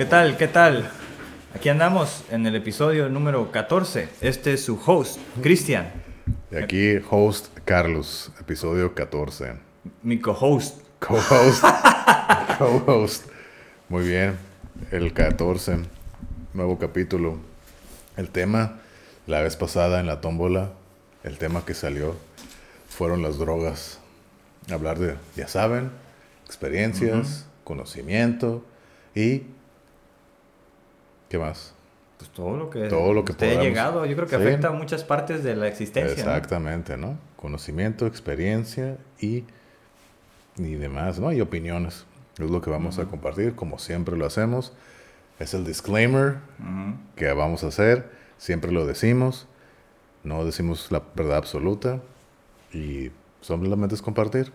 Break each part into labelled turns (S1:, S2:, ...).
S1: ¿Qué tal? ¿Qué tal? Aquí andamos en el episodio número 14. Este es su host, Cristian.
S2: Y aquí, host Carlos, episodio 14.
S1: Mi co-host.
S2: Co-host. Co-host. Muy bien. El 14. Nuevo capítulo. El tema, la vez pasada en la tómbola, el tema que salió fueron las drogas. Hablar de, ya saben, experiencias, conocimiento y... ¿Qué más?
S1: Pues todo lo que,
S2: Todo lo que
S1: te ha llegado, yo creo que
S2: Sí.
S1: afecta a muchas partes de la existencia.
S2: Exactamente, ¿no? Conocimiento, experiencia y, y demás, ¿no? Y opiniones. Es lo que vamos a compartir, como siempre lo hacemos. Es el disclaimer que vamos a hacer. Siempre lo decimos. No decimos la verdad absoluta. Y solamente es compartir.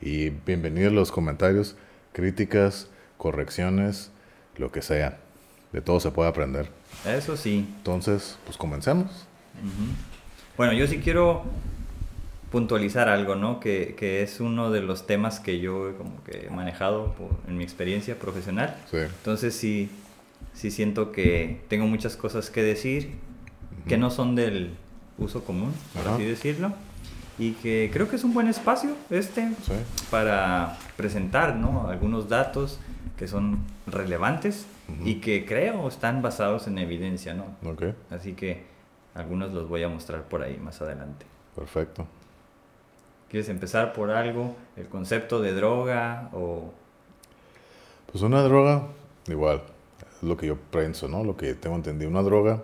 S2: Y bienvenidos los comentarios, críticas, correcciones, lo que sea. De todo se puede aprender.
S1: Eso sí.
S2: Entonces, pues comencemos.
S1: Ujú. Bueno, yo sí quiero puntualizar algo, ¿no? Que, que es uno de los temas que yo como que he manejado por- en mi experiencia profesional.
S2: Sí.
S1: Entonces sí, sí siento que tengo muchas cosas que decir que no son del uso común, por
S2: Ajá.
S1: así decirlo. Y que creo que es un buen espacio este
S2: Sí.
S1: para presentar ¿no? algunos datos que son relevantes y que creo están basados en evidencia, ¿no?
S2: Ok.
S1: Así que algunos los voy a mostrar por ahí más adelante.
S2: Perfecto.
S1: ¿Quieres empezar por algo? ¿El concepto de droga o...?
S2: Pues una droga, igual, es lo que yo pienso, ¿no? Lo que tengo entendido. Una droga,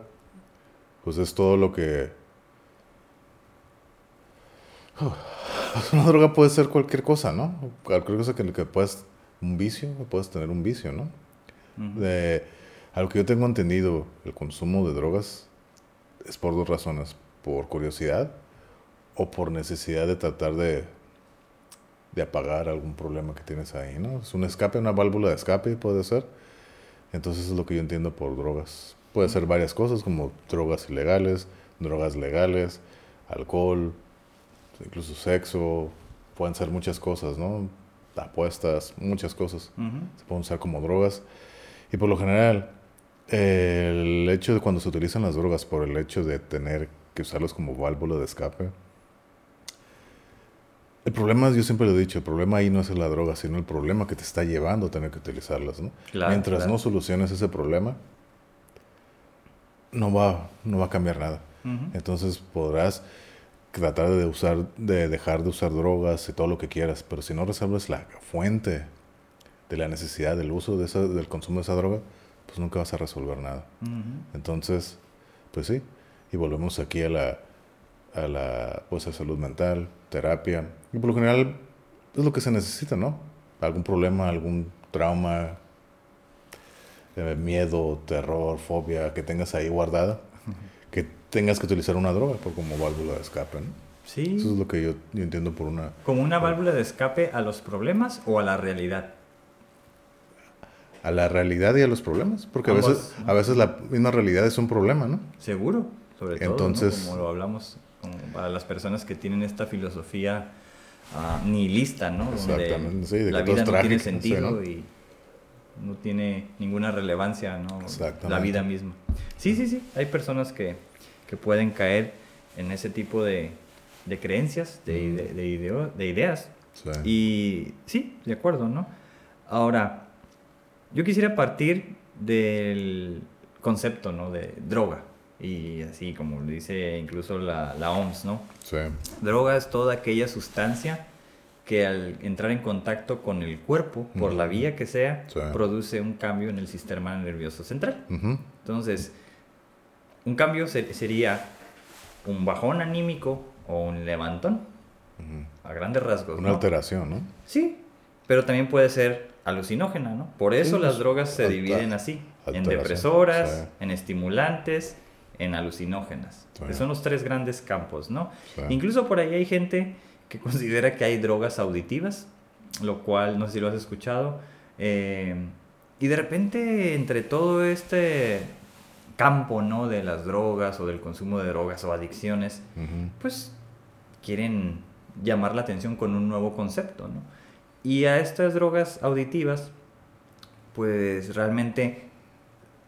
S2: pues es todo lo que... Una droga puede ser cualquier cosa, ¿no? Cualquier cosa que, que puedas... Un vicio, puedes tener un vicio, ¿no? De, a lo que yo tengo entendido, el consumo de drogas es por dos razones. Por curiosidad o por necesidad de tratar de, de apagar algún problema que tienes ahí, ¿no? Es un escape, una válvula de escape puede ser. Entonces es lo que yo entiendo por drogas. Puede ser varias cosas como drogas ilegales, drogas legales, alcohol, incluso sexo, pueden ser muchas cosas, ¿no? Apuestas, muchas cosas se pueden usar como drogas. Y por lo general, el hecho de cuando se utilizan las drogas por el hecho de tener que usarlos como válvula de escape, el problema, yo siempre lo he dicho, el problema ahí no es la droga, sino el problema que te está llevando a tener que utilizarlas, ¿no?
S1: Claro,
S2: Mientras
S1: claro.
S2: no soluciones ese problema, no va, no va a cambiar nada. Entonces podrás tratar de usar, de dejar de usar drogas y todo lo que quieras, pero si no resuelves la fuente de la necesidad del uso de esa, del consumo de esa droga, pues nunca vas a resolver nada. Entonces, pues sí, y volvemos aquí a la, a la, pues a salud mental, terapia, y por lo general es lo que se necesita, ¿no? Algún problema, algún trauma, eh, miedo, terror, fobia que tengas ahí guardada, que tengas que utilizar una droga por como válvula de escape, ¿no?
S1: Sí.
S2: Eso es lo que yo, yo entiendo por una...
S1: ¿Como una válvula de escape a los problemas o a la realidad?
S2: A la realidad y a los problemas, porque a veces,
S1: ¿no?
S2: a veces la misma realidad es un problema, ¿no?
S1: Seguro, sobre todo, ¿no?
S2: Entonces-
S1: como lo hablamos como para las personas que tienen esta filosofía ah, nihilista, ¿no? Donde
S2: Exactamente, sí, de
S1: la
S2: que
S1: vida no tiene
S2: trágico,
S1: sentido
S2: ¿no?
S1: y no tiene ninguna relevancia, ¿no? La vida misma. Sí, sí, sí, hay personas que, que pueden caer en ese tipo de, de creencias, de,
S2: Mm.
S1: de, ideo- de ideas.
S2: Sí.
S1: Y sí, de acuerdo, ¿no? Ahora, yo quisiera partir del concepto, ¿no? De droga. Y así como dice incluso la, la OMS, ¿no?
S2: Sí,
S1: Droga es toda aquella sustancia que al entrar en contacto con el cuerpo, por la vía que sea,
S2: Sí.
S1: produce un cambio en el sistema nervioso central. Entonces, un cambio se- sería un bajón anímico o un levantón, a grandes rasgos.
S2: Una
S1: ¿no?
S2: alteración, ¿no?
S1: Sí, pero también puede ser alucinógena, ¿no? Por eso
S2: Sí,
S1: las drogas se
S2: alta-
S1: dividen así, en depresoras,
S2: sí.
S1: en estimulantes, en alucinógenas.
S2: Sí.
S1: Que son los tres grandes campos, ¿no? Incluso por ahí hay gente que considera que hay drogas auditivas, lo cual no sé si lo has escuchado. eh, y de repente, entre todo este campo, ¿no? De las drogas o del consumo de drogas o adicciones, pues quieren llamar la atención con un nuevo concepto, ¿no? Y a estas drogas auditivas pues realmente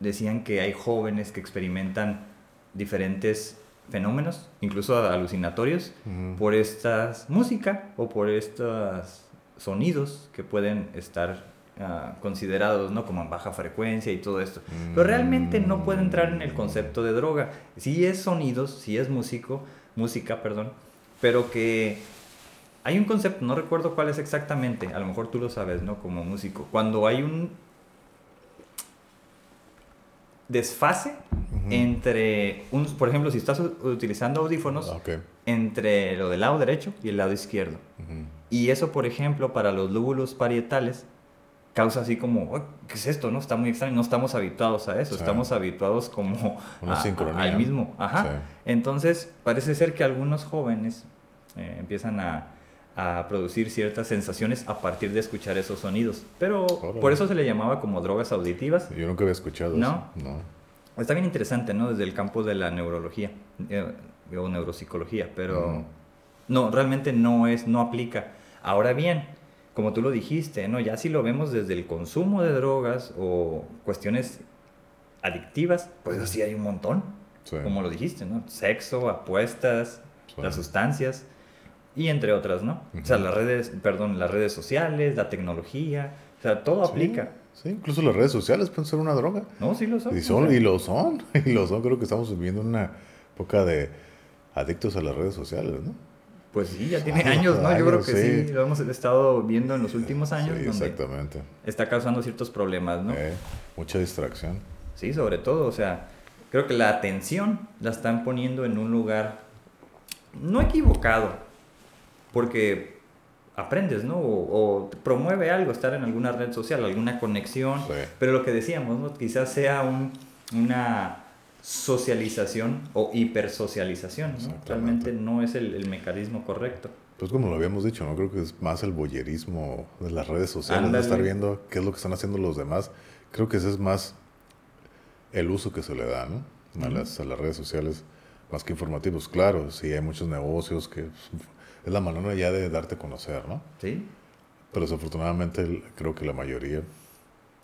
S1: decían que hay jóvenes que experimentan diferentes fenómenos, incluso alucinatorios, por esta música o por estos sonidos que pueden estar ah, considerados ¿no? como en baja frecuencia y todo esto. Pero realmente no puede entrar en el concepto de droga. Sí es sonidos, sí es músico, música, perdón, pero que hay un concepto, no recuerdo cuál es exactamente, a lo mejor tú lo sabes, ¿no? Como músico. Cuando hay un desfase entre, un, por ejemplo, si estás utilizando audífonos, entre lo del lado derecho y el lado izquierdo. Y eso, por ejemplo, para los lóbulos parietales, causa así como, "Ay, ¿qué es esto? No está muy extraño, no estamos habituados a eso,
S2: Sí.
S1: estamos habituados como
S2: Una
S1: a- a-
S2: sincronía,
S1: al mismo. Ajá.
S2: Sí.
S1: Entonces, parece ser que algunos jóvenes eh, empiezan a, a producir ciertas sensaciones a partir de escuchar esos sonidos. Pero
S2: Órale.
S1: por eso se le llamaba como drogas auditivas.
S2: Yo nunca había escuchado
S1: ¿No?
S2: eso. No.
S1: Está bien interesante, ¿no? Desde el campo de la neurología eh, o neuropsicología, pero no, realmente no es, no aplica. Ahora bien, como tú lo dijiste, ¿no? Ya si lo vemos desde el consumo de drogas o cuestiones adictivas, pues así hay un montón,
S2: Sí.
S1: como lo dijiste, ¿no? Sexo, apuestas,
S2: Sí.
S1: las sustancias y entre otras, ¿no? O sea, las redes, perdón, las redes sociales, la tecnología, o sea, todo
S2: Sí,
S1: aplica.
S2: Sí, incluso las redes sociales pueden ser una droga.
S1: No, sí lo son.
S2: Y,
S1: o
S2: son,
S1: sea.
S2: y lo son, y lo son. Creo que estamos viviendo una época de adictos a las redes sociales, ¿no?
S1: Pues sí, ya tiene
S2: Años,
S1: años, ¿no? Yo creo que
S2: sí.
S1: sí. lo hemos estado viendo en los últimos años,
S2: Sí,
S1: donde
S2: exactamente.
S1: está causando ciertos problemas, ¿no?
S2: Eh, mucha distracción.
S1: Sí, sobre todo, o sea, creo que la atención la están poniendo en un lugar no equivocado, porque aprendes, ¿no? O, promueve algo, estar en alguna red social, alguna conexión,
S2: Sí.
S1: pero lo que decíamos, ¿no? Quizás sea un- una socialización o hipersocialización, ¿no? Realmente no es el, el mecanismo correcto.
S2: Pues como lo habíamos dicho, ¿no? Creo que es más el boyerismo de las redes sociales, de estar viendo qué es lo que están haciendo los demás. Creo que ese es más el uso que se le da, ¿no? A, las, a las redes sociales, más que informativos. Claro, sí hay muchos negocios que es la manera ya de darte a conocer, ¿no?
S1: ¿Sí?
S2: Pero desafortunadamente creo que la mayoría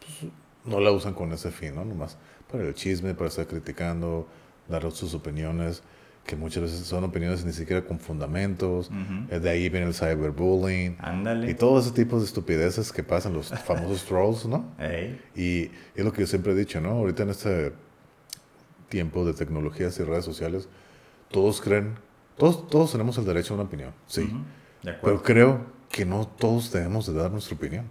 S2: pues, no la usan con ese fin, ¿no? Nomás para el chisme, para estar criticando, dar sus opiniones, que muchas veces son opiniones ni siquiera con fundamentos.
S1: Ujú.
S2: Eh, De ahí viene el cyberbullying
S1: Ándale.
S2: y todo ese tipo de estupideces que pasan, los famosos trolls, ¿no?
S1: Ey,
S2: Y es lo que yo siempre he dicho, ¿no? Ahorita en este tiempo de tecnologías y redes sociales, todos creen, todos, todos tenemos el derecho a una opinión, sí. Pero creo que no todos debemos de dar nuestra opinión.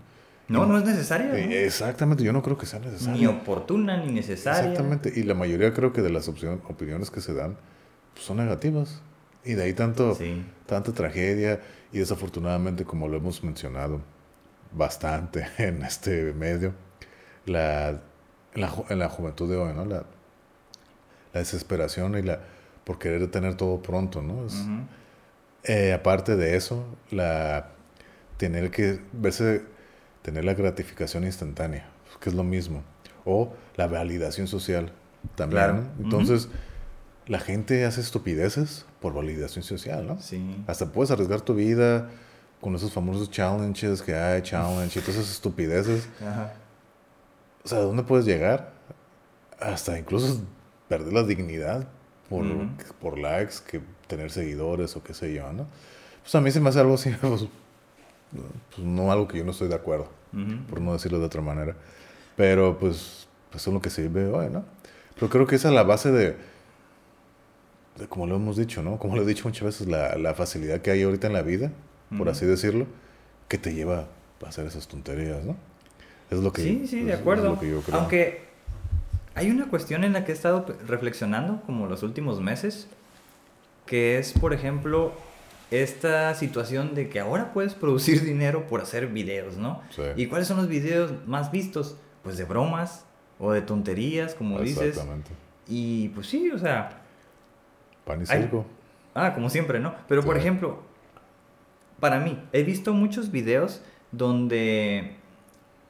S1: no, no es necesario. ¿no?
S2: Eh, Exactamente, yo no creo que sea
S1: Ni
S2: necesario.
S1: oportuna ni necesaria.
S2: Exactamente, y la mayoría creo que de las opción- opiniones que se dan pues, son negativas. Y de ahí tanto,
S1: Sí.
S2: tanta tragedia y desafortunadamente, como lo hemos mencionado bastante en este medio, la, en, la, la juventud de hoy, ¿no? La, la desesperación y la por querer tener todo pronto, ¿no? Es-
S1: Ujú.
S2: eh, aparte de eso, la tener que verse, tener la gratificación instantánea, que es lo mismo, o la validación social también.
S1: Claro.
S2: ¿no? Entonces, la gente hace estupideces por validación social, ¿no?
S1: Sí.
S2: Hasta puedes arriesgar tu vida con esos famosos challenges que hay, challenge y todas esas estupideces.
S1: Ajá.
S2: O sea, ¿dónde puedes llegar? Hasta incluso perder la dignidad por,
S1: Ujú.
S2: por likes, que tener seguidores o qué sé yo, ¿no? Pues a mí se me hace algo así, pues, pues, no algo que yo no estoy de acuerdo,
S1: Ujú.
S2: por no decirlo de otra manera. Pero pues, pues es lo que se vive hoy, ¿no? Pero creo que esa es la base de, de como lo hemos dicho, ¿no? Como lo he dicho muchas veces, la, la facilidad que hay ahorita en la vida, por
S1: Ujú.
S2: así decirlo, que te lleva a hacer esas tonterías, ¿no? Es lo que
S1: Sí, sí, de acuerdo. Aunque hay una cuestión en la que he estado reflexionando como los últimos meses, que es, por ejemplo, esta situación de que ahora puedes producir dinero por hacer videos, ¿no?
S2: Sí.
S1: ¿Y cuáles son los videos más vistos? Pues de bromas o de tonterías, como dices.
S2: Exactamente.
S1: Y pues sí, o sea,
S2: Pan y circo.
S1: Ah, como siempre, ¿no? Pero por
S2: Sí.
S1: ejemplo, para mí, he visto muchos videos donde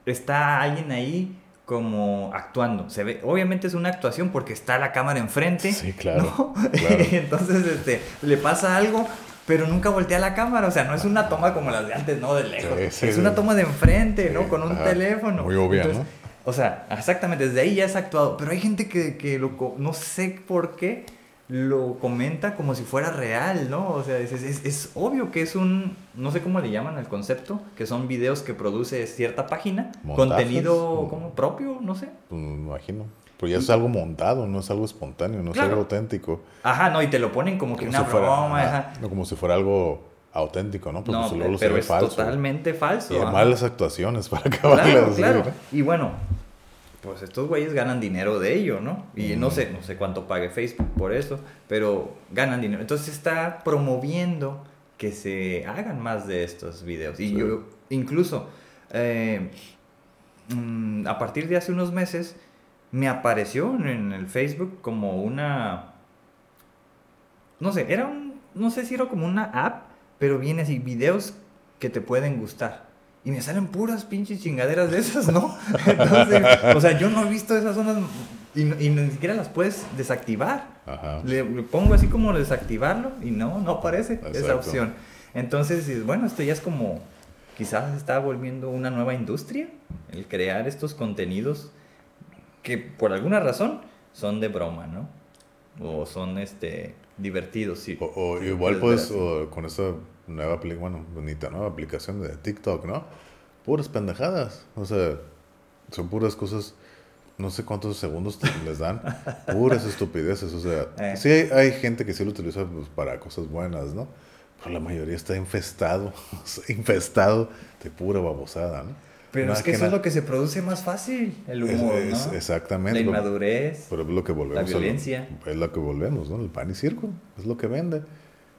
S1: está alguien ahí como actuando. Se ve, obviamente es una actuación porque está la cámara enfrente.
S2: Sí, claro,
S1: ¿no?
S2: claro.
S1: Entonces, este, le pasa algo, pero nunca voltea la cámara. O sea, no es una toma como las de antes, ¿no? De lejos.
S2: Sí, sí,
S1: es una toma de enfrente, ¿no? Con un
S2: ajá.
S1: teléfono.
S2: Muy obvia,
S1: Entonces, O sea, exactamente, desde ahí ya es actuado. Pero hay gente que, que lo, no sé por qué lo comenta como si fuera real, ¿no? O sea, es, es- es obvio que es un, no sé cómo le llaman al concepto, que son videos que produce cierta página,
S2: ¿Montajes?
S1: contenido como propio, no sé.
S2: Pues, me imagino. Pero ya es algo montado, no es algo espontáneo, no es algo auténtico.
S1: Ajá, no, y te lo ponen como que una
S2: si fuera-
S1: broma,
S2: ajá, no como si fuera algo auténtico, ¿no? Porque
S1: No,
S2: pues,
S1: pero
S2: ve
S1: es
S2: falso.
S1: totalmente falso.
S2: Y
S1: ajá.
S2: malas actuaciones para acabarlas.
S1: Claro, claro. Y bueno, pues estos güeyes ganan dinero de ello, ¿no? Y no sé, no sé cuánto pague Facebook por eso, pero ganan dinero. Entonces está promoviendo que se hagan más de estos videos. Y
S2: Sí.
S1: yo, incluso, eh, mm, a partir de hace unos meses, me apareció en el Facebook como una... No sé, era un... No sé si era como una app, pero viene así, videos que te pueden gustar. Y me salen puras pinches chingaderas de esas, ¿no? Entonces, o sea, yo no he visto esas zonas y, y ni siquiera las puedes desactivar.
S2: Ajá.
S1: Le, le pongo así como desactivarlo y no, no aparece esa
S2: Exacto.
S1: opción. Entonces, bueno, esto ya es como, quizás está volviendo una nueva industria, el crear estos contenidos que por alguna razón son de broma, ¿no? O son este divertidos, sí.
S2: O, o igual
S1: puedes
S2: pues o con esta nueva aplicación, bueno, bonita nueva aplicación de TikTok, ¿no? Puras pendejadas. O sea, son puras cosas, no sé cuántos segundos te- les dan, puras estupideces. O sea,
S1: Eh.
S2: sí hay, hay gente que sí lo utiliza pues, para cosas buenas, ¿no? Pero la mayoría está infestado, o sea, infestado de pura babosada, ¿no?
S1: Pero
S2: Más
S1: es que eso
S2: na-
S1: es lo que se produce más fácil, el
S2: es-
S1: humor,
S2: es-
S1: ¿no?
S2: exactamente.
S1: La
S2: lo-
S1: inmadurez.
S2: Pero es lo que volvemos. a lo-
S1: violencia.
S2: es lo que volvemos, ¿no? El pan y circo. Es lo que vende.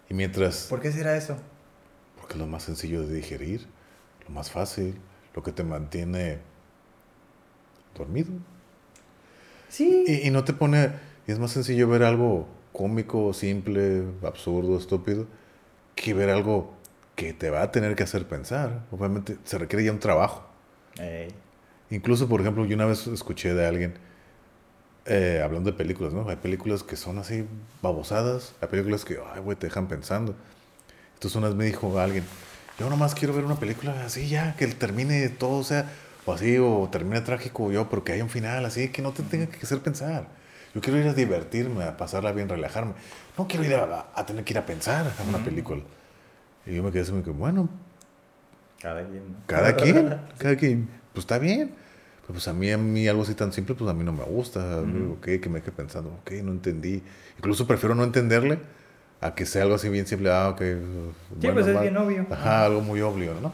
S2: Y mientras.
S1: ¿Por qué será eso?
S2: Porque es lo más sencillo de digerir. Lo más fácil. Lo que te mantiene dormido.
S1: Sí.
S2: Y, y no te pone. Y es más sencillo ver algo cómico, simple, absurdo, estúpido, que ver algo que te va a tener que hacer pensar. Obviamente se requiere ya un trabajo.
S1: Ey.
S2: Incluso, por ejemplo, yo una vez escuché de alguien eh, hablando de películas, ¿no? Hay películas que son así babosadas, hay películas que, ay, güey, te dejan pensando. Entonces una vez me dijo alguien, yo nomás quiero ver una película así ya, que termine todo, o sea, o así, o termine trágico yo, pero que haya un final así, que no te tenga que hacer pensar. Yo quiero ir a divertirme, a pasarla bien, relajarme. No quiero ir a, a tener que ir a pensar en una
S1: Ujú.
S2: película. Y yo me quedé así, como que, bueno,
S1: Cada quien. ¿no?
S2: cada quien, cada quien, pues está bien. Pero pues a mí, a mí algo así tan simple, pues a mí no me gusta.
S1: Ujú.
S2: Ok, que me quede pensando, ok, no entendí. Incluso prefiero no entenderle a que sea algo así bien simple. Ah, ok.
S1: Sí, pues es bien obvio.
S2: Ajá, algo muy obvio, ¿no?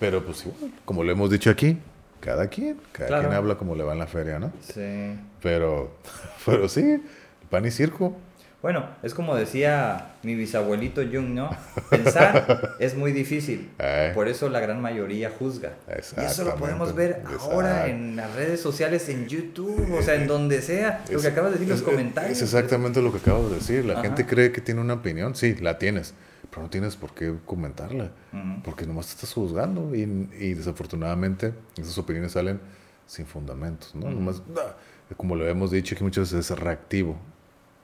S2: Pero pues igual, como lo hemos dicho aquí, cada quien, cada
S1: Claro.
S2: quien habla como le va en la feria, ¿no?
S1: Sí.
S2: Pero, pero sí, pan y circo.
S1: Bueno, es como decía mi bisabuelito Jung, ¿no? Pensar es muy difícil.
S2: Eh.
S1: Por eso la gran mayoría juzga. Y eso lo podemos ver ahora en las redes sociales, en YouTube, o sea, en donde sea. Lo
S2: Es-
S1: que acabas de decir, los comentarios.
S2: Es exactamente lo que acabo de decir. La
S1: Ajá.
S2: gente cree que tiene una opinión. Sí, la tienes. Pero no tienes por qué comentarla.
S1: Ujú.
S2: Porque nomás te estás juzgando. Y, y desafortunadamente esas opiniones salen sin fundamentos. ¿no?
S1: Ujú.
S2: Nomás, ah, como lo hemos dicho aquí muchas veces, es reactivo.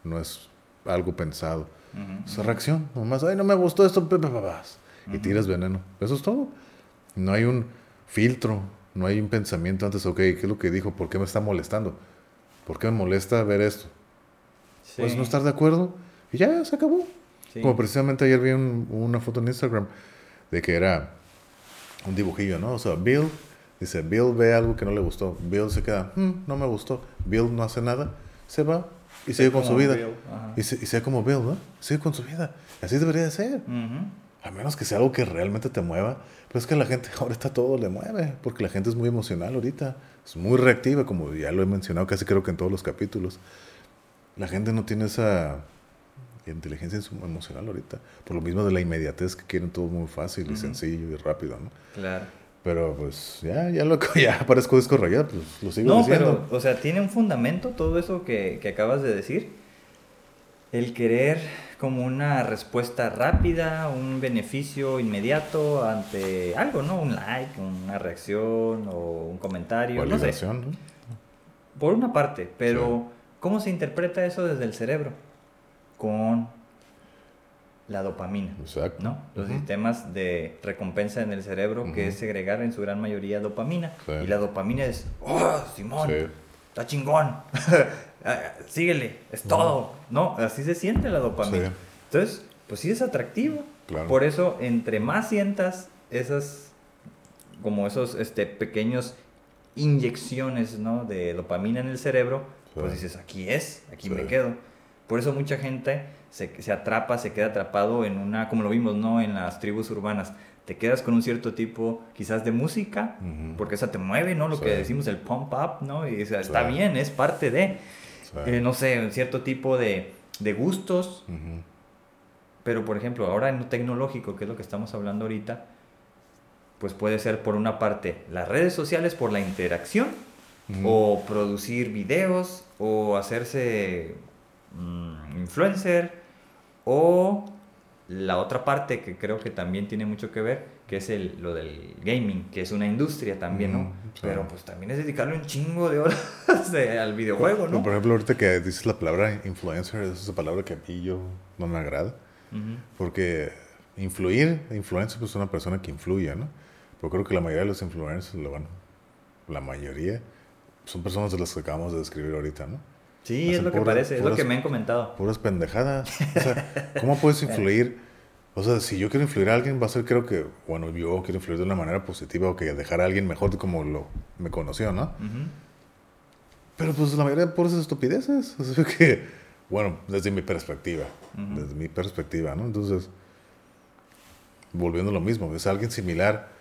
S2: No es algo pensado.
S1: Ujú.
S2: Es reacción. Nomás, ay, no me gustó esto. pe, pe, pe, pas", Y
S1: Ujú.
S2: tiras veneno. Eso es todo. No hay un filtro. No hay un pensamiento antes. Ok, ¿qué es lo que dijo? ¿Por qué me está molestando? ¿Por qué me molesta ver esto?
S1: Sí,
S2: Pues no estar de acuerdo y ya se acabó.
S1: sí.
S2: Como precisamente ayer vi un- una foto en Instagram de que era un dibujillo, ¿no? O sea, Bill dice, Bill ve algo que no le gustó. Bill se queda, "Hmm, no me gustó. Bill no hace nada, se va y sigue con su vida. Y, se- y sea como Bill, ¿no? Sigue con su vida. Así debería de ser.
S1: Ujú.
S2: A menos que sea algo que realmente te mueva. Pero es que la gente ahorita todo le mueve. Porque la gente es muy emocional ahorita. Es muy reactiva, como ya lo he mencionado casi creo que en todos los capítulos. La gente no tiene esa inteligencia emocional ahorita. Por lo mismo de la inmediatez que quieren todo muy fácil y sencillo y rápido, ¿no?
S1: Claro.
S2: Pero pues ya, ya lo ya parezco disco rayado, pues lo sigo
S1: No,
S2: diciendo.
S1: pero, o sea, tiene un fundamento todo eso que, que acabas de decir. El querer como una respuesta rápida, un beneficio inmediato ante algo, ¿no? Un like, una reacción o un comentario, no sé.
S2: ¿no?
S1: Por una parte, pero ¿cómo se interpreta eso desde el cerebro? Con la dopamina.
S2: Exacto.
S1: ¿no? Los
S2: Ujú.
S1: sistemas de recompensa en el cerebro, que es segregar en su gran mayoría dopamina.
S2: Sí.
S1: Y la dopamina es, oh, Simón,
S2: Sí.
S1: está chingón, Ah, síguele, es todo, ¿no? Así se siente la dopamina.
S2: Sí.
S1: Entonces, pues sí es atractivo.
S2: Claro.
S1: Por eso, entre más sientas esas, como esos este, pequeños inyecciones, ¿no? De dopamina en el cerebro, pues dices, aquí es, aquí me quedo. Por eso mucha gente se, se atrapa, se queda atrapado en una, como lo vimos, ¿no? En las tribus urbanas. Te quedas con un cierto tipo, quizás de música, porque esa te mueve, ¿no? Lo que decimos, el pump up, ¿no? Y o sea, está bien, es parte de,
S2: Sí.
S1: eh, no sé, un cierto tipo de, de gustos, pero por ejemplo, ahora en lo tecnológico, que es lo que estamos hablando ahorita, pues puede ser por una parte las redes sociales por la interacción, o producir videos, o hacerse mm, influencer, o la otra parte que creo que también tiene mucho que ver, que es el, lo del gaming, que es una industria también, ¿no?
S2: Sí.
S1: Pero pues también es dedicarle un chingo de horas de- al videojuego, ¿no?
S2: Por ejemplo, ahorita que dices la palabra influencer, esa es una palabra que a mí yo no me agrada. Porque influir, influencer, pues es una persona que influye, ¿no? Pero creo que la mayoría de los influencers, lo- bueno, la mayoría, son personas de las que acabamos de describir ahorita, ¿no?
S1: Sí, es lo que
S2: puras-
S1: parece, es lo que me han comentado.
S2: Puras pendejadas. O sea, ¿cómo puedes influir? O sea, si yo quiero influir a alguien, va a ser, creo que, bueno, yo quiero influir de una manera positiva o que dejar a alguien mejor de como lo, me conoció, ¿no? Pero pues la mayoría de puras estupideces. O sea que, bueno, desde mi perspectiva. Desde mi perspectiva, ¿no? Entonces, volviendo a lo mismo, es alguien similar.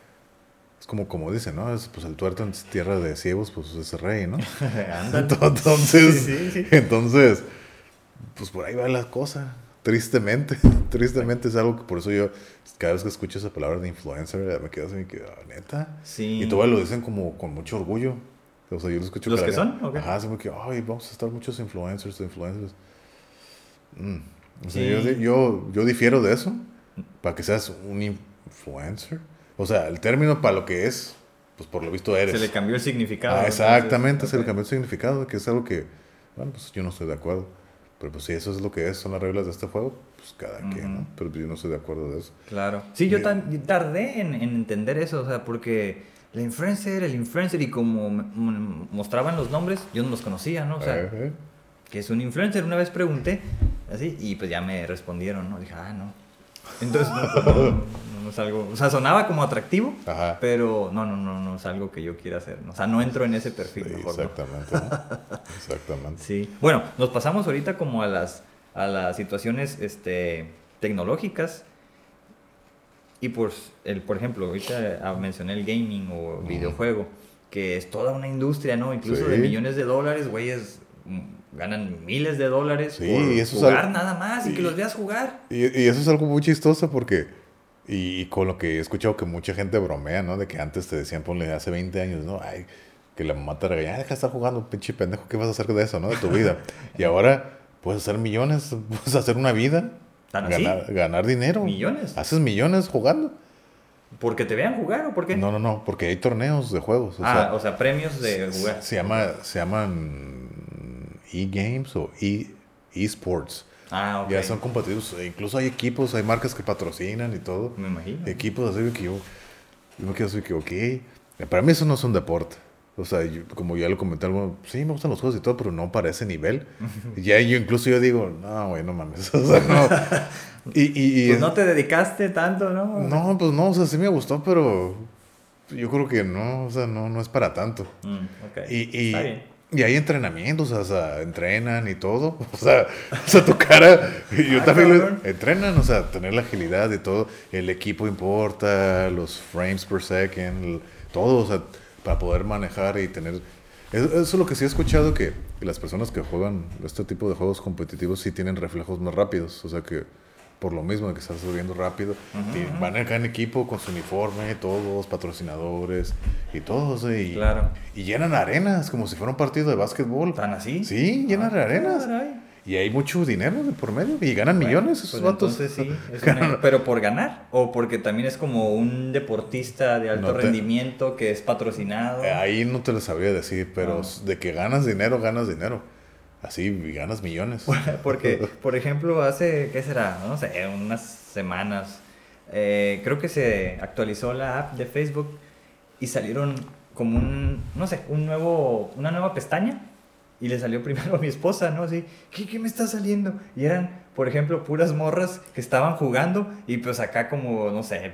S2: Es como, como dicen, ¿no? Es, pues el tuerto en tierra de ciegos, pues es rey, ¿no? Entonces,
S1: Sí, sí, sí.
S2: entonces, pues por ahí va la cosa. Tristemente, tristemente es algo que por eso yo, cada vez que escucho esa palabra de influencer, me quedo así, que, ah, neta.
S1: Sí.
S2: Y todavía lo dicen como con mucho orgullo. O sea, yo lo escucho
S1: ¿Los que son, o qué?
S2: Ajá, así como que, ay, vamos a estar muchos influencers, influencers. Mm. O sea,
S1: Sí.
S2: yo, yo, yo difiero de eso. Para que seas un influencer. O sea, el término para lo que es, pues por lo visto eres.
S1: Se le cambió el significado.
S2: Ah,
S1: entonces,
S2: exactamente, se le cambió el significado, que es algo que, bueno, pues yo no estoy de acuerdo. Pero pues si eso es lo que es, son las reglas de este juego, pues cada quien, ¿no? Pero pues, yo no estoy de acuerdo de eso.
S1: Claro. Sí, yo
S2: Y-
S1: tardé en, en entender eso, o sea, porque la influencer, el influencer, y como mostraban los nombres, yo no los conocía, ¿no? O sea, que es un influencer. Una vez pregunté, así, y pues ya me respondieron, ¿no? Dije, ah, no. Entonces, no, pues, no, no, es algo. O sea, sonaba como atractivo,
S2: Ajá.
S1: pero no, no, no, no es algo que yo quiera hacer. O sea, no entro en ese
S2: Sí,
S1: perfil, mejor, ¿no?
S2: exactamente, ¿no? Exactamente.
S1: Sí. Bueno, nos pasamos ahorita como a las, a las situaciones este, tecnológicas. Y pues, el, por ejemplo, ahorita ah, mencioné el gaming o videojuego, que es toda una industria, ¿no? Incluso de
S2: Sí.
S1: millones de dólares, güeyes mm, ganan miles de dólares
S2: Sí,
S1: por
S2: y eso es
S1: jugar
S2: algo-
S1: nada más y que los veas jugar.
S2: Y, y eso es algo muy chistoso porque, y, y con lo que he escuchado que mucha gente bromea, ¿no? De que antes te decían, ponle, hace 20 años, ¿no? Ay, que la mamá te regañaba, "Ay, deja de estar jugando, pinche pendejo, ¿qué vas a hacer de eso, no? De tu vida. y ahora puedes hacer millones, puedes hacer una vida,
S1: ¿Tan así?
S2: ganar, ganar dinero.
S1: ¿Millones?
S2: Haces millones jugando.
S1: ¿Porque te vean jugar o por qué?
S2: No, no, no, porque hay torneos de juegos. O
S1: ah,
S2: sea,
S1: o sea, premios de
S2: se-
S1: jugar.
S2: Se, llama, se llaman e-games o e- e-sports.
S1: Ah, ok.
S2: Ya son compatibles. Incluso hay equipos, hay marcas que patrocinan y todo.
S1: Me imagino.
S2: Equipos así que yo, yo me quedo así que, ok. Para mí eso no es un deporte. O sea, yo- como ya lo comenté, algo, sí, me gustan los juegos y todo, pero no para ese nivel. ya yo incluso yo digo, no, güey, no mames. O sea, no. Y, y, y-
S1: Pues no te dedicaste tanto, ¿no?
S2: no, pues no, o sea, sí me gustó, pero yo creo que no, o sea, no, no es para tanto.
S1: Mm, ok.
S2: Y, y,
S1: Está bien.
S2: Y hay entrenamientos, o sea, entrenan y todo. O sea, o sea tu cara, yo
S1: Ah,
S2: también lo- entrenan, o sea, tener la agilidad y todo. El equipo importa, los frames per second, todo, o sea, para poder manejar y tener... Eso, es lo que sí he escuchado, que las personas que juegan este tipo de juegos competitivos sí tienen reflejos más rápidos. O sea, que por lo mismo de que estás subiendo rápido, y van acá en equipo con su uniforme, todos, patrocinadores y todos. Y,
S1: Claro.
S2: y llenan arenas como si fuera un partido de básquetbol.
S1: ¿Tan así?
S2: Sí, llenan
S1: Ah,
S2: arenas.
S1: caray.
S2: Y hay mucho dinero de por medio. Y ganan
S1: Bueno,
S2: millones esos
S1: pues
S2: vatos.
S1: Entonces sí, es una- pero por ganar o porque también es como un deportista de alto
S2: No te-
S1: rendimiento que es patrocinado.
S2: Ahí no te lo sabría decir, pero
S1: Ah.
S2: de que ganas dinero, ganas dinero. Así ganas millones.
S1: Porque, por ejemplo, hace, ¿qué será? No sé, unas semanas, eh, creo que se actualizó la app de Facebook y salieron como un, no sé, un nuevo, una nueva pestaña y le salió primero a mi esposa, ¿no? Así, ¿qué, qué me está saliendo? Y eran, por ejemplo, puras morras que estaban jugando y pues acá como, no sé,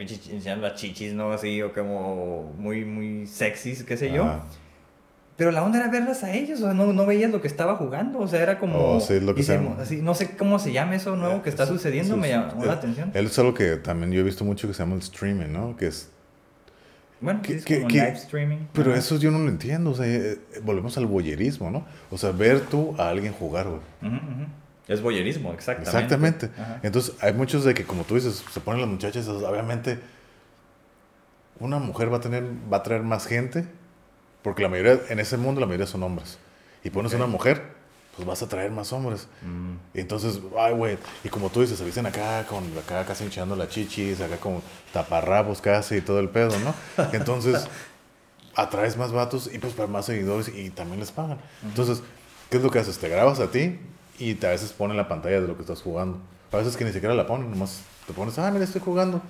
S1: las chichis, ¿no? Así, o como muy, muy sexys, qué sé yo. Pero la onda era verlas a ellos, o sea, no, no veías lo que estaba jugando, o sea, era como...
S2: Oh, sí, lo que
S1: hicimos-
S2: sea.
S1: así, no sé cómo se llama eso nuevo que está sucediendo, me llamó
S2: Eh,
S1: la atención.
S2: Él es algo que también yo he visto mucho que se llama el streaming, ¿no? Que es
S1: Bueno,
S2: ¿qué-
S1: es como
S2: qué?
S1: live streaming.
S2: Pero eso yo no lo entiendo, o sea, eh, volvemos al boyerismo, ¿no? O sea, ver tú a alguien jugar, güey.
S1: Es voyerismo, exactamente.
S2: Exactamente.
S1: Ajá.
S2: Entonces, hay muchos de que, como tú dices, se ponen las muchachas, obviamente, una mujer va a tener, va a traer más gente, porque la mayoría, en ese mundo, la mayoría son hombres. Y pones
S1: Ok.
S2: una mujer, pues vas a traer más hombres.
S1: Mm.
S2: Y entonces, ay, güey, y como tú dices, se visten acá, con acá casi hinchando las chichis, acá con taparrabos casi y todo el pedo, ¿no? Entonces, atraes más vatos y pues para más seguidores y también les pagan. Entonces, ¿qué es lo que haces? Te grabas a ti y te, a veces ponen la pantalla de lo que estás jugando. A veces que ni siquiera la ponen, nomás te pones, ah, mira, estoy jugando.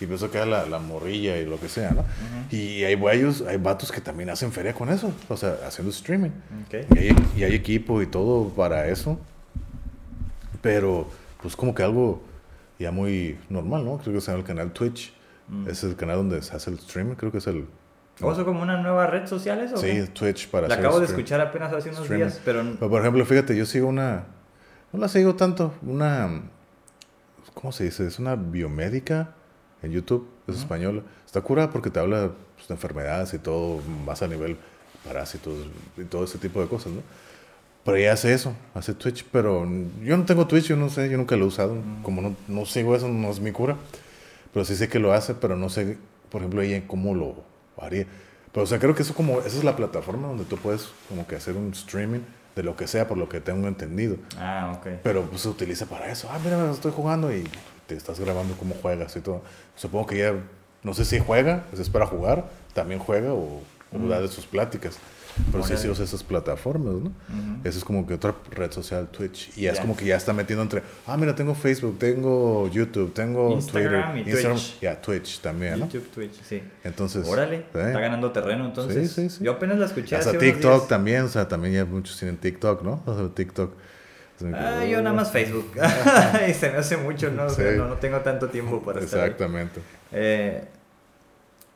S2: Y pues eso queda la, la morrilla y lo que sea, ¿no? Y hay güeyos, hay vatos que también hacen feria con eso, o sea, haciendo streaming.
S1: Ok.
S2: Y hay, y hay equipo y todo para eso. Pero, pues como que algo ya muy normal, ¿no? Creo que se llama el canal Twitch.
S1: Mm.
S2: Es el canal donde se hace el streaming, creo que es el...
S1: ¿O eso como una nueva red social eso?
S2: Sí,
S1: qué?
S2: Twitch para
S1: La
S2: hacer
S1: acabo de escuchar apenas hace unos
S2: streaming.
S1: días, pero...
S2: Pero, por ejemplo, fíjate, yo sigo una... No la sigo tanto, una... ¿Cómo se dice? Es una biomédica en YouTube, es española. Está curada porque te habla pues, de enfermedades y todo, más a nivel parásitos y todo ese tipo de cosas, ¿no? Pero ella hace eso, hace Twitch, pero yo no tengo Twitch, yo no sé, yo nunca lo he usado. Como no, no sigo eso, no es mi cura. Pero sí sé que lo hace, pero no sé, por ejemplo, ella cómo lo haría. Pero, o sea, creo que eso como, esa es la plataforma donde tú puedes como que hacer un streaming de lo que sea, por lo que tengo entendido.
S1: Ah, ok.
S2: Pero pues se utiliza para eso. Ah, mira, estoy jugando y te estás grabando cómo juegas y todo. Supongo que ella, no sé si juega, pues es para jugar, también juega o, o da de sus pláticas. Pero sí, sí usa esas plataformas, ¿no?
S1: Ujú.
S2: Esa es como que otra red social, Twitch. Y ya es
S1: Ya.
S2: como que ya está metiendo entre, ah, mira, tengo Facebook, tengo YouTube, tengo
S1: Instagram
S2: Twitter,
S1: y
S2: Instagram.
S1: Twitch.
S2: Ya, Twitch también, ¿no?
S1: YouTube, Twitch, sí.
S2: Entonces,
S1: Órale,
S2: sí.
S1: está ganando terreno entonces.
S2: Sí, sí, sí.
S1: Yo apenas la escuché
S2: hasta
S1: hace unos
S2: TikTok
S1: días.
S2: también, o sea, también ya muchos tienen TikTok, ¿no? O sea, TikTok.
S1: Ah, yo nada más Facebook. y se me hace mucho, ¿no?
S2: Sí.
S1: no, no tengo tanto tiempo para estar.
S2: Exactamente.
S1: Eh,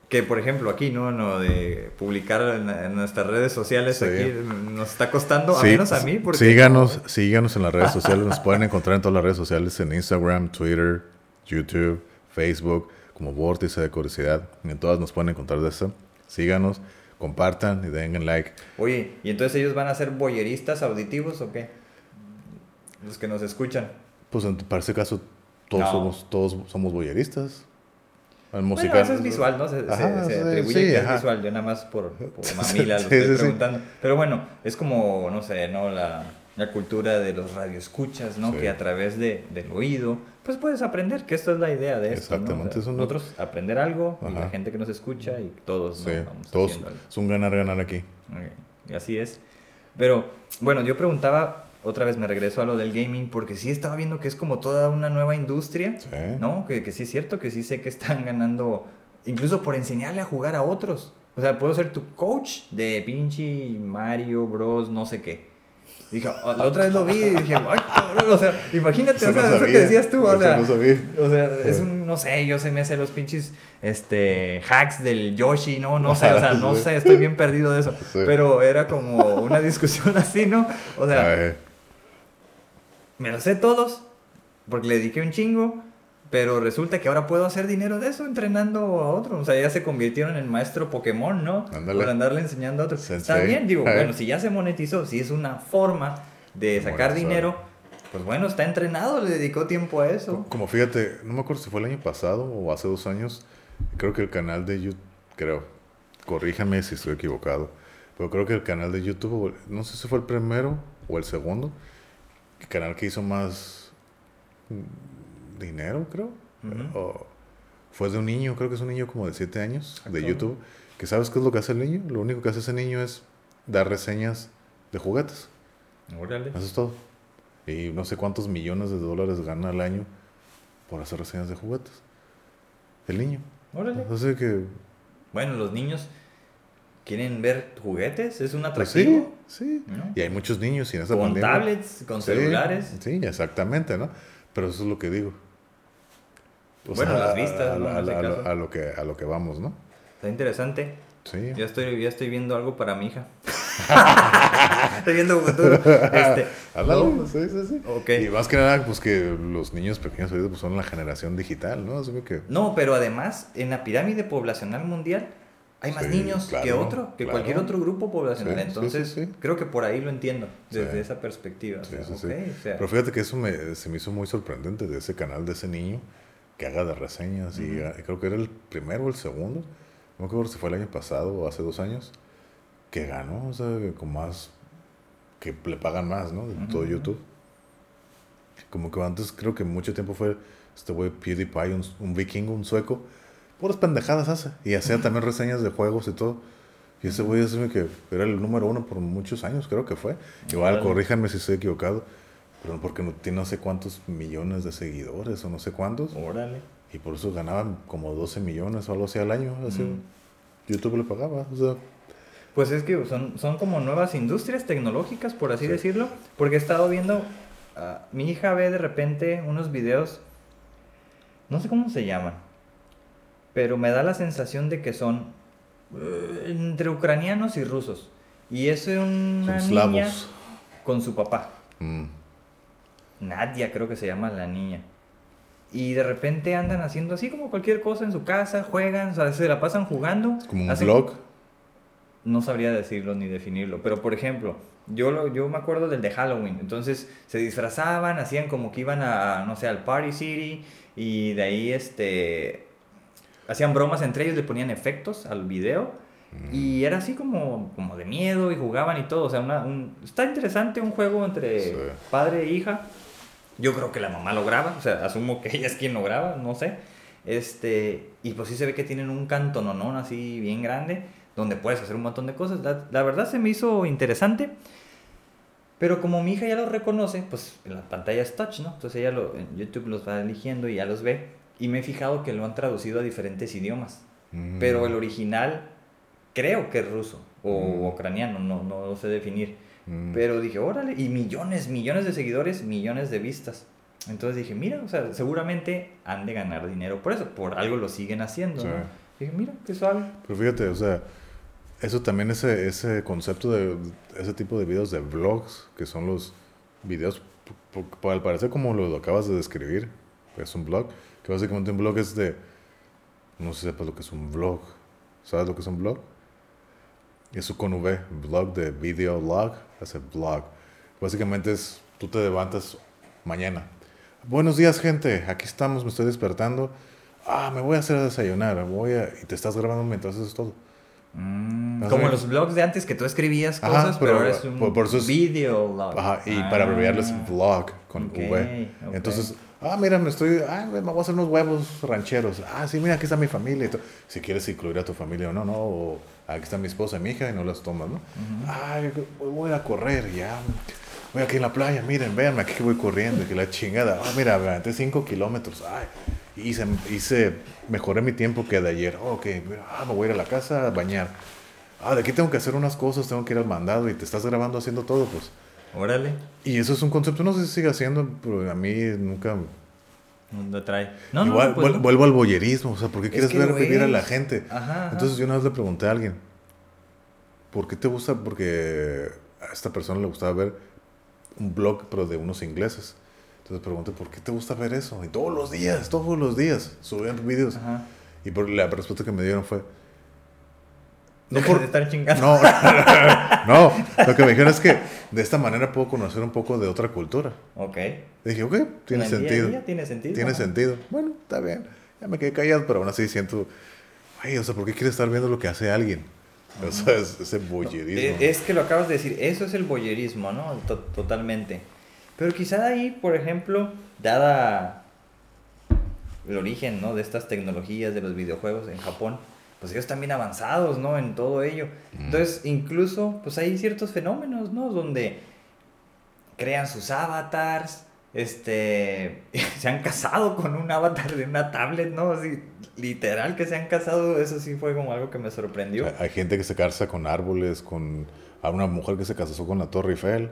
S1: que por ejemplo aquí, ¿no? No, de publicar en, en nuestras redes sociales
S2: Sí.
S1: aquí nos está costando, a
S2: Sí,
S1: menos a mí, porque...
S2: Síganos, síganos en las redes sociales. Nos pueden encontrar en todas las redes sociales: en Instagram, Twitter, YouTube, Facebook, como Vórtice de Curiosidad. En todas nos pueden encontrar de eso. Síganos, compartan y den like.
S1: Oye, ¿y entonces ellos van a ser boyeristas auditivos o qué? Los que nos escuchan.
S2: Pues en, para ese caso, todos
S1: No.
S2: somos todos somos boyeristas. En
S1: Bueno,
S2: música.
S1: eso es visual, ¿no? Se, se-
S2: Ajá,
S1: se
S2: sí,
S1: atribuye
S2: sí,
S1: que es visual, yo nada más por, por
S2: Sí,
S1: mamila lo estoy
S2: sí,
S1: preguntando. Pero bueno, es como, no sé, ¿no? La, la cultura de los radioescuchas, ¿no? Que a través de, del oído, pues puedes aprender, que esto es la idea de esto, ¿no? O sea,
S2: Exactamente,
S1: Nosotros aprender algo, y la gente que nos escucha, y todos, ¿no?
S2: Sí,
S1: Vamos
S2: todos. Es un ganar-ganar aquí.
S1: Ok, Y así es. Pero, bueno, yo preguntaba, otra vez me regreso a lo del gaming, porque sí estaba viendo que es como toda una nueva industria,
S2: Sí.
S1: ¿no? Que, que sí es cierto, que sí sé que están ganando, incluso por enseñarle a jugar a otros. O sea, puedo ser tu coach de pinche Mario Bros, no sé qué. Dije, "Ah, la otra vez lo vi y dije, ay, cabrón", o sea, imagínate,
S2: Eso
S1: o sea,
S2: no
S1: eso que decías tú, o sea,
S2: no
S1: o sea, es un, no sé, yo se me hace los pinches, este, hacks del Yoshi, no, no sé, o sea, no sé, estoy bien perdido de eso.
S2: Sí.
S1: Pero era como una discusión así, ¿no? O sea, me los sé todos, porque le dediqué un chingo, pero resulta que ahora puedo hacer dinero de eso entrenando a otros. O sea, ya se convirtieron en maestro Pokémon, ¿no?
S2: Ándale.
S1: Por andarle enseñando a otros. Está
S2: Sensei.
S1: bien, digo,
S2: Ay.
S1: bueno, si ya se monetizó, si es una forma de sacar dinero, pues bueno, está entrenado, le dedicó tiempo a eso.
S2: Como fíjate, no me acuerdo si fue el año pasado o hace dos años, creo que el canal de YouTube, creo, corríjame si estoy equivocado, pero creo que el canal de YouTube, no sé si fue el primero o el segundo, el canal que hizo más dinero, creo, o fue de un niño, creo que es un niño como de 7 años, de. YouTube, que sabes qué es lo que hace el niño, lo único que hace ese niño es dar reseñas de juguetes.
S1: Órale.
S2: Eso es todo. Y no sé cuántos millones de dólares gana al año por hacer reseñas de juguetes. El niño.
S1: Órale.
S2: Así que.
S1: Bueno, los niños quieren ver juguetes, es un
S2: pues
S1: atractivo.
S2: sí, sí.
S1: ¿no?
S2: Y hay muchos niños y en esta
S1: Con
S2: pandemia-
S1: tablets, con celulares.
S2: Sí, exactamente, ¿no? Pero eso es lo que digo. O
S1: Bueno, las vistas,
S2: a,
S1: ¿no?
S2: a- lo-
S1: caso.
S2: a lo que, a lo que vamos, ¿no?
S1: Está interesante.
S2: Sí.
S1: Ya estoy, ya estoy viendo algo para mi hija. estoy viendo futuro. Este, no,
S2: sí, sí, sí.
S1: Ok.
S2: Y más que nada, pues que los niños pequeños pues, son la generación digital, ¿no? Así que...
S1: No, pero además, en la pirámide poblacional mundial hay más
S2: Sí,
S1: niños que
S2: claro,
S1: otro, que
S2: claro.
S1: cualquier otro grupo poblacional.
S2: Sí,
S1: Entonces,
S2: sí,
S1: creo que por ahí lo entiendo, desde esa perspectiva. O sea,
S2: sí, sí.
S1: ok, o sea,
S2: Pero fíjate que eso me, se me hizo muy sorprendente de ese canal, de ese niño que haga de reseñas. Y
S1: Ujú.
S2: ah, creo que era el primero o el segundo. No me acuerdo si fue el año pasado o hace dos años. Que ganó, o sea, con más. que le pagan más, ¿no? De todo
S1: Ujú.
S2: YouTube. Como que antes creo que mucho tiempo fue este güey PewDiePie, un, un vikingo, un sueco. Puras pendejadas hace. Y hacía también reseñas de juegos y todo. Y ese güey es que era el número uno por muchos años, creo que fue. Igual,
S1: Órale.
S2: corríjanme si estoy equivocado. Pero porque no tiene no sé cuántos millones de seguidores o no sé cuántos.
S1: órale.
S2: Y por eso ganaban como 12 millones o algo así al año. Así,
S1: Mm.
S2: YouTube le pagaba. O sea,
S1: Pues es que son, son como nuevas industrias tecnológicas, por así
S2: Sí.
S1: decirlo, porque he estado viendo, ah, mi hija ve de repente unos videos, no sé cómo se llaman, pero me da la sensación de que son eh, entre ucranianos y rusos. Y es una
S2: son
S1: niña
S2: slavos.
S1: con su papá.
S2: Mm.
S1: Nadia creo que se llama la niña. Y de repente andan haciendo así como cualquier cosa en su casa, juegan, o sea, se la pasan jugando.
S2: Como un
S1: hacen-
S2: blog.
S1: No sabría decirlo ni definirlo, pero por ejemplo, yo, lo, yo me acuerdo del de Halloween, entonces se disfrazaban, hacían como que iban a, no sé, al Party City y de ahí este, hacían bromas entre ellos, le ponían efectos al video
S2: Mm.
S1: y era así como, como de miedo y jugaban y todo, o sea, una- un- está interesante un juego entre
S2: Sí.
S1: padre e hija. Yo creo que la mamá lo graba, o sea, asumo que ella es quien lo graba, no sé. Este, y pues sí se ve que tienen un cantononón así bien grande, donde puedes hacer un montón de cosas. La, la verdad se me hizo interesante, pero como mi hija ya lo reconoce, pues en la pantalla es touch, ¿no? Entonces ella lo, en YouTube los va eligiendo y ya los ve. Y me he fijado que lo han traducido a diferentes idiomas.
S2: Mm.
S1: Pero el original creo que es ruso o
S2: Mm.
S1: ucraniano, no, no lo sé definir.
S2: Mm.
S1: Pero dije, órale, y millones, millones de seguidores, millones de vistas. Entonces dije, mira, o sea, seguramente han de ganar dinero por eso, por algo lo siguen haciendo.
S2: Sí.
S1: ¿no? Dije, mira, qué suave.
S2: Pero fíjate, o sea, eso también, ese, ese concepto de ese tipo de videos de vlogs, que son los videos, al parecer como lo acabas de describir, es un blog, que básicamente un blog es de, no sé si sepas lo que es un vlog, ¿sabes lo que es un blog? Eso con V, blog de video log, hace blog. Básicamente es, tú te levantas mañana. Buenos días gente, aquí estamos, me estoy despertando. Ah, me voy a hacer desayunar, voy a... y te estás grabando mientras haces todo.
S1: Mm,
S2: Ajá.
S1: como los blogs de antes que tú escribías
S2: Ajá,
S1: cosas, pero,
S2: pero,
S1: ahora es un
S2: por- por eso es-
S1: video blog.
S2: Ajá, y para abreviarles
S1: Ah,
S2: vlog con
S1: ok,
S2: V. Entonces, ah, mira, me estoy, ah, me voy a hacer unos huevos rancheros. Ah, sí, mira, aquí está mi familia. Si quieres incluir a tu familia o no, no. O aquí está mi esposa y mi hija y no las tomas, ¿no?
S1: Ujú.
S2: Ay, voy a correr ya. Voy aquí en la playa, miren, véanme, aquí voy corriendo, que la chingada. Ah, mira, me aventé 5 kilómetros. Ay, hice, hice, mejoré mi tiempo que de ayer. Oh, ok, mira, ah, me voy a ir a la casa a bañar. Ah, de aquí tengo que hacer unas cosas, tengo que ir al mandado y te estás grabando haciendo todo, pues.
S1: Órale,
S2: Y eso es un concepto, no sé si sigue haciendo, pero a mí nunca...
S1: ¿dónde trae? No,
S2: Igual,
S1: no, pues
S2: vuel-
S1: no.
S2: vuelvo al boyerismo, o sea, ¿por qué
S1: Es
S2: quieres ver vivir a la gente?
S1: Ajá, ajá.
S2: Entonces yo una vez le pregunté a alguien, ¿por qué te gusta? Porque a esta persona le gustaba ver un blog, pero de unos ingleses. Entonces pregunté, ¿por qué te gusta ver eso? Y todos los días, todos los días, subían videos.
S1: Ajá.
S2: Y por la respuesta que me dieron fue, no
S1: Deja
S2: por...
S1: de estar chingando.
S2: No, no, lo que me dijeron es que de esta manera puedo conocer un poco de otra cultura.
S1: Ok.
S2: Dije, ok, tiene
S1: En el día
S2: sentido.
S1: día tiene sentido.
S2: Tiene
S1: ajá.
S2: sentido. Bueno, está bien. Ya me quedé callado, pero aún así siento, ay, o sea, ¿por qué quieres estar viendo lo que hace alguien? O sea, es, ese bullerismo.
S1: Eh, Es que lo acabas de decir, eso es el boyerismo, ¿no? To- totalmente. Pero quizá ahí, por ejemplo, dada el origen, ¿no? De estas tecnologías, de los videojuegos en Japón, pues ellos están bien avanzados, ¿no? En todo ello.
S2: Mm.
S1: Entonces, incluso, pues hay ciertos fenómenos, ¿no? Donde crean sus avatars, este, se han casado con un avatar de una tablet, ¿no? Así, literal que se han casado, eso sí fue como algo que me sorprendió.
S2: Hay- Hay gente que se casa con árboles, con a una mujer que se casó con la Torre Eiffel.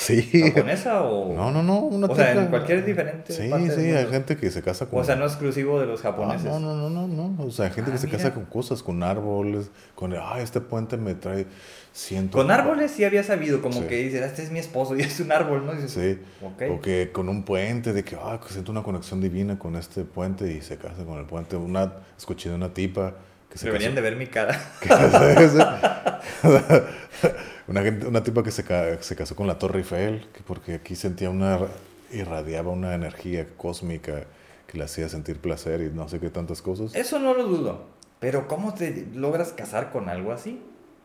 S2: Sí.
S1: ¿Japonesa o...?
S2: No, no, no, una
S1: O sea, en cualquier diferente
S2: Sí,
S1: parte
S2: sí, hay gente que se casa con
S1: O sea, no exclusivo de los
S2: Ah,
S1: japoneses.
S2: no, no, no, no, no. O sea, hay gente
S1: Ah,
S2: que se casa con cosas, con árboles, con, ah, este puente me trae ciento.
S1: Con árboles sí había sabido, como
S2: Sí.
S1: que dices, este es mi esposo y es un árbol, ¿no? Dices,
S2: Sí.
S1: Ok.
S2: O que con un puente, de que, ah, siento una conexión divina con este puente y se casa con el puente. Una, escuché de una tipa que se
S1: Deberían de ver mi cara.
S2: una, gente- una tipa que se, se casó con la Torre Eiffel, que porque aquí sentía una, irradiaba una energía cósmica que le hacía sentir placer y no sé qué tantas cosas.
S1: Eso no lo dudo. Pero ¿cómo te logras casar con algo así?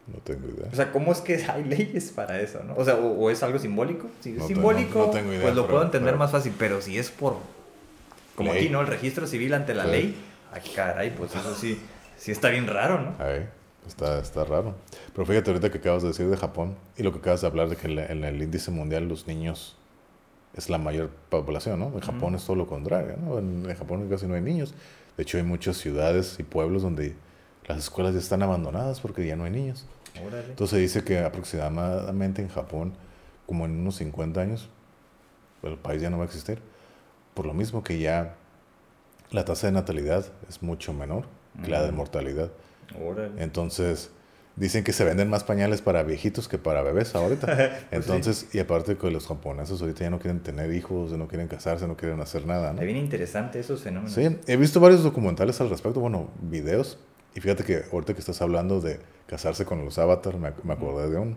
S2: No tengo idea.
S1: O sea, ¿cómo es que hay leyes para eso, no? O sea, o, o es algo simbólico. Si es
S2: No tengo-
S1: simbólico,
S2: no tengo idea,
S1: pues lo
S2: pero-
S1: puedo entender
S2: pero-
S1: más fácil. Pero si es por, como
S2: Ley.
S1: aquí, ¿no? El registro civil ante la
S2: Sí.
S1: ley. Ay, caray, pues eso sí, sí está bien raro, ¿no?
S2: Ahí, está, está raro. Pero fíjate ahorita que acabas de decir de Japón y lo que acabas de hablar de que en, la- en el índice mundial los niños es la mayor población, ¿no? En Japón es todo lo contrario, ¿no? En, en Japón casi no hay niños. De hecho, hay muchas ciudades y pueblos donde las escuelas ya están abandonadas porque ya no hay niños.
S1: Órale.
S2: Entonces se dice que aproximadamente en Japón, como en unos 50 años, el país ya no va a existir. Por lo mismo que ya la tasa de natalidad es mucho menor que la de mortalidad.
S1: Órale.
S2: Entonces, dicen que se venden más pañales para viejitos que para bebés ahorita.
S1: Pues
S2: Entonces, y aparte que los japoneses ahorita ya no quieren tener hijos, no quieren casarse, no quieren hacer nada, ¿no?
S1: Está bien interesante esos fenómenos.
S2: Sí, he visto varios documentales al respecto, bueno, videos. Y fíjate que ahorita que estás hablando de casarse con los avatars, me, me acordé de uno.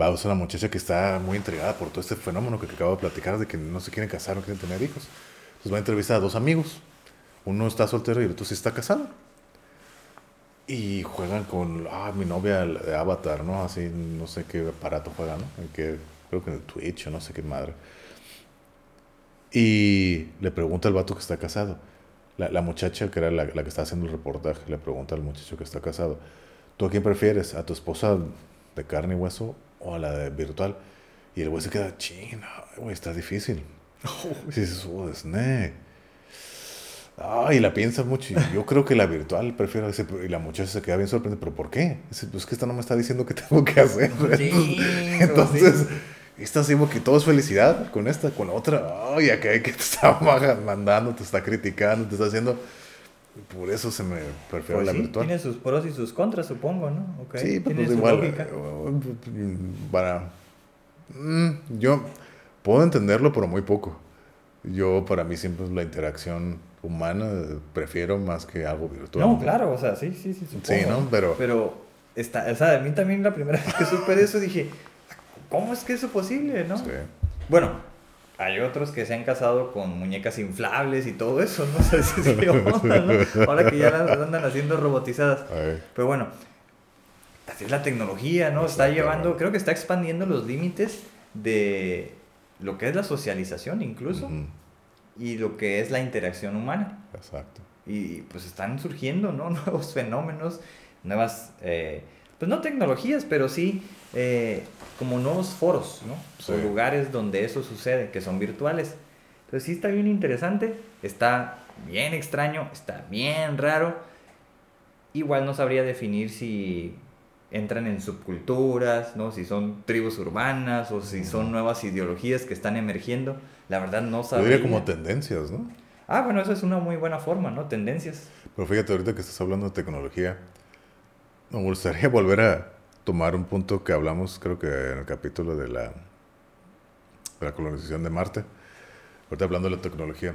S2: Va, es una muchacha que está muy intrigada por todo este fenómeno que acabo de platicar de que no se quieren casar, no quieren tener hijos. Entonces va a entrevistar a dos amigos. Uno está soltero y el otro sí está casado. Y juegan con, ah, mi novia de Avatar, ¿no? Así, no sé qué aparato juegan, ¿no? En que, creo que en el Twitch o no sé qué madre. Y le pregunta al vato que está casado. La, la muchacha, que era la, la que está haciendo el reportaje, le pregunta al muchacho que está casado, ¿tú a quién prefieres? ¿A tu esposa de carne y hueso o a la de virtual? Y el güey se queda, china, güey, está difícil. Y dices, oh, Snake. Ah, y la piensa mucho. Yo creo que la virtual prefiero ese. Y la muchacha se queda bien sorprendida. ¿Pero por qué? Dice, pues que esta no me está diciendo qué tengo que hacer.
S1: Sí,
S2: Entonces, esta sí, que todo es felicidad con esta, con la otra. Ay, acá hay que te está mandando, te está criticando, te está haciendo. Por eso se me prefiero
S1: Pues
S2: la
S1: sí,
S2: virtual.
S1: tiene sus pros y sus contras, supongo, ¿no? Ok,
S2: Sí, pero pues
S1: su
S2: igual.
S1: lógica.
S2: eh, Para. mm, Yo puedo entenderlo, pero muy poco. Yo, para mí, siempre es la interacción humana. Prefiero más que algo virtual.
S1: No, claro, o sea, sí, sí, sí, supongo.
S2: Sí, ¿no? Pero-
S1: Pero, está, o sea, a mí también la primera vez que supe de eso dije, ¿cómo es que eso es posible, no?
S2: Sí.
S1: Bueno, hay otros que se han casado con muñecas inflables y todo eso, ¿no? O sea, sí, sí, onda, ¿no? Ahora que ya las andan haciendo robotizadas.
S2: Ay,
S1: Pero bueno, así es la tecnología, ¿no? Está llevando, creo que está expandiendo los límites de lo que es la socialización incluso y lo que es la interacción humana.
S2: Exacto.
S1: Y pues están surgiendo, ¿no? Nuevos fenómenos, nuevas, eh, pues no tecnologías, pero sí eh, como nuevos foros, ¿no?
S2: Sí.
S1: O lugares donde eso sucede, que son virtuales. Entonces sí está bien interesante, está bien extraño, está bien raro. Igual no sabría definir si entran en subculturas, ¿no? Si son tribus urbanas o si son nuevas ideologías que están emergiendo. La verdad no
S2: Yo
S1: sabría.
S2: diría como tendencias, ¿no?
S1: Ah, bueno, eso es una muy buena forma, ¿no? Tendencias.
S2: Pero fíjate, ahorita que estás hablando de tecnología, me gustaría volver a tomar un punto que hablamos, creo que en el capítulo de la, de la colonización de Marte. Ahorita hablando de la tecnología.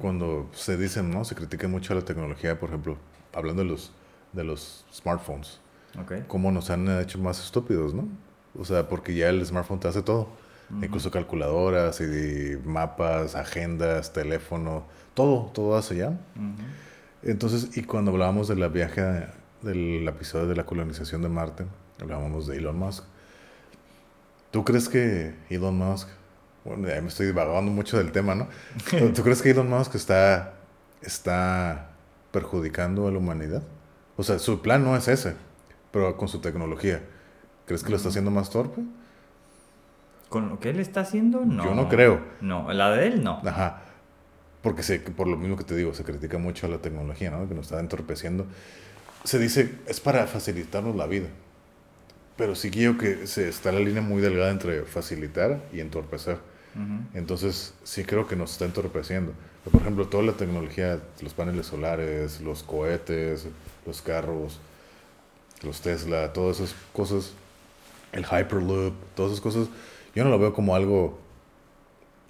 S2: Cuando se dicen, ¿no? Se critica mucho la tecnología, por ejemplo, hablando de los, de los smartphones.
S1: Ok.
S2: cómo nos han hecho más estúpidos, ¿no? O sea, porque ya el smartphone te hace todo. Incluso calculadoras y mapas, agendas, teléfono, todo, todo hace ya. Entonces, y cuando hablábamos de la viaje, del episodio de la colonización de Marte, hablábamos de Elon Musk. ¿Tú crees que Elon Musk, bueno, ya me estoy divagando mucho del tema, ¿no? ¿Tú crees que Elon Musk está, está perjudicando a la humanidad? O sea, su plan no es ese, pero con su tecnología. ¿Crees que lo está haciendo más torpe?
S1: ¿Con lo que él está haciendo? No.
S2: Yo no creo.
S1: No, la de él no.
S2: Ajá. Porque se, por lo mismo que te digo, se critica mucho a la tecnología, ¿no? Que nos está entorpeciendo. Se dice, es para facilitarnos la vida. Pero sí creo que se está la línea muy delgada entre facilitar y entorpecer. Entonces, sí creo que nos está entorpeciendo. Por ejemplo, toda la tecnología, los paneles solares, los cohetes, los carros, los Tesla, todas esas cosas, el Hyperloop, todas esas cosas, yo no lo veo como algo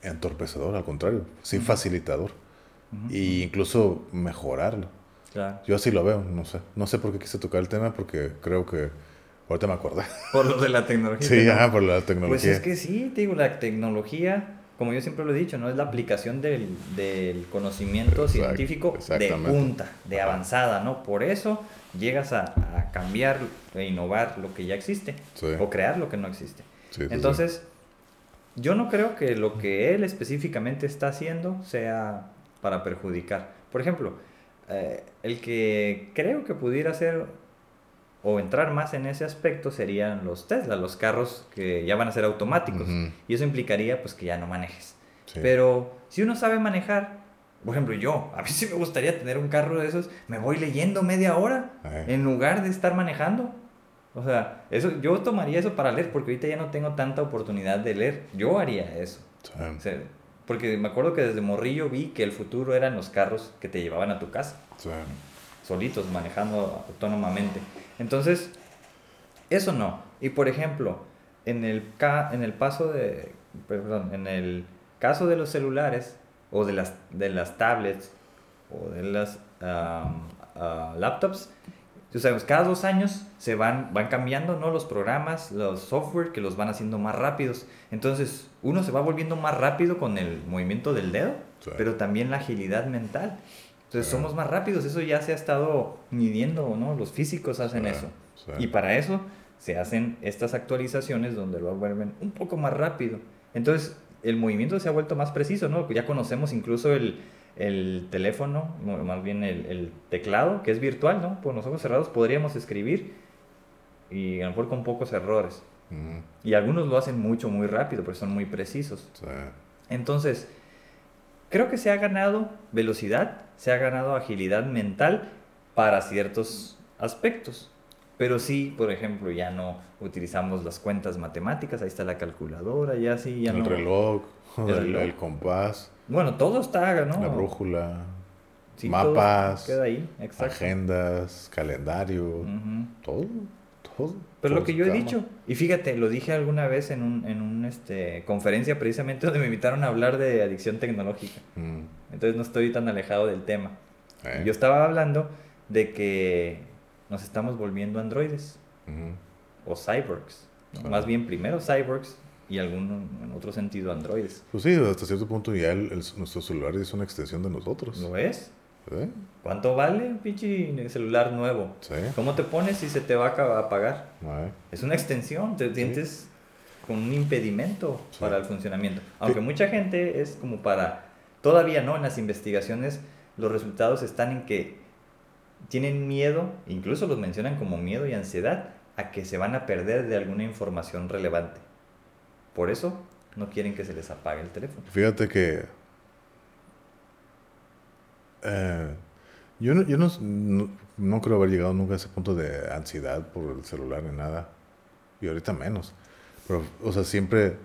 S2: entorpecedor, al contrario, sí facilitador. Y incluso mejorarlo. Yo así lo veo, no sé. No sé por qué quise tocar el tema, porque creo que ahorita me acordé.
S1: Por lo de la tecnología.
S2: Sí, ajá, por la tecnología.
S1: Pues es que sí, te digo, la tecnología, como yo siempre lo he dicho, no es la aplicación del, del conocimiento científico de punta, de avanzada, ¿no? Por eso llegas a, a cambiar e innovar lo que ya existe o crear lo que no existe. Entonces, yo no creo que lo que él específicamente está haciendo sea para perjudicar. Por ejemplo, eh, el que creo que pudiera ser o entrar más en ese aspecto serían los Tesla, los carros que ya van a ser automáticos. Y eso implicaría pues que ya no manejes. Pero si uno sabe manejar, por ejemplo yo, a mí sí me gustaría tener un carro de esos, me voy leyendo media hora en lugar de estar manejando. O sea, eso, yo tomaría eso para leer, porque ahorita ya no tengo tanta oportunidad de leer. Yo haría eso. porque me acuerdo que desde morrillo vi que el futuro eran los carros que te llevaban a tu casa. Solitos, manejando autónomamente. Entonces, eso no. Y por ejemplo, en el, en el paso de, perdón, en el caso de los celulares o de las, de las tablets o de las uh, laptops, sabes, cada dos años se van, van cambiando ¿no? los programas, los software que los van haciendo más rápidos. Entonces, uno se va volviendo más rápido con el movimiento del dedo, pero también la agilidad mental. Entonces, somos más rápidos. Eso ya se ha estado midiendo, ¿no? Los físicos hacen eso. Y para eso se hacen estas actualizaciones donde lo vuelven un poco más rápido. Entonces, el movimiento se ha vuelto más preciso, ¿no? Ya conocemos incluso el, el teléfono, más bien el, teclado, que es virtual, ¿no? Por los ojos cerrados podríamos escribir y a lo mejor con pocos errores. Y algunos lo hacen mucho, muy rápido, porque son muy precisos. Entonces, creo que se ha ganado velocidad, se ha ganado agilidad mental para ciertos aspectos. Pero sí, por ejemplo, ya no utilizamos las cuentas matemáticas, ahí está la calculadora, ya sí, ya
S2: el Reloj, el, el compás.
S1: Bueno, todo está, ¿no?
S2: La brújula, mapas,
S1: queda ahí, exacto.
S2: agendas, calendario, todo, todo.
S1: Pero lo que yo he dicho, y fíjate, lo dije alguna vez en un, en un este, conferencia precisamente donde me invitaron a hablar de adicción tecnológica. Mm. Entonces no estoy tan alejado del tema. Eh. Yo estaba hablando de que nos estamos volviendo androides o cyborgs. Más bien primero cyborgs y algún, en otro sentido, androides.
S2: Pues sí, hasta cierto punto ya el, nuestro celular es una extensión de nosotros.
S1: ¿Lo es? ¿Cuánto vale un pinche celular nuevo? Sí. ¿Cómo te pones si se te va a apagar? Es una extensión, te sientes con un impedimento para el funcionamiento. Aunque mucha gente es como para, todavía no, en las investigaciones los resultados están en que tienen miedo, incluso los mencionan como miedo y ansiedad, a que se van a perder de alguna información relevante. Por eso no quieren que se les apague el teléfono.
S2: Fíjate que eh, yo, no, yo no, creo haber llegado nunca a ese punto de ansiedad por el celular ni nada. Y ahorita menos. Pero, o sea, siempre,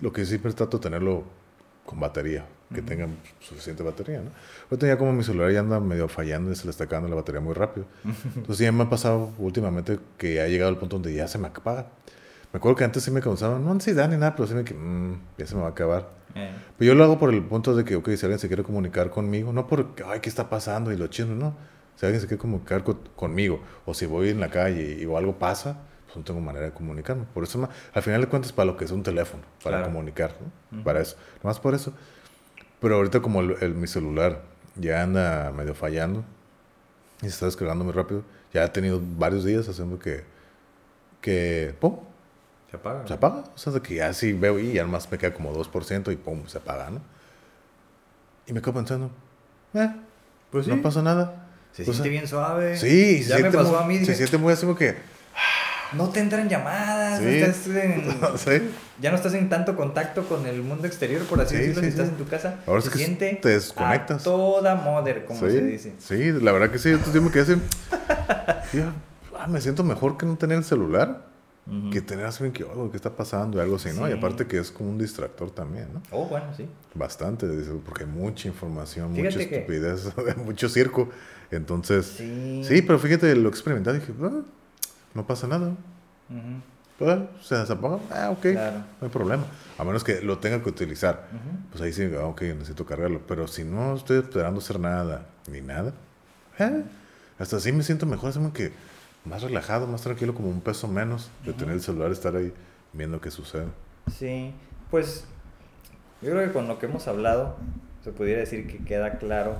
S2: lo que siempre trato de tenerlo con batería, que tenga suficiente batería, ¿no? Yo tenía como mi celular ya anda medio fallando y se le está acabando la batería muy rápido. Entonces ya me ha pasado últimamente que ha llegado el punto donde ya se me apaga. Me acuerdo que antes sí me causaba, no ansiedad ni nada, pero sí me que mm, ya se me va a acabar. Eh. Pero yo lo hago por el punto de que, ok, si alguien se quiere comunicar conmigo, no porque, ay, ¿qué está pasando? Y lo chino, no. Si alguien se quiere comunicar conmigo, o si voy en la calle y, o algo pasa, pues no tengo manera de comunicarme. Por eso, al final de cuentas, para lo que es un teléfono, para comunicar, ¿no? Para eso. Nomás por eso. Pero ahorita como el, mi celular ya anda medio fallando y se está descargando muy rápido, ya ha tenido varios días haciendo que, que, ¡pum!
S1: Se apaga.
S2: Se apaga. O sea, de que ya sí veo y ya más me queda como 2% y pum, se apaga, ¿no? Y me quedo pensando, eh, pues no pasa nada.
S1: Se siente bien suave.
S2: Sí,
S1: ya me pasó
S2: a mí. Se siente muy así como que.
S1: No te entran llamadas, sí. estás en...
S2: sí.
S1: ya no estás en tanto contacto con el mundo exterior, por así
S2: Sí,
S1: decirlo,
S2: sí,
S1: si estás
S2: sí.
S1: en tu casa.
S2: Ahora
S1: se
S2: es que
S1: siente
S2: te desconectas.
S1: a toda moda, como
S2: sí,
S1: se dice.
S2: sí, la verdad que sí, entonces yo me quedé así, ah, me siento mejor que no tener el celular,
S1: Ujú.
S2: que tener así, que, oh, ¿qué está pasando? Y algo así, ¿no? Y
S1: Sí.
S2: aparte que es como un distractor también, ¿no?
S1: Oh, bueno, sí.
S2: Bastante, porque hay mucha información,
S1: Fíjate
S2: mucha
S1: que-
S2: estupidez, mucho circo. Entonces,
S1: Sí.
S2: sí, pero fíjate, lo experimenté, dije, "Ah, no pasa nada.
S1: Ujú,
S2: Ah, se desapaga, ah, ok,
S1: Claro.
S2: no hay problema. A menos que lo tenga que utilizar.
S1: Ujú.
S2: Pues ahí sí, ah, ok, necesito cargarlo. Pero si no estoy esperando hacer nada, ni nada, eh, hasta así me siento mejor, así que más relajado, más tranquilo, como un peso menos de tener el celular, estar ahí viendo qué sucede.
S1: Sí, pues yo creo que con lo que hemos hablado se pudiera decir que queda claro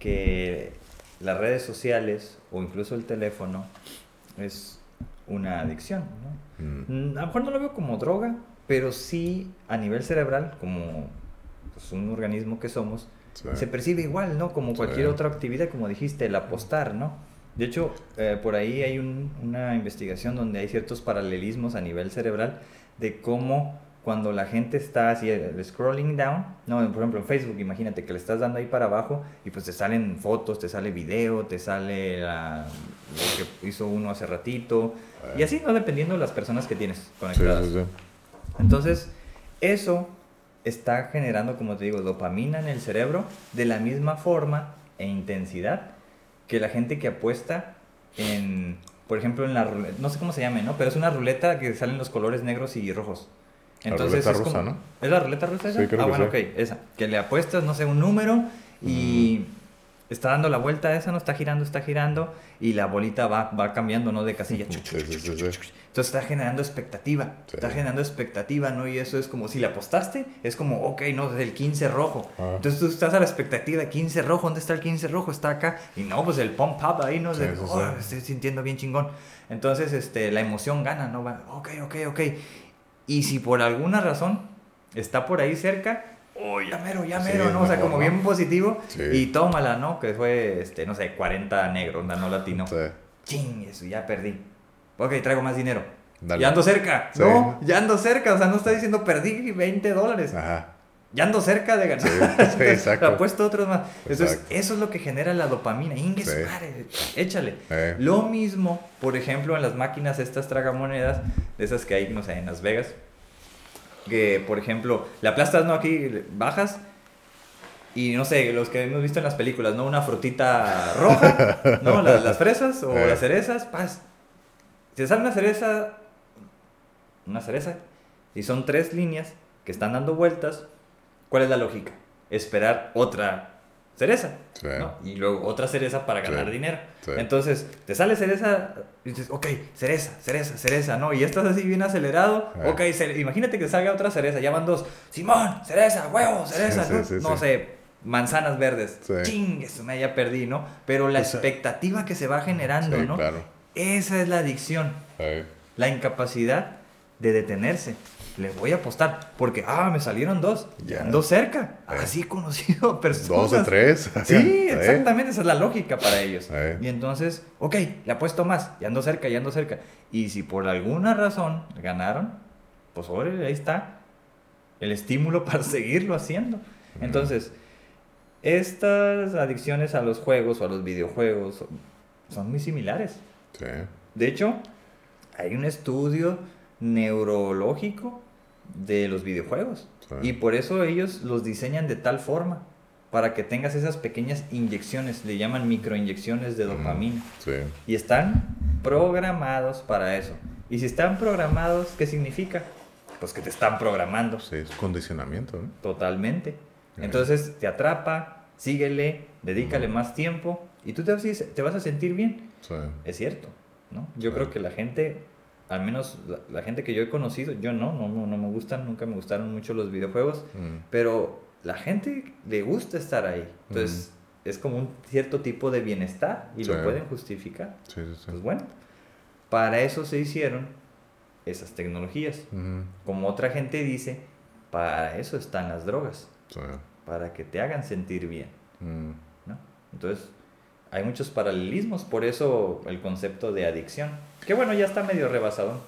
S1: que las redes sociales o incluso el teléfono es una adicción, ¿no?
S2: Mm,
S1: Mm, A lo mejor no lo veo como droga, pero sí a nivel cerebral, como pues, un organismo que somos,
S2: sí.
S1: se percibe igual, ¿no? Como cualquier
S2: Sí.
S1: otra actividad, como dijiste, el apostar, ¿no? De hecho, eh, por ahí hay un- una investigación donde hay ciertos paralelismos a nivel cerebral de cómo cuando la gente está así, el scrolling down, no, por ejemplo en Facebook, imagínate que le estás dando ahí para abajo y pues te salen fotos, te sale video, te sale la- lo que hizo uno hace ratito, y así, ¿no? Dependiendo de las personas que tienes
S2: Sí,
S1: conectadas.
S2: sí, sí.
S1: Entonces, eso está generando, como te digo, dopamina en el cerebro de la misma forma e intensidad que la gente que apuesta en, por ejemplo, en la ruleta, no sé cómo se llame, ¿no? Pero es una ruleta que salen los colores negros y rojos.
S2: La ruleta
S1: es
S2: rusa,
S1: como-
S2: ¿no?
S1: ¿Es la ruleta rusa esa?
S2: Sí, creo
S1: ah,
S2: que
S1: bueno,
S2: sí.
S1: ok, esa. Que le apuestas, no sé, un número y está dando la vuelta esa, no está girando, está girando y la bolita va, va cambiando, ¿no? De casilla.
S2: Sí, sí, sí, sí.
S1: Entonces está generando expectativa, está generando expectativa, ¿no? Y eso es como, si le apostaste, es como, ok, no, es el 15 rojo.
S2: Ah.
S1: Entonces tú estás a la expectativa, 15 rojo, ¿dónde está el 15 rojo? Está acá. Y no, pues el pump up ahí, ¿no? De, "Oh, me estoy sintiendo bien chingón. Entonces, este, la emoción gana, ¿no? Va, ok, ok, ok. Y si por alguna razón está por ahí cerca, oh, ya mero, ya
S2: Sí,
S1: mero, ¿no? O sea,
S2: mejor,
S1: como
S2: ¿no?
S1: bien positivo.
S2: Sí.
S1: Y tómala, ¿no? Que fue, este, no sé, 40 negro, no latino.
S2: Sí.
S1: Ching, eso, ya perdí. Ok, traigo más dinero.
S2: Dale.
S1: Ya ando cerca.
S2: Sí.
S1: No, ya ando cerca. O sea, no está diciendo perdí 20 dólares.
S2: Ajá.
S1: Ya ando cerca de ganar.
S2: Sí, sí,
S1: Entonces,
S2: exacto.
S1: Apuesto otros más. Entonces, eso es lo que genera la dopamina. Ingue su
S2: Sí.
S1: madre, échale.
S2: Eh.
S1: Lo mismo, por ejemplo, en las máquinas estas tragamonedas, de esas que hay, no sé, en Las Vegas. Que, por ejemplo, le aplastas, ¿no? Aquí bajas. Y no sé, los que hemos visto en las películas, ¿no? Una frutita roja, ¿no? Las, las fresas o
S2: Eh.
S1: las cerezas, paz. Si te sale una cereza, una cereza, y son tres líneas que están dando vueltas, ¿cuál es la lógica? Esperar otra cereza,
S2: Sí.
S1: ¿no? Y luego otra cereza para ganar
S2: Sí.
S1: dinero.
S2: Sí.
S1: Entonces, te sale cereza y dices, ok, cereza, cereza, cereza, ¿no? Y estás así bien acelerado. Ok, imagínate que salga otra cereza, ya van dos. Simón, cereza, huevo, cereza, ¿no? sé, manzanas verdes. Ching, eso me ya perdí, ¿no? Pero la expectativa que se va generando, ¿no?
S2: claro.
S1: Esa es la adicción, la incapacidad de detenerse. Le voy a apostar porque, ah, me salieron dos, Ya. ando cerca.
S2: Eh.
S1: Así conocido personas.
S2: Dos de tres.
S1: Sí,
S2: Eh.
S1: exactamente, esa es la lógica para ellos.
S2: Eh.
S1: Y entonces, ok, le apuesto más, ya ando cerca, ya ando cerca. Y si por alguna razón ganaron, pues órale, ahí está el estímulo para seguirlo haciendo. Entonces, estas adicciones a los juegos o a los videojuegos son- son muy similares.
S2: Sí.
S1: De hecho, hay un estudio neurológico de los videojuegos.
S2: Sí.
S1: Y por eso ellos los diseñan de tal forma, para que tengas esas pequeñas inyecciones, le llaman microinyecciones de dopamina.
S2: Sí.
S1: Y están programados para eso. Y si están programados, ¿qué significa? Pues que te están programando
S2: Sí, es condicionamiento, ¿no?
S1: totalmente.
S2: Sí.
S1: Entonces te atrapa, síguele, dedícale más tiempo y tú te vas, a- te vas a sentir bien.
S2: Sí.
S1: Es cierto, ¿no? Yo creo que la gente, al menos la, la gente que yo he conocido, yo no, no, no, no me gustan, nunca me gustaron mucho los videojuegos,
S2: Mm.
S1: pero la gente le gusta estar ahí. Entonces es como un cierto tipo de bienestar y
S2: Sí.
S1: lo pueden justificar.
S2: Sí, sí, sí.
S1: Pues bueno, para eso se hicieron esas tecnologías. Como otra gente dice, para eso están las drogas, para que te hagan sentir bien.
S2: Mm.
S1: ¿no? Entonces, hay muchos paralelismos, por eso el concepto de adicción. Que bueno, ya está medio rebasado.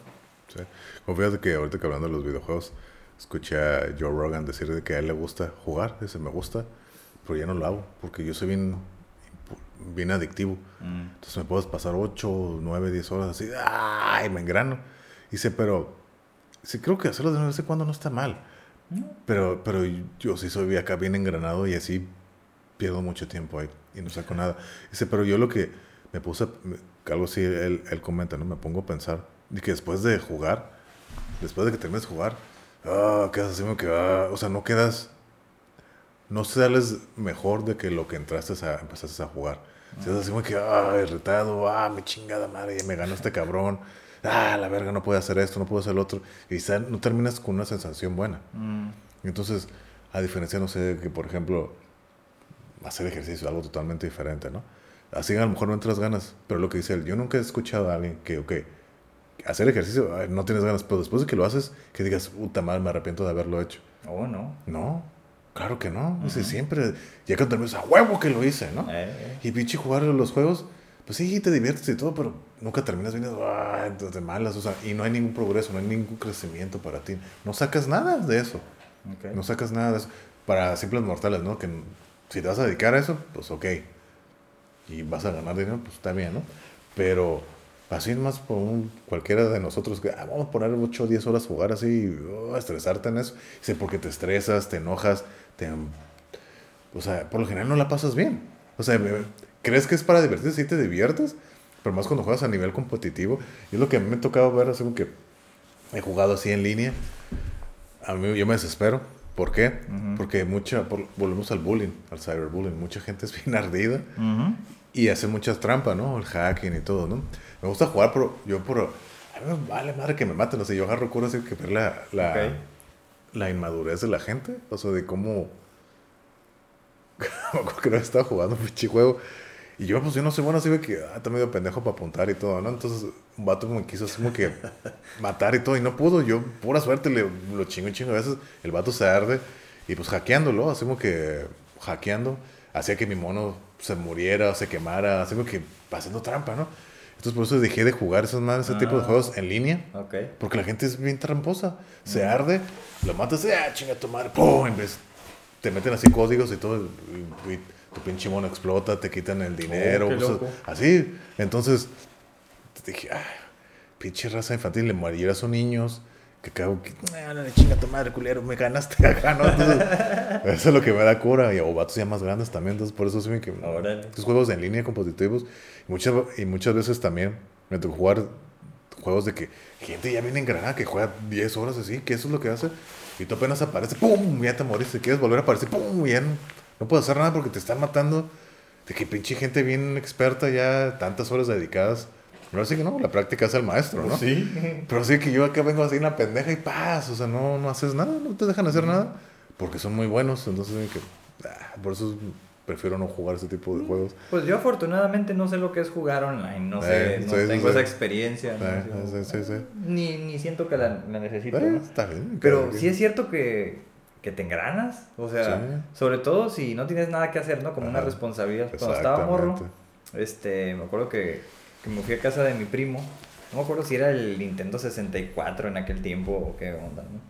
S2: Sí. Como fíjate que ahorita que hablando de los videojuegos, escuché a Joe Rogan decir de que a él le gusta jugar, dice, me gusta, pero ya no lo hago, porque yo soy bien, bien adictivo.
S1: Mm.
S2: Entonces me puedes pasar 8, 9, 10 horas así, ¡ay! Me engrano. Dice, pero sí creo que hacerlo de vez en cuando no está mal. Pero, pero yo sí soy acá bien engranado y así pierdo mucho tiempo ahí y no saco nada. Dice, pero yo lo que me puse, algo así, él, él comenta, ¿no? Me pongo a pensar, y que después de jugar, después de que termines de jugar, ah, quedas así como que, ah, o sea, no quedas, no sales mejor de que lo que entraste a, empezaste a jugar. Estás así como que, ah, irritado, ah, mi chingada madre, ya me ganó este cabrón, ah, la verga, no puede hacer esto, no puede hacer lo otro. Y no terminas con una sensación buena.
S1: Mm.
S2: Entonces, a diferencia, no sé, que por ejemplo, hacer ejercicio algo totalmente diferente, ¿no? Así a lo mejor no entras ganas, pero lo que dice él, yo nunca he escuchado a alguien que, ok, hacer ejercicio, ay, no tienes ganas, pero después de que lo haces, que digas, puta madre, me arrepiento de haberlo hecho.
S1: Oh, no.
S2: No, claro que no. Dice, siempre, ya cuando terminas, a huevo que lo hice, ¿no?
S1: Eh, eh.
S2: Y pinche jugar los juegos, pues sí, te diviertes y todo, pero nunca terminas viendo ah, de malas, o sea, y no hay ningún progreso, no hay ningún crecimiento para ti. No sacas nada de eso.
S1: Ok.
S2: No sacas nada de eso. Para simples mortales, ¿no? Que si te vas a dedicar a eso, pues ok. Y vas a ganar dinero, pues está bien, ¿no? Pero así más por un, cualquiera de nosotros que ah, vamos a poner 8 o 10 horas a jugar así, oh, estresarte en eso. Dice, porque te estresas, te enojas, te... O sea, por lo general no la pasas bien. O sea, me- crees que es para divertirte, sí te diviertes, pero más cuando juegas a nivel competitivo. Y es lo que a mí me ha tocado ver, así que he jugado así en línea. A mí yo me desespero. ¿Por qué? Porque mucha, por- volvemos al bullying, al cyberbullying. Mucha gente es bien ardida y hace muchas trampas, ¿no? El hacking y todo, ¿no? Me gusta jugar, pero yo por... A mí me vale madre que me maten, no sé, yo agarro cura así que ver la, la,
S1: Ok.
S2: la inmadurez de la gente, o sea, de cómo... Acuerdo que vez estaba jugando un pinche juego y yo, pues yo no soy bueno, así que, ah, está medio pendejo para apuntar y todo, ¿no? Entonces, un vato me quiso así como que matar y todo, y no pudo. Yo, pura suerte, le, lo chingo y chingo. A veces el vato se arde y pues hackeándolo, así como que hackeando, hacía que mi mono se muriera o se quemara, así como que haciendo trampa, ¿no? Entonces, por eso dejé de jugar esos, madres, ese tipo de
S1: Ah.
S2: juegos en línea.
S1: Ok.
S2: Porque la gente es bien tramposa. Se arde, lo matas, ah, chinga tu madre, ¡pum! En vez- te meten así códigos y todo, y, y tu pinche mono explota, te quitan el dinero.
S1: qué
S2: cosas
S1: loco.
S2: así. Entonces, dije, ah, pinche raza infantil, le mayoría son niños. Que cago, que, ah, no le chinga tu madre, culero, me ganaste acá, ¿no? Entonces, eso es lo que me da cura. Y o vatos ya más grandes también, entonces por eso sí me que
S1: Órale.
S2: estos juegos en línea competitivos. Y muchas, y muchas veces también me tocó jugar juegos de que gente ya viene engranada que juega 10 horas así, que eso es lo que hace. Y tú apenas aparece, ¡pum! Ya te moriste. Quieres volver a aparecer, ¡pum! Ya no, no puedes hacer nada porque te están matando. De que pinche gente bien experta ya, tantas horas dedicadas. Pero sí que no, la práctica es el maestro, ¿no?
S1: Sí.
S2: Pero sí que yo acá vengo así en la pendeja y paz, o sea, no, no haces nada, no te dejan hacer nada. Porque son muy buenos, entonces que, ah, por eso prefiero no jugar ese tipo de juegos.
S1: Pues yo afortunadamente no sé lo que es jugar online, no sé,
S2: Eh,
S1: no
S2: sí,
S1: tengo
S2: sí.
S1: esa experiencia. ¿no?
S2: Sí, sí, sí.
S1: Ni, ni siento que la, la necesito,
S2: Eh,
S1: ¿no?
S2: está bien.
S1: Pero sí es cierto que, que te engranas, o sea, sobre todo si no tienes nada que hacer, ¿no? Como una responsabilidad. Cuando estaba morro, este, me acuerdo que, que me fui a casa de mi primo, no me acuerdo si era el Nintendo 64 en aquel tiempo o qué onda, ¿no?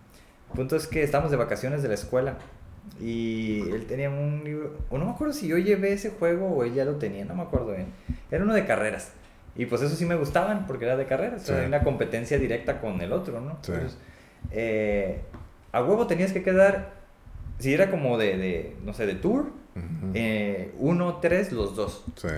S1: El punto es que estábamos de vacaciones de la escuela y él tenía un libro, o no me acuerdo si yo llevé ese juego o él ya lo tenía, no me acuerdo bien. Era uno de carreras. Y pues eso sí me gustaban porque era de carreras, o sea,
S2: Sí.
S1: una competencia directa con el otro, ¿no?
S2: Sí.
S1: Entonces, eh, a huevo tenías que quedar, si era como de, de no sé, de tour, eh, uno, tres, los dos.
S2: Sí,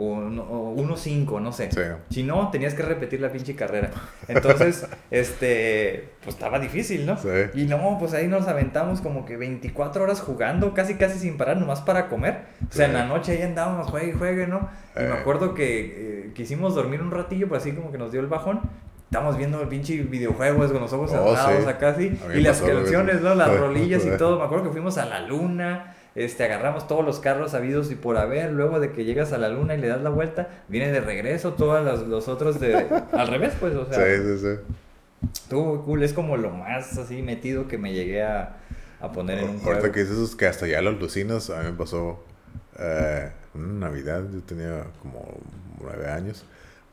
S1: O, uno- o uno, cinco, no sé.
S2: sí.
S1: Si no, tenías que repetir la pinche carrera. Entonces, este, pues estaba difícil, ¿no?
S2: Sí.
S1: Y no, pues ahí nos aventamos como que 24 horas jugando, casi casi sin parar, nomás para comer. O sea, en la noche ahí andábamos, juegue y juegue, ¿no? Y me
S2: Eh.
S1: acuerdo que eh, quisimos dormir un ratillo, pero así como que nos dio el bajón. Estamos viendo el pinche videojuegos con los ojos
S2: Oh,
S1: cerrados
S2: sí.
S1: acá, sí.
S2: Me
S1: Y las canciones. ¿no? Las rolillas y todo. Me acuerdo que fuimos a la luna. Este, agarramos todos los carros habidos y por haber, luego de que llegas a la luna y le das la vuelta, viene de regreso todos los, los otros de... al revés, pues, o sea,
S2: Sí, sí, sí.
S1: Estuvo cool, es como lo más así metido que me llegué a, a poner en un
S2: Ahorita
S1: juego.
S2: que dices eso, es que hasta ya los alucinas, a mí me pasó eh, una Navidad, yo tenía como nueve años,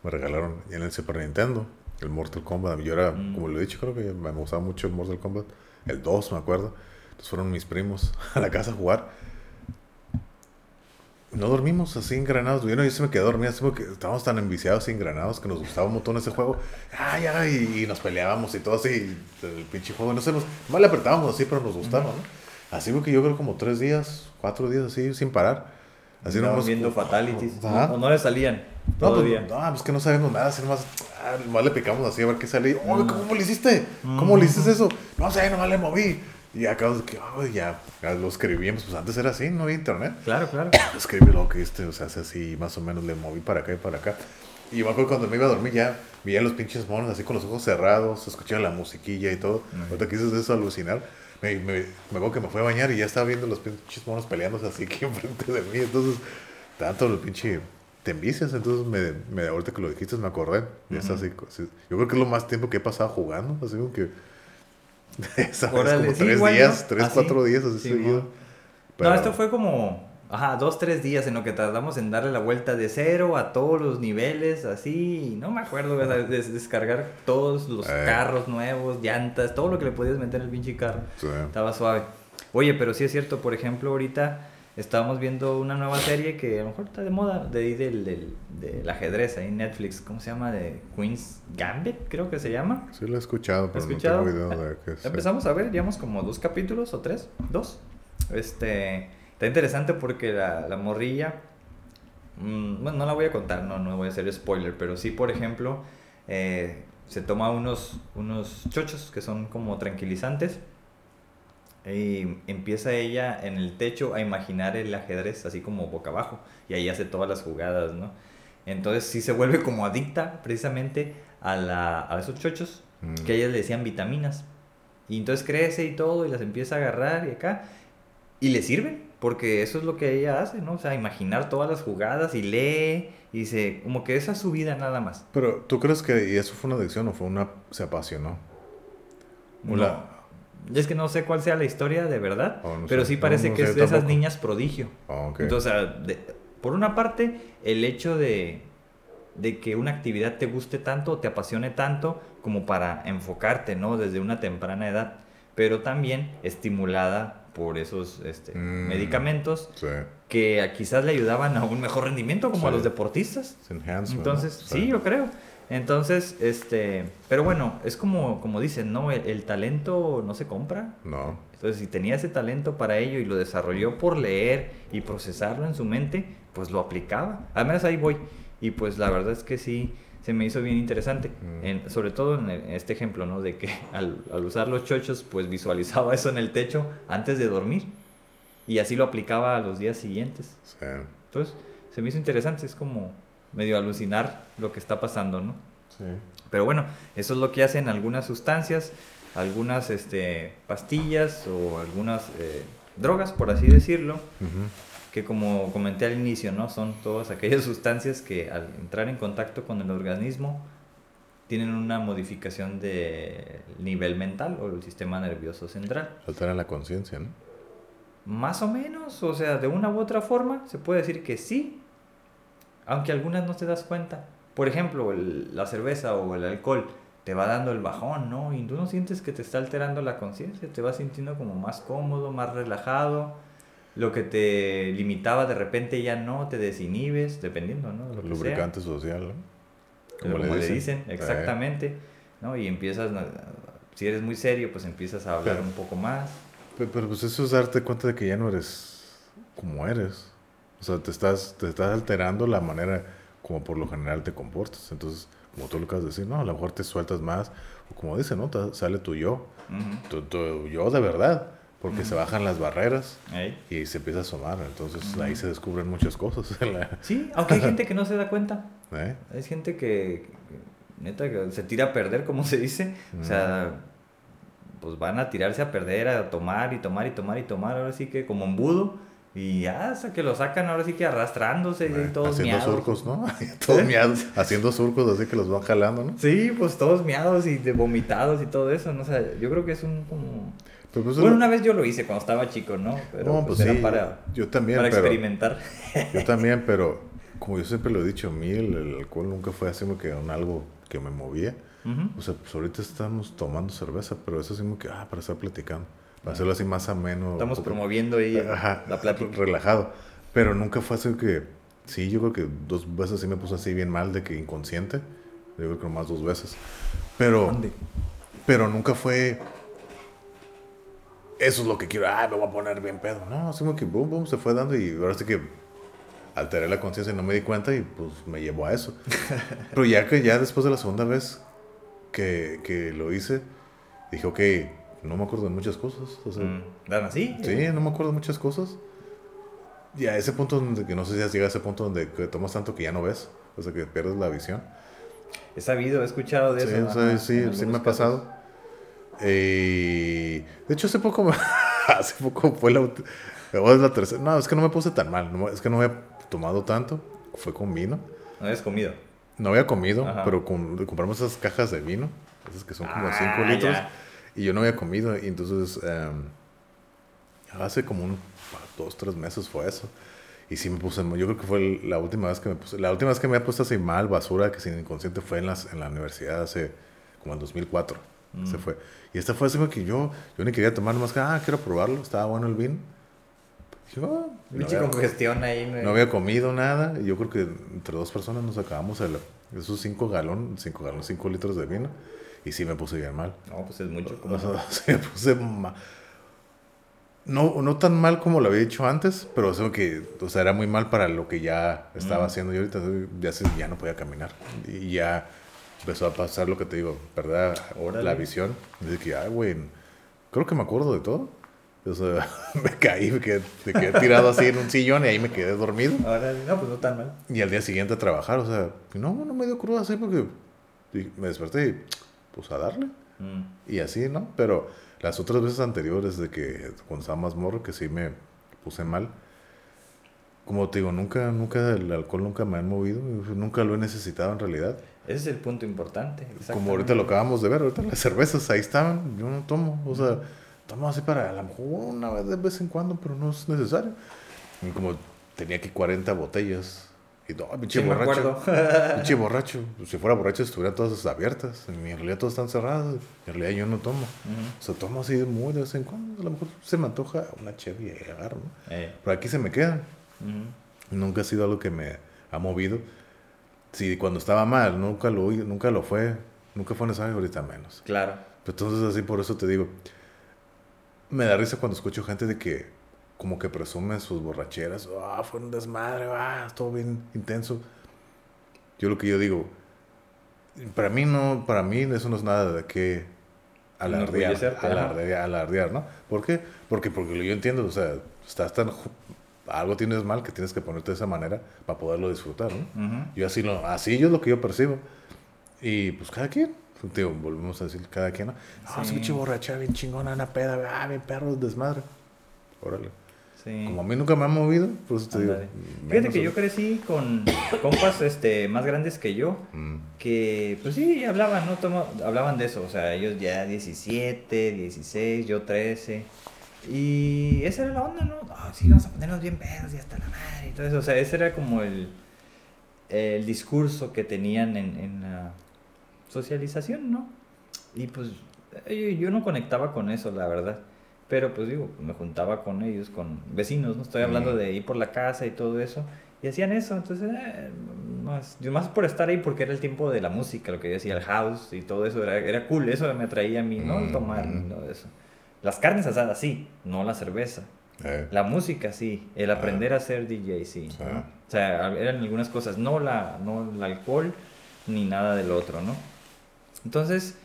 S2: me regalaron ya en el Super Nintendo, El Mortal Kombat. Yo era,
S1: Mm.
S2: como lo he dicho, creo que me gustaba mucho el Mortal Kombat. El 2, me acuerdo. Entonces fueron mis primos a la casa a jugar. No dormimos así engranados. Yo, no, yo se me quedé dormido. Así porque estábamos tan enviciados y engranados que nos gustaba un montón ese juego. Ay, ay, y nos peleábamos y todo así. El pinche juego. No sé, nos, mal le apretábamos así, pero nos gustaba, ¿no? Así porque yo creo como tres días, cuatro días así, sin parar. Así
S1: Estaban
S2: nomás-
S1: viendo fatalities.
S2: Ajá.
S1: O no le salían
S2: No,
S1: todavía.
S2: pues, no, pues que no sabemos nada, así nomás, ah, nomás le picamos así a ver qué sale. "Oye, ¿Cómo le hiciste? ¿Cómo le hiciste eso? No sé, nomás le moví. Y acá, que, "Ay, ya, lo escribimos, pues antes era así, no había internet.
S1: Claro, claro.
S2: Escribí lo que este, o sea, hace así, más o menos le moví para acá y para acá. Y yo me acuerdo cuando me iba a dormir ya, veía los pinches monos así con los ojos cerrados, escuchaba la musiquilla y todo. Ahorita que dices eso, alucinar. Me, me, me acuerdo que me fue a bañar y ya estaba viendo los pinches monos peleándose así aquí enfrente de mí. Entonces, tanto el pinche te envicias. Entonces, me, me, ahorita que lo dijiste, me acordé. Ya está así, así. Yo creo que es lo más tiempo que he pasado jugando. Así como que. ¿sabes?
S1: Órale,
S2: como
S1: sí,
S2: tres
S1: igual, ¿no?
S2: días, tres,
S1: Así.
S2: cuatro días así
S1: Sí,
S2: seguido.
S1: mo.
S2: Pero-
S1: No, esto fue como, ajá, dos, tres días en lo que tardamos en darle la vuelta de cero a todos los niveles, así, no me acuerdo, des- descargar todos los
S2: Eh.
S1: carros nuevos, llantas, todo lo que le podías meter en el pinche carro.
S2: Sí.
S1: Estaba suave. Oye, pero sí es cierto, por ejemplo, ahorita estábamos viendo una nueva serie que a lo mejor está de moda, de ahí del, del, del ajedrez, ahí en Netflix, ¿cómo se llama? De Queen's Gambit, creo que se llama.
S2: Sí, lo he escuchado,
S1: ¿Has
S2: pero
S1: escuchado?
S2: no tengo idea de qué es.
S1: Empezamos a ver, llevamos como dos capítulos o tres, dos. Este, está interesante porque la, la morrilla, mm, bueno, no la voy a contar, no, no voy a hacer spoiler, pero sí, por ejemplo, eh, se toma unos, unos chochos que son como tranquilizantes y empieza ella en el techo a imaginar el ajedrez así como boca abajo y ahí hace todas las jugadas, ¿no? Entonces sí se vuelve como adicta precisamente a, la, a esos chochos
S2: Mm.
S1: que a ellas le decían vitaminas. Y entonces crece y todo y las empieza a agarrar y acá. Y le sirven, porque eso es lo que ella hace, ¿no? O sea, imaginar todas las jugadas y lee y dice, como que esa es su vida nada más.
S2: Pero, ¿tú crees que y eso fue una adicción o fue una... se apasionó? O la-
S1: No. Es que no sé cuál sea la historia de verdad,
S2: Oh, no
S1: pero
S2: sé.
S1: sí parece
S2: no
S1: que es de esas niñas prodigio.
S2: Ok.
S1: Entonces, de- por una parte, el hecho de, de que una actividad te guste tanto, te apasione tanto, como para enfocarte, ¿no? Desde una temprana edad, pero también estimulada por esos este,
S2: Mm.
S1: medicamentos
S2: sí.
S1: que quizás le ayudaban a un mejor rendimiento, como a los deportistas. Entonces, sí, yo creo. Entonces, este, pero bueno, es como, como dicen, ¿no? El, el talento no se compra.
S2: No.
S1: Entonces, si tenía ese talento para ello y lo desarrolló por leer y procesarlo en su mente, pues lo aplicaba. Al menos ahí voy. Y pues la verdad es que sí, se me hizo bien interesante.
S2: Mm.
S1: En- sobre todo en, el- en este ejemplo, ¿no? De que al, al usar los chochos, pues visualizaba eso en el techo antes de dormir. Y así lo aplicaba a los días siguientes.
S2: Sí.
S1: Entonces, se me hizo interesante. Es como medio alucinar lo que está pasando, ¿no?
S2: Sí.
S1: Pero bueno, eso es lo que hacen algunas sustancias, algunas este, pastillas o algunas eh, drogas, por así decirlo, que como comenté al inicio, ¿no? Son todas aquellas sustancias que al entrar en contacto con el organismo tienen una modificación del nivel mental o el sistema nervioso central.
S2: Alteran la conciencia, ¿no?
S1: Más o menos, o sea, de una u otra forma, se puede decir que sí, aunque algunas no te das cuenta. Por ejemplo, el- la cerveza o el alcohol te va dando el bajón, ¿no? Y tú no sientes que te está alterando la conciencia, te vas sintiendo como más cómodo, más relajado. Lo que te limitaba de repente ya no, te desinhibes, dependiendo, ¿no? de Lo
S2: El
S1: que sea.
S2: lubricante social, ¿no?
S1: Como, le dicen, exactamente, ¿no? Y empiezas, si eres muy serio, pues empiezas a hablar
S2: Pero-
S1: un poco más.
S2: Pero, pero, pues eso es darte cuenta de que ya no eres como eres. O sea, te estás, te estás alterando la manera como por lo general te comportas. Entonces, como tú lo acabas de decir, no, a lo mejor te sueltas más. O como dice, ¿no? Te- sale tu yo.
S1: Ujú.
S2: Tu, tu yo de verdad. Porque se bajan las barreras
S1: Ahí.
S2: y se empieza a asomar. Entonces, ahí se descubren muchas cosas.
S1: Sí, aunque hay gente que no se da cuenta.
S2: ¿eh?
S1: Hay gente que, que, neta, que se tira a perder, como se dice. O sea, pues van a tirarse a perder, a tomar y tomar y tomar y tomar. Ahora sí que como embudo. Y ya hasta que lo sacan, ahora sí que arrastrándose y todos
S2: haciendo
S1: miados.
S2: surcos, ¿no? todos miados. Haciendo surcos así que los van jalando, ¿no?
S1: Sí, pues todos miados y de vomitados y todo eso. ¿no? O sea, yo creo que es un como...
S2: Pero pues,
S1: Bueno, una vez yo lo hice cuando estaba chico, ¿no? Pero
S2: no,
S1: pues,
S2: pues, sí.
S1: para,
S2: yo también,
S1: para
S2: pero...
S1: experimentar.
S2: Yo también, pero como yo siempre lo he dicho, a mí el, el alcohol nunca fue así como que un algo que me movía. O sea, pues ahorita estamos tomando cerveza, pero eso sí como que, ah, para estar platicando. Para hacerlo así más ameno.
S1: Estamos
S2: poco-
S1: promoviendo ahí
S2: Ajá,
S1: la plática.
S2: relajado. Pero nunca fue así que, sí, yo creo que dos veces sí me puse así bien mal de que inconsciente. Yo creo que más dos veces. Pero,
S1: ¿Dónde?
S2: pero nunca fue, eso es lo que quiero, ah, me voy a poner bien pedo. No, así como que, boom, boom, se fue dando y ahora sí que alteré la conciencia y no me di cuenta y pues me llevó a eso. pero ya que ya después de la segunda vez que, que lo hice, dije, ok, no me acuerdo de muchas cosas. O sea,
S1: Mm, ¿Dan así?
S2: Sí, no me acuerdo de muchas cosas. Y a ese punto donde, que no sé si has llegado a ese punto donde tomas tanto que ya no ves, o sea, que pierdes la visión.
S1: He sabido, he escuchado de
S2: Sí,
S1: eso.
S2: o sea, sí, sí me ha pasado. Eh, de hecho, hace poco, me- hace poco fue la, la tercera. No, es que no me puse tan mal, no es que no había tomado tanto, fue con vino.
S1: No habías comido.
S2: No había comido,
S1: Ajá.
S2: pero con- compramos esas cajas de vino, esas que son como
S1: Ah,
S2: 5 litros,
S1: ya.
S2: Y yo no había comido, y entonces em, hace como un dos, tres meses fue eso. Y sí me puse, yo creo que fue la última vez que me puse, la última vez que me había puesto así mal, basura, que sin inconsciente fue en, las, en la universidad hace como en 2004.
S1: Mm.
S2: Se fue. Y esta fue así que yo, yo ni quería tomar más que, ah, quiero probarlo, estaba bueno el vino. Ah, no
S1: Pinche
S2: había-
S1: congestión ahí.
S2: no había comido nada. Y yo creo que entre dos personas nos acabamos el, esos cinco galones, cinco galones, cinco litros de vino. Y sí me puse bien mal.
S1: No, pues es mucho.
S2: O sea, me puse ma- no, no tan mal como lo había hecho antes, pero o sea, que, o sea, era muy mal para lo que ya estaba
S1: Mm.
S2: haciendo. Y ahorita ya, ya no podía caminar. Y ya empezó a pasar lo que te digo, perder
S1: Órale.
S2: la visión. De que, ay, güey, creo que me acuerdo de todo. O sea, me caí, me quedé, me quedé tirado así en un sillón y ahí me quedé dormido.
S1: Ahora, no, pues no tan mal.
S2: Y al día siguiente a trabajar, o sea, no, no me dio cruda así porque me desperté y pues a darle.
S1: Mm.
S2: Y así, ¿no? Pero las otras veces anteriores de que cuando estaba más morro, que sí me puse mal. Como te digo, nunca, nunca el alcohol nunca me ha movido, nunca lo he necesitado en realidad.
S1: Ese es el punto importante.
S2: Como ahorita lo acabamos de ver, ahorita las cervezas ahí estaban, yo no tomo, o sea, tomo así para a lo mejor una vez de vez en cuando, pero no es necesario. Y como tenía aquí 40 botellas, y no, pinche
S1: Sí,
S2: borracho. Pinche borracho. Si fuera borracho, estuvieran todas abiertas. En realidad, todas están cerradas. En realidad, yo no tomo.
S1: Ujú.
S2: O sea, tomo así de muy de vez en cuando. A lo mejor se me antoja una Chevy y agarro, ¿no?
S1: Eh,
S2: Pero aquí se me quedan. Nunca ha sido algo que me ha movido. Si cuando estaba mal, nunca lo, nunca lo fue. Nunca fue necesario, ahorita menos.
S1: Claro.
S2: Entonces, así por eso te digo. Me da risa cuando escucho gente de que, como que presume sus borracheras. Ah, fue un desmadre, ah, estuvo bien intenso. Yo lo que yo digo, para mí no, para mí eso no es nada de que alardear, alardear, alardear, ¿no? ¿Por qué? Porque, porque yo entiendo, o sea, estás tan, algo tienes mal que tienes que ponerte de esa manera para poderlo disfrutar, ¿no?
S1: Ujú.
S2: Yo así lo, así yo es lo que yo percibo. Y pues cada quien, tío, volvemos a decir cada quien, ¿no? Ah,
S1: Sí.
S2: ese pinche borracha, bien chingona, una peda, ah, bien perro, desmadre. Órale.
S1: Sí.
S2: Como a mí nunca me ha movido, pues te digo.
S1: Fíjate que yo crecí con compas este, más grandes que yo,
S2: Mm,
S1: que pues sí, hablaban, ¿no? Toma- hablaban de eso, o sea, ellos ya 17, 16, yo 13. Y esa era la onda, ¿no? Ah, sí, vamos a ponernos bien pedos y hasta la madre y todo eso. O sea, ese era como el, el discurso que tenían en, en la socialización, ¿no? Y pues yo, yo no conectaba con eso, la verdad. Pero pues digo, me juntaba con ellos, con vecinos, ¿no? Estoy hablando de ir por la casa y todo eso. Y hacían eso, entonces, eh, más, yo más por estar ahí porque era el tiempo de la música, lo que yo decía, el house y todo eso, era, era cool, eso me atraía a mí, ¿no? El tomar y
S2: Ujú.
S1: todo eso. Las carnes asadas, sí, no la cerveza.
S2: eh,
S1: La música, sí. El aprender a ser DJ, sí.
S2: Sí.
S1: ¿no? O sea, eran algunas cosas, no, la, no el alcohol ni nada del otro, ¿no? Entonces,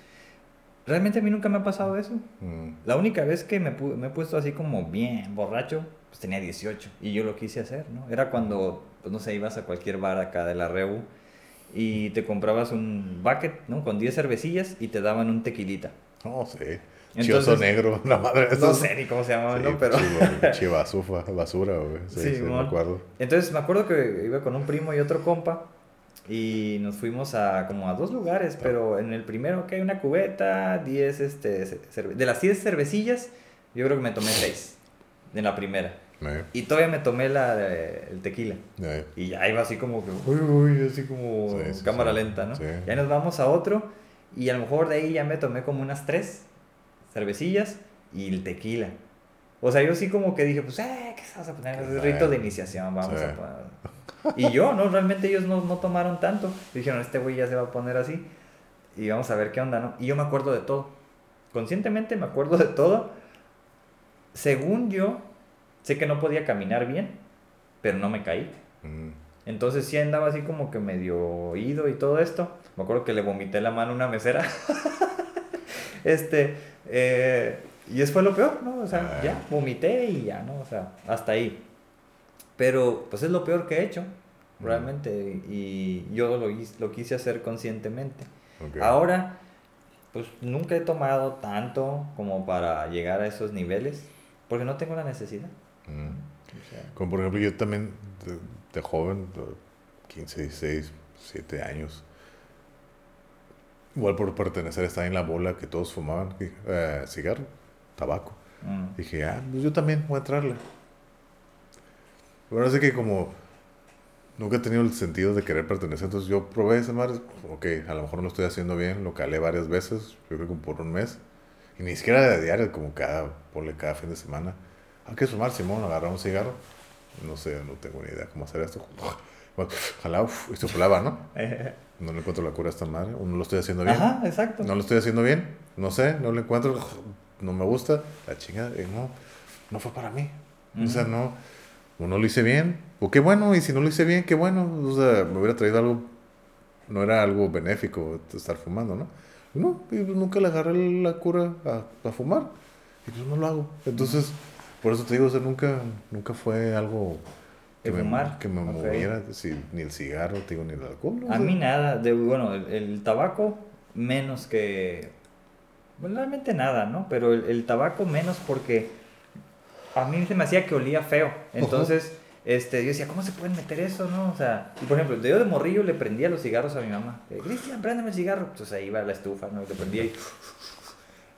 S1: realmente a mí nunca me ha pasado eso.
S2: mm,
S1: La única vez que me, me he puesto así como bien borracho, pues tenía 18 y yo lo quise hacer, ¿no? Era cuando, pues no sé, ibas a cualquier bar acá de la Rebu y te comprabas un bucket, ¿no? Con 10 cervecillas y te daban un tequilita.
S2: No, sí. Chioso negro, la madre.
S1: No
S2: esos-
S1: sé ni cómo se llamaban,
S2: Sí,
S1: ¿no? Pero...
S2: chivasufa, basura, güey. Sí,
S1: Sí,
S2: sí, me acuerdo.
S1: Entonces me acuerdo que iba con un primo y otro compa y nos fuimos a como a dos lugares, pero en el primero que hay una cubeta, 10 este de las 10 cervecillas, yo creo que me tomé 6 en la primera. Y todavía me tomé la de- el tequila. Y ya iba así como que, uy, uy, así como
S2: Sí, sí,
S1: cámara
S2: sí.
S1: lenta, ¿no?
S2: Sí.
S1: Y ahí nos vamos a otro Y a lo mejor de ahí ya me tomé como unas tres cervecillas y el tequila. O sea, yo sí como que dije, pues, eh, ¿qué vas a poner? Es rito de iniciación, vamos a poner. Y yo, ¿no? Realmente ellos no, no tomaron tanto. Dijeron, este güey ya se va a poner así. Y vamos a ver qué onda, ¿no? Y yo me acuerdo de todo. Conscientemente me acuerdo de todo. Según yo, sé que no podía caminar bien, pero no me caí. Mm. Entonces sí andaba así como que medio oído y todo esto. Me acuerdo que le vomité la mano a una mesera. este, eh, y eso fue lo peor, ¿no? O sea, ah. ya, vomité y ya, ¿no? O sea, hasta ahí. Pero, pues es lo peor que he hecho, realmente. Y yo lo, lo quise hacer conscientemente. Ahora, pues nunca he tomado tanto como para llegar a esos niveles, porque no tengo la necesidad.
S2: Mm. como por ejemplo, yo también, de, joven, 15, 16, 7 años, igual por pertenecer, estaba en la bola que todos fumaban eh, cigarro, tabaco. Mm. Dije, ah, pues yo también voy a entrarle. Pero así que como nunca he tenido el sentido de querer pertenecer, entonces yo probé ese mar, ok, a lo mejor no lo estoy haciendo bien, lo calé varias veces, yo creo que por un mes, y ni siquiera de diario, como cada, ponle cada fin de semana. Hay que sumar, Simón, agarrar un cigarro, no sé, no tengo ni idea cómo hacer esto. Ojalá, y soplaba, ¿no? No le encuentro la cura a esta madre, no lo estoy haciendo bien.
S1: Ajá, exacto.
S2: No lo estoy haciendo bien, no sé, no lo encuentro, no me gusta, la chingada, no, no fue para mí. O sea, no, no lo hice bien, o qué bueno, y si no lo hice bien, qué bueno, o sea, me hubiera traído algo, no era algo benéfico estar fumando, ¿no? No, y pues nunca le agarré la cura a, a fumar, y pues no lo hago. Entonces, por eso te digo, o sea, nunca, nunca fue algo que me, fumar? que me moviera, ni el cigarro, te digo, ni el alcohol.
S1: a mí nada, de, bueno, el, tabaco menos que, bueno, realmente nada, ¿no? Pero el, el tabaco menos porque a mí se me hacía que olía feo. Entonces, este, yo decía, ¿cómo se pueden meter eso, no? O sea, y por ejemplo, yo de morrillo le prendía los cigarros a mi mamá. Cristian, préndeme el cigarro. Entonces ahí iba a la estufa, ¿no? Le prendía y...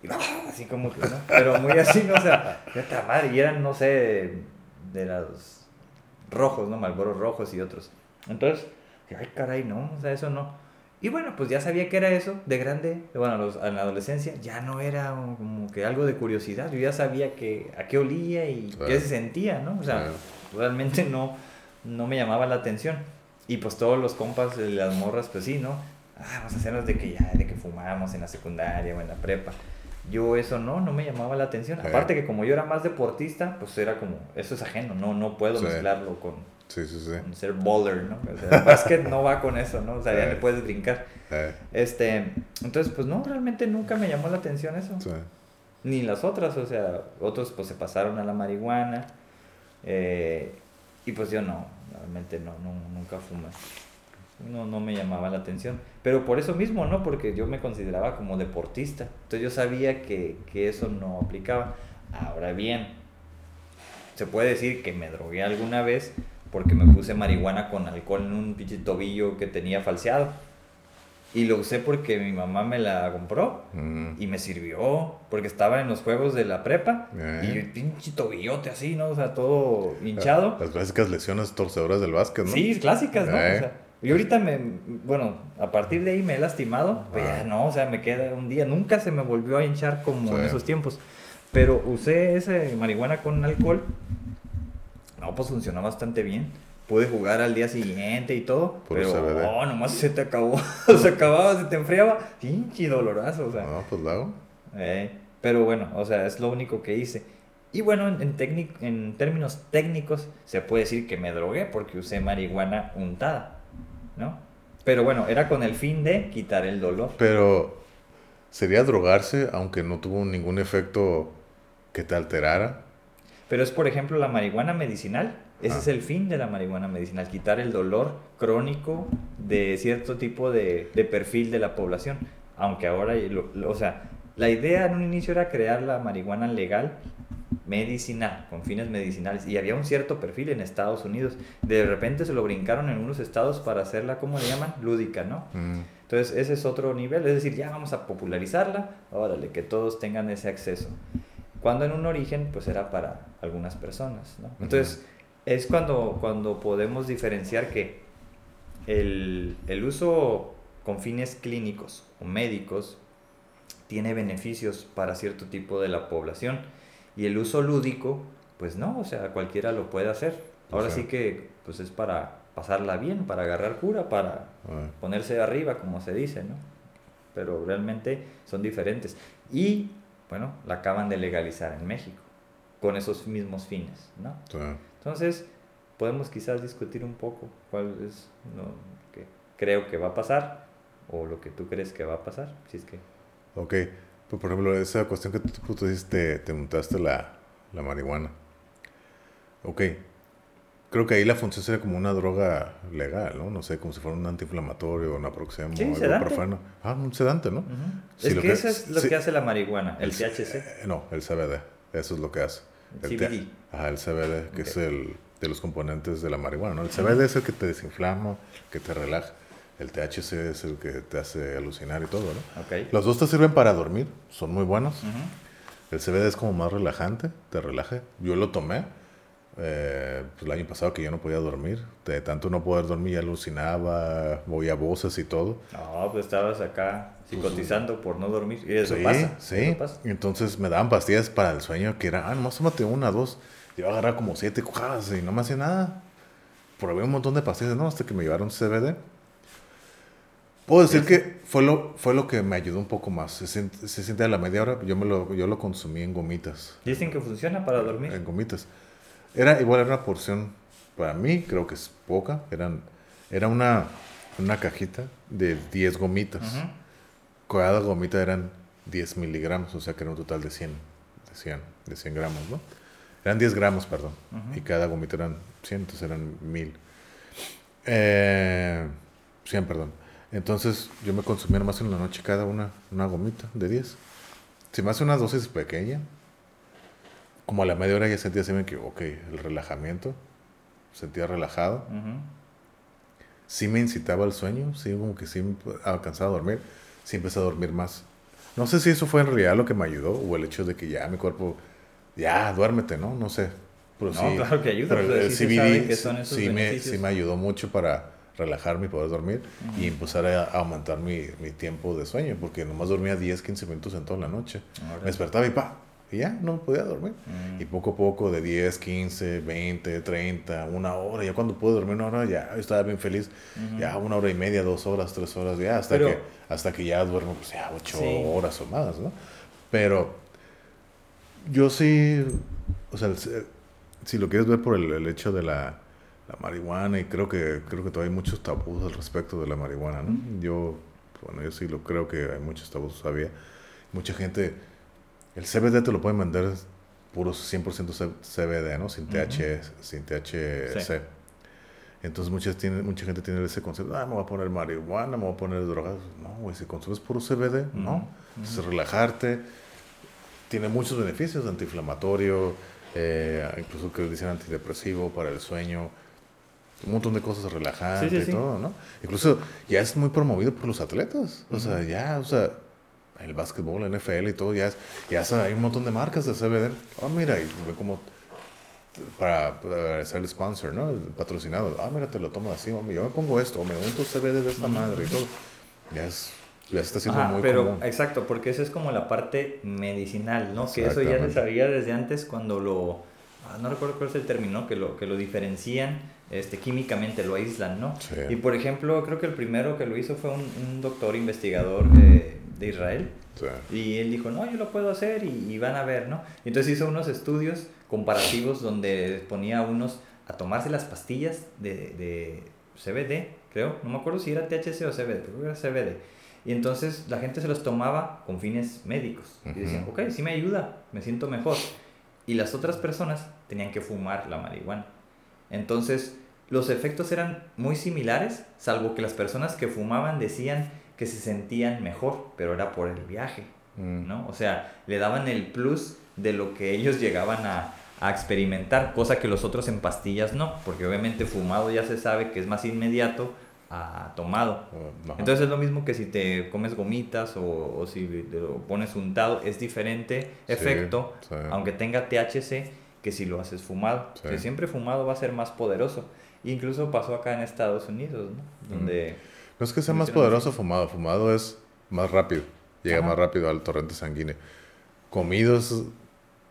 S1: y así como que, ¿no? Pero muy así, ¿no? O sea, ya madre. Y eran, no sé, de los rojos, ¿no? Malboros rojos y otros. Entonces, ay, caray, no, o sea, eso no. Y bueno, pues ya sabía que era eso, de grande, bueno, los, en la adolescencia, ya no era como que algo de curiosidad, yo ya sabía que, a qué olía y qué se sentía, ¿no? O sea, realmente no, no me llamaba la atención. Y pues todos los compas las morras, pues sí, ¿no? Ah, vamos a hacernos de que ya, de que fumábamos en la secundaria o en la prepa. Yo eso no, no me llamaba la atención. Aparte que como yo era más deportista, pues era como, eso es ajeno, no, no puedo mezclarlo con,
S2: Sí, sí, sí.
S1: Ser bowler, ¿no? O sea, el básquet no va con eso, ¿no? O sea, ya le puedes brincar. Este, entonces, pues no, realmente nunca me llamó la atención eso. Ni las otras, o sea, otros pues se pasaron a la marihuana. Eh, y pues yo no, realmente no, no nunca fumé. No, no me llamaba la atención. Pero por eso mismo, ¿no? Porque yo me consideraba como deportista. Entonces yo sabía que, que eso no aplicaba. Ahora bien, se puede decir que me drogué alguna vez, porque me puse marihuana con alcohol en un pinche tobillo que tenía falseado. Y lo usé porque mi mamá me la compró mm. y me sirvió porque estaba en los juegos de la prepa y el pinche tobillote así, ¿no? O sea, todo hinchado.
S2: Las clásicas lesiones torcedoras del básquet, ¿no?
S1: Sí, clásicas, ¿no? O sea, y ahorita me, bueno, a partir de ahí me he lastimado, pero ya no, o sea, me queda un día, nunca se me volvió a hinchar como en esos tiempos. Pero usé ese marihuana con alcohol no, pues funcionó bastante bien. Pude jugar al día siguiente y todo, pero no, nomás se te acabó, se acababa, se te enfriaba, pinche dolorazo, o sea.
S2: No, pues lo
S1: eh, pero bueno, o sea, es lo único que hice. Y bueno, en, en términos técnicos se puede decir que me drogué porque usé marihuana untada, ¿no? Pero bueno, era con el fin de quitar el dolor.
S2: Pero, ¿sería drogarse aunque no tuvo ningún efecto que te alterara?
S1: Pero es, por ejemplo, la marihuana medicinal. Ese es ah. el fin de la marihuana medicinal, quitar el dolor crónico de cierto tipo de, de perfil de la población. Aunque ahora, o sea, la idea en un inicio era crear la marihuana legal medicinal, con fines medicinales. Y había un cierto perfil en Estados Unidos. De repente se lo brincaron en unos estados para hacerla, ¿cómo le llaman? Lúdica, ¿no? Mm. Entonces ese es otro nivel. Es decir, ya vamos a popularizarla, órale, que todos tengan ese acceso. Cuando en un origen, pues era para algunas personas, ¿no? Entonces, es cuando, cuando podemos diferenciar que el, el uso con fines clínicos o médicos tiene beneficios para cierto tipo de la población y el uso lúdico, pues no, o sea, cualquiera lo puede hacer. Ahora sí que pues es para pasarla bien, para agarrar cura, para
S2: Ah,
S1: ponerse arriba, como se dice, ¿no? Pero realmente son diferentes. Y, bueno, la acaban de legalizar en México, con esos mismos fines, ¿no?
S2: sí.
S1: Entonces, podemos quizás discutir un poco cuál es lo que creo que va a pasar o lo que tú crees que va a pasar, si es que...
S2: Ok, pues por ejemplo, esa cuestión que tú, tú, dices, te, te untaste la, la marihuana. Ok, creo que ahí la función sería como una droga legal, ¿no? No sé, como si fuera un antiinflamatorio, un aproxemo,
S1: Sí,
S2: algo
S1: sedante.
S2: profano. Ah, un sedante, ¿no? Sí,
S1: es
S2: lo
S1: que,
S2: que-
S1: eso es lo
S2: sí.
S1: que hace la marihuana, el
S2: C-
S1: THC.
S2: eh, no, el CBD, eso es lo que hace.
S1: El
S2: El
S1: CBD.
S2: Ajá, el CBD, que
S1: Ok.
S2: es el de los componentes de la marihuana, ¿no? El CBD es el que te desinflama, que te relaja. El THC es el que te hace alucinar y todo, ¿no?
S1: Ok.
S2: Los dos te sirven para dormir, son muy buenos.
S1: Ujú.
S2: El CBD es como más relajante, te relaja. Yo lo tomé eh, pues, el año pasado que yo no podía dormir. De tanto no poder dormir, ya alucinaba, oía voces y todo.
S1: No, pues estabas acá psicotizando por no dormir. Y eso
S2: sí,
S1: pasa.
S2: sí.
S1: eso pasa.
S2: Entonces me daban pastillas para el sueño que era, ah, nomás tómate una, dos. Yo agarraba como siete cujadas y no me hacía nada. Probé un montón de pastillas, ¿no? Hasta que me llevaron CBD. Puedo decir que fue lo, fue lo que me ayudó un poco más. Se siente, se siente a la media hora, yo, me lo, yo lo consumí en gomitas.
S1: Dicen que funciona para dormir.
S2: En gomitas. Era igual era una porción, para mí creo que es poca. Eran, era una, una cajita de 10 gomitas.
S1: Ujú.
S2: Cada gomita eran 10 miligramos, o sea que era un total de 100, de 100, de 100 gramos, ¿no? Eran 10 gramos, perdón.
S1: Ujú.
S2: Y cada gomita eran 100, entonces eran 1000. Eh, 100, perdón. Entonces yo me consumía nomás en la noche cada una, una gomita de 10. Si me hace una dosis pequeña, como a la media hora ya sentía así, me que, ok, el relajamiento, sentía relajado
S1: Ujú.
S2: sí me incitaba al sueño, sí, como que sí alcanzaba a dormir, sí empecé a dormir más. No sé si eso fue en realidad lo que me ayudó o el hecho de que ya mi cuerpo, ya, duérmete, ¿no? No sé. Pero
S1: No,
S2: sí,
S1: claro que ayuda,
S2: pero el
S1: sí
S2: CBD
S1: que son esos
S2: sí, me, sí me ayudó mucho para relajarme y poder dormir y empezar a aumentar mi, mi tiempo de sueño, porque nomás dormía 10, 15 minutos en toda la noche.
S1: Órale.
S2: Me despertaba y pa, y ya, no podía dormir.
S1: Mm.
S2: Y poco a poco, de 10, 15, 20, 30, una hora, ya cuando pude dormir una hora, ya estaba bien feliz. Ya una hora y media, dos horas, tres horas, ya hasta,
S1: Pero-
S2: que, hasta que ya duermo, pues ya ocho
S1: Sí.
S2: horas o más, ¿no? Pero yo sí, o sea, si lo quieres ver por el, el hecho de la, la marihuana, y creo que, creo que todavía hay muchos tabús al respecto de la marihuana, ¿no? Yo, bueno, yo sí lo creo que hay muchos tabús todavía. Mucha gente, el CBD te lo pueden vender puro 100% C- CBD, ¿no? Sin. TH, sin THC.
S1: Sí.
S2: Entonces muchas tiene, mucha gente tiene ese concepto, ah, me voy a poner marihuana, me voy a poner drogas. No, güey, si consumes puro CBD, no.
S1: Ujú.
S2: Es relajarte. Tiene muchos beneficios, antiinflamatorio, eh, incluso que dicen antidepresivo para el sueño. Un montón de cosas relajantes
S1: Sí, sí, sí.
S2: y todo, ¿no? Incluso ya es muy promovido por los atletas. O sea, ya, o sea, el básquetbol, NFL y todo, ya, es, ya es- hay un montón de marcas de CBD. Ah, mira, y ve como para, para ser el sponsor, ¿no? El patrocinado. Ah, mira, te lo tomas así, hombre. Yo me pongo esto, o me unto CBD de esta madre y todo. Ya es, ya está siendo
S1: Ajá,
S2: muy
S1: pero
S2: común.
S1: exacto, porque eso es como la parte medicinal, ¿no? Que eso ya se sabía desde antes cuando lo, ah, no recuerdo cuál es el término, que lo, que lo diferencian este, químicamente, lo aíslan, ¿no?
S2: Sí.
S1: Y por ejemplo, creo que el primero que lo hizo fue un, un doctor investigador eh, de Israel.
S2: Sí.
S1: Y él dijo, no, yo lo puedo hacer y, y van a ver, ¿no? Entonces hizo unos estudios comparativos donde ponía a unos a tomarse las pastillas de, de CBD, creo, no me acuerdo si era THC o CBD, pero era CBD. Y entonces la gente se los tomaba con fines médicos. Y decían, ok, sí me ayuda, me siento mejor. Y las otras personas tenían que fumar la marihuana. Entonces, los efectos eran muy similares, salvo que las personas que fumaban decían que se sentían mejor, pero era por el viaje,
S2: Mm.
S1: ¿no? O sea, le daban el plus de lo que ellos llegaban a, a experimentar, cosa que los otros en pastillas no, porque obviamente fumado ya se sabe que es más inmediato a tomado.
S2: Ajá.
S1: Entonces es lo mismo que si te comes gomitas o, o si te lo pones untado, es diferente
S2: Sí,
S1: efecto,
S2: sí.
S1: aunque tenga THC, que si lo haces fumado.
S2: Sí.
S1: Siempre fumado va a ser más poderoso. Incluso pasó acá en Estados Unidos, ¿no? Donde...
S2: No es que sea más poderoso fumado, fumado es más rápido, llega más rápido al torrente sanguíneo. Comido es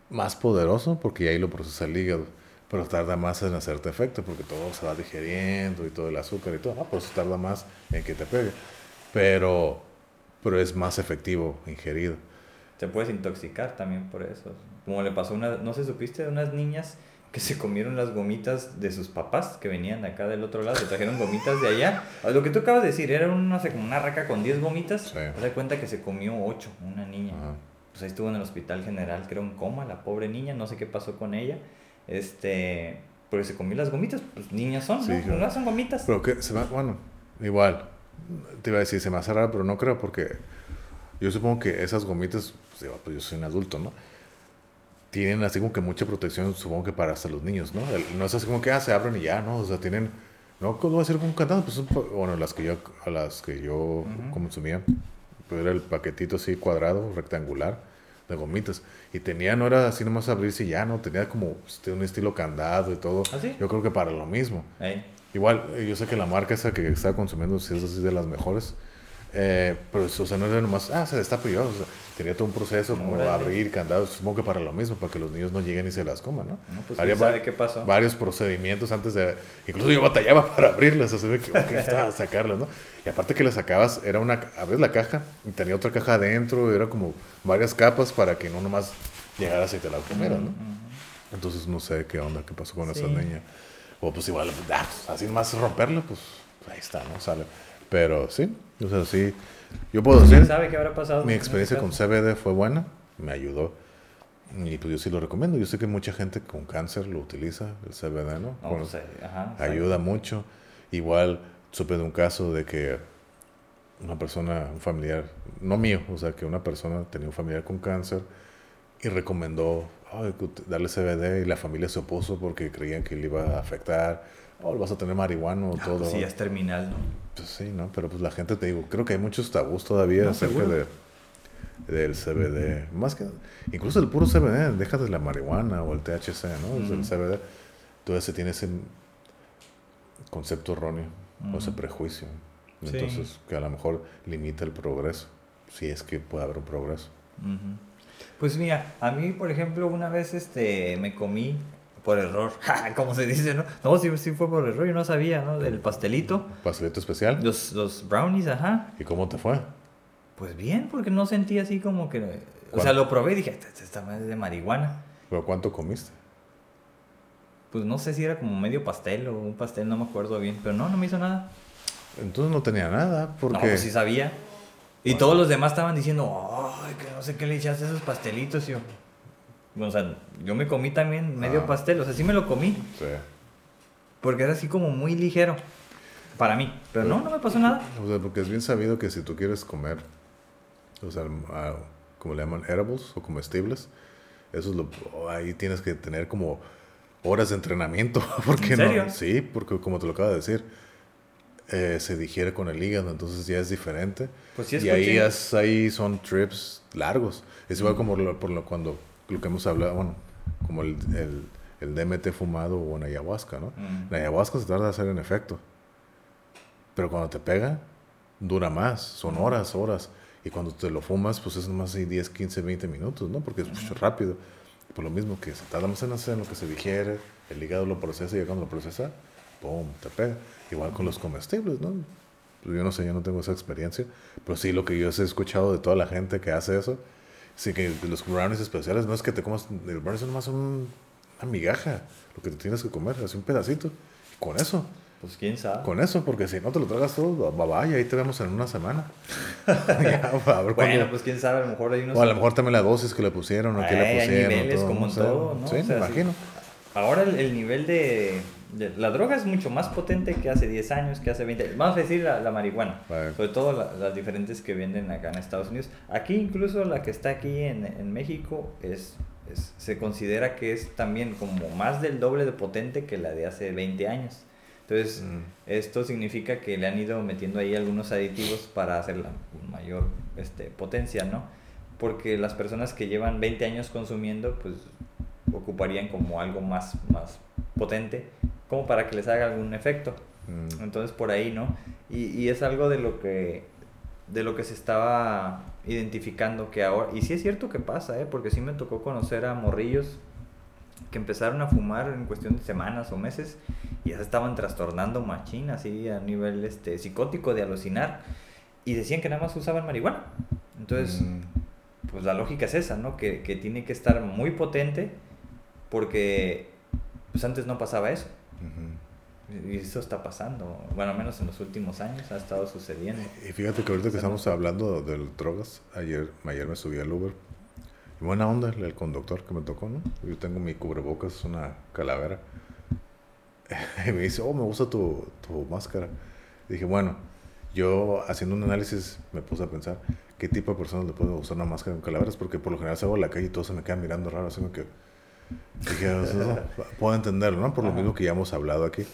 S2: más poderoso porque ahí lo procesa el hígado, pero tarda más en hacerte efecto porque todo se va digeriendo y todo el azúcar y todo, ah, pues tarda más en que te pegue. Pero, pero es más efectivo ingerido.
S1: Te puedes intoxicar también por eso. Como le pasó a una, no sé, supiste de unas niñas que se comieron las gomitas de sus papás que venían de acá del otro lado, se trajeron gomitas de allá. Lo que tú acabas de decir, era una, como una raca con 10 gomitas, sí. te das cuenta que se comió 8, una niña. Pues ahí estuvo en el hospital general, que era un coma, la pobre niña, no sé qué pasó con ella. Este, porque se comió las gomitas, pues niñas son, ¿no? ¿no? son gomitas.
S2: Pero que se va, bueno, igual, te iba a decir, se me hace raro, pero no creo porque yo supongo que esas gomitas, pues, pues yo soy un adulto, ¿no? Tienen así como que mucha protección, supongo que para hasta los niños, ¿no? no es así como que ah, se abren y ya, ¿no? O sea, tienen, no, ¿cómo va a ser con un candado? Pues, bueno, las que yo, a las que yo consumía, pues era el paquetito así cuadrado, rectangular, de gomitas. Y tenía, no era así nomás abrirse y ya, ¿no? Tenía como este, un estilo candado y todo.
S1: ¿Ah, sí?
S2: Yo creo que para lo mismo. Igual, eh, yo sé que la marca esa que estaba consumiendo sí es así de las mejores. Eh, pero, o sea, no era nomás, ah, se destapa y yo, o sea, tenía todo un proceso como abrir candados, supongo que para lo mismo, para que los niños no lleguen y se las coman, ¿no?
S1: no pues Haría sabe qué pasó.
S2: varios procedimientos antes de, incluso yo batallaba para abrirlas, o sea, que, que estaba sacarlas, ¿no? Y aparte que las sacabas, era una, abres la caja y tenía otra caja adentro, era como varias capas para que no nomás llegaras y te la comieras, ¿no? Entonces no sé qué onda, qué pasó con esa niña. O pues igual, ah, pues, así más romperla, pues ahí está, ¿no? Sale. Pero sí, o sea, sí. Yo puedo decir.
S1: sabe qué habrá pasado?
S2: Mi experiencia con CBD fue buena, me ayudó. Y pues yo sí lo recomiendo. Yo sé que mucha gente con cáncer lo utiliza, el CBD, ¿no? ayuda mucho. Igual supe de un caso de que una persona, un familiar, no mío, o sea, que una persona tenía un familiar con cáncer y recomendó darle CBD y la familia se opuso porque creían que le iba a afectar oh, vas a tener marihuana o ah, todo.
S1: sí, es terminal, ¿no?
S2: Pues sí, ¿no? Pero pues la gente, te digo, creo que hay muchos tabús todavía acerca de, del CBD. Más que, incluso el puro CBD, déjate la marihuana o el THC, ¿no? El CBD, todavía se tiene ese concepto erróneo o ese prejuicio. Entonces, que a lo mejor limita el progreso, si es que puede haber un progreso.
S1: Pues mira, a mí, por ejemplo, una vez este, me comí por error, como se dice, ¿no? No, sí, sí fue por error, yo no sabía, ¿no? Del pastelito.
S2: ¿Pastelito especial?
S1: Los, los brownies, ajá.
S2: ¿Y cómo te fue?
S1: Pues bien, porque no sentí así como que... O sea, lo probé y dije, esta madre es de marihuana.
S2: ¿Pero cuánto comiste?
S1: Pues no sé si era como medio pastel o un pastel, no me acuerdo bien. Pero no, no me hizo nada.
S2: Entonces no tenía nada, porque... No,
S1: pues sí sabía. Y todos los demás estaban diciendo, ay, que no sé qué le echaste a esos pastelitos. Y yo, o sea, yo me comí también medio ah. pastel, o sea, sí me lo comí. Sí. Porque era así como muy ligero para mí. Pero no, no me pasó nada.
S2: O sea, porque es bien sabido que si tú quieres comer, o sea, como le llaman, edibles o comestibles, eso es lo, ahí tienes que tener como horas de entrenamiento. porque ¿En serio? No? Sí, porque como te lo acabo de decir, eh, se digiere con el hígado, entonces ya es diferente. Pues sí, y ahí, ahí son trips largos. Es igual como por lo, cuando lo que hemos hablado, bueno, como el, el, el DMT fumado o en ayahuasca, ¿no? La ayahuasca se tarda en hacer en efecto. Pero cuando te pega, dura más, son horas, horas. Y cuando te lo fumas, pues es más de 10, 15, 20 minutos, ¿no? Porque es mucho rápido. Por lo mismo que se tarda más en hacer, en lo que se digiere, el hígado lo procesa y cuando lo procesa, ¡pum! te pega. Igual con los comestibles, ¿no? Pues yo no sé, yo no tengo esa experiencia, pero sí lo que yo he escuchado de toda la gente que hace eso, Sí, que los brownies especiales no es que te comas. El brownie es nomás un, una migaja. Lo que te tienes que comer, así un pedacito. Y con eso.
S1: Pues quién sabe.
S2: Con eso, porque si no te lo tragas todo, va, y ahí te vemos en una semana.
S1: bueno, pues quién sabe, a lo mejor hay unos.
S2: O a lo mejor también la dosis que le pusieron, o qué le pusieron.
S1: Hay niveles como en todo, ¿no?
S2: Sí, me imagino.
S1: Ahora el, nivel de, La droga es mucho más potente que hace 10 años, que hace 20 Vamos a decir la, marihuana. Sobre todo las diferentes que venden acá en Estados Unidos. Aquí incluso la que está aquí en, en México es, se considera que es también como más del doble de potente que la de hace 20 años. Entonces, mm. esto significa que le han ido metiendo ahí algunos aditivos para hacerla con mayor este, potencia, ¿no? Porque las personas que llevan 20 años consumiendo, pues ocuparían como algo más, más potente, como para que les haga algún efecto. Mm. Entonces por ahí, ¿no? Y, y es algo de lo que de lo que se estaba identificando que ahora y sí es cierto que pasa, ¿eh? porque sí me tocó conocer a morrillos que empezaron a fumar en cuestión de semanas o meses y ya se estaban trastornando machín así a nivel este psicótico de alucinar y decían que nada más usaban marihuana. Entonces,
S2: Mm,
S1: pues la lógica es esa, ¿no? Que, que tiene que estar muy potente porque pues antes no pasaba eso. Y eso está pasando. Bueno, al menos en los últimos años ha estado sucediendo.
S2: Y fíjate que ahorita que estamos hablando de drogas, ayer, ayer me subí al Uber. Y buena onda el, conductor que me tocó, ¿no? Yo tengo mi cubrebocas, una calavera. Y me dice, oh, me gusta tu, tu máscara. Y dije, bueno, yo haciendo un análisis me puse a pensar, ¿qué tipo de personas le puedo usar una máscara con calaveras? Porque por lo general salgo a la calle y todos se me quedan mirando raro, así como que... Dije, "O sea, no, puedo entenderlo, ¿no? Por lo
S1: Ajá.
S2: mismo que ya hemos hablado aquí.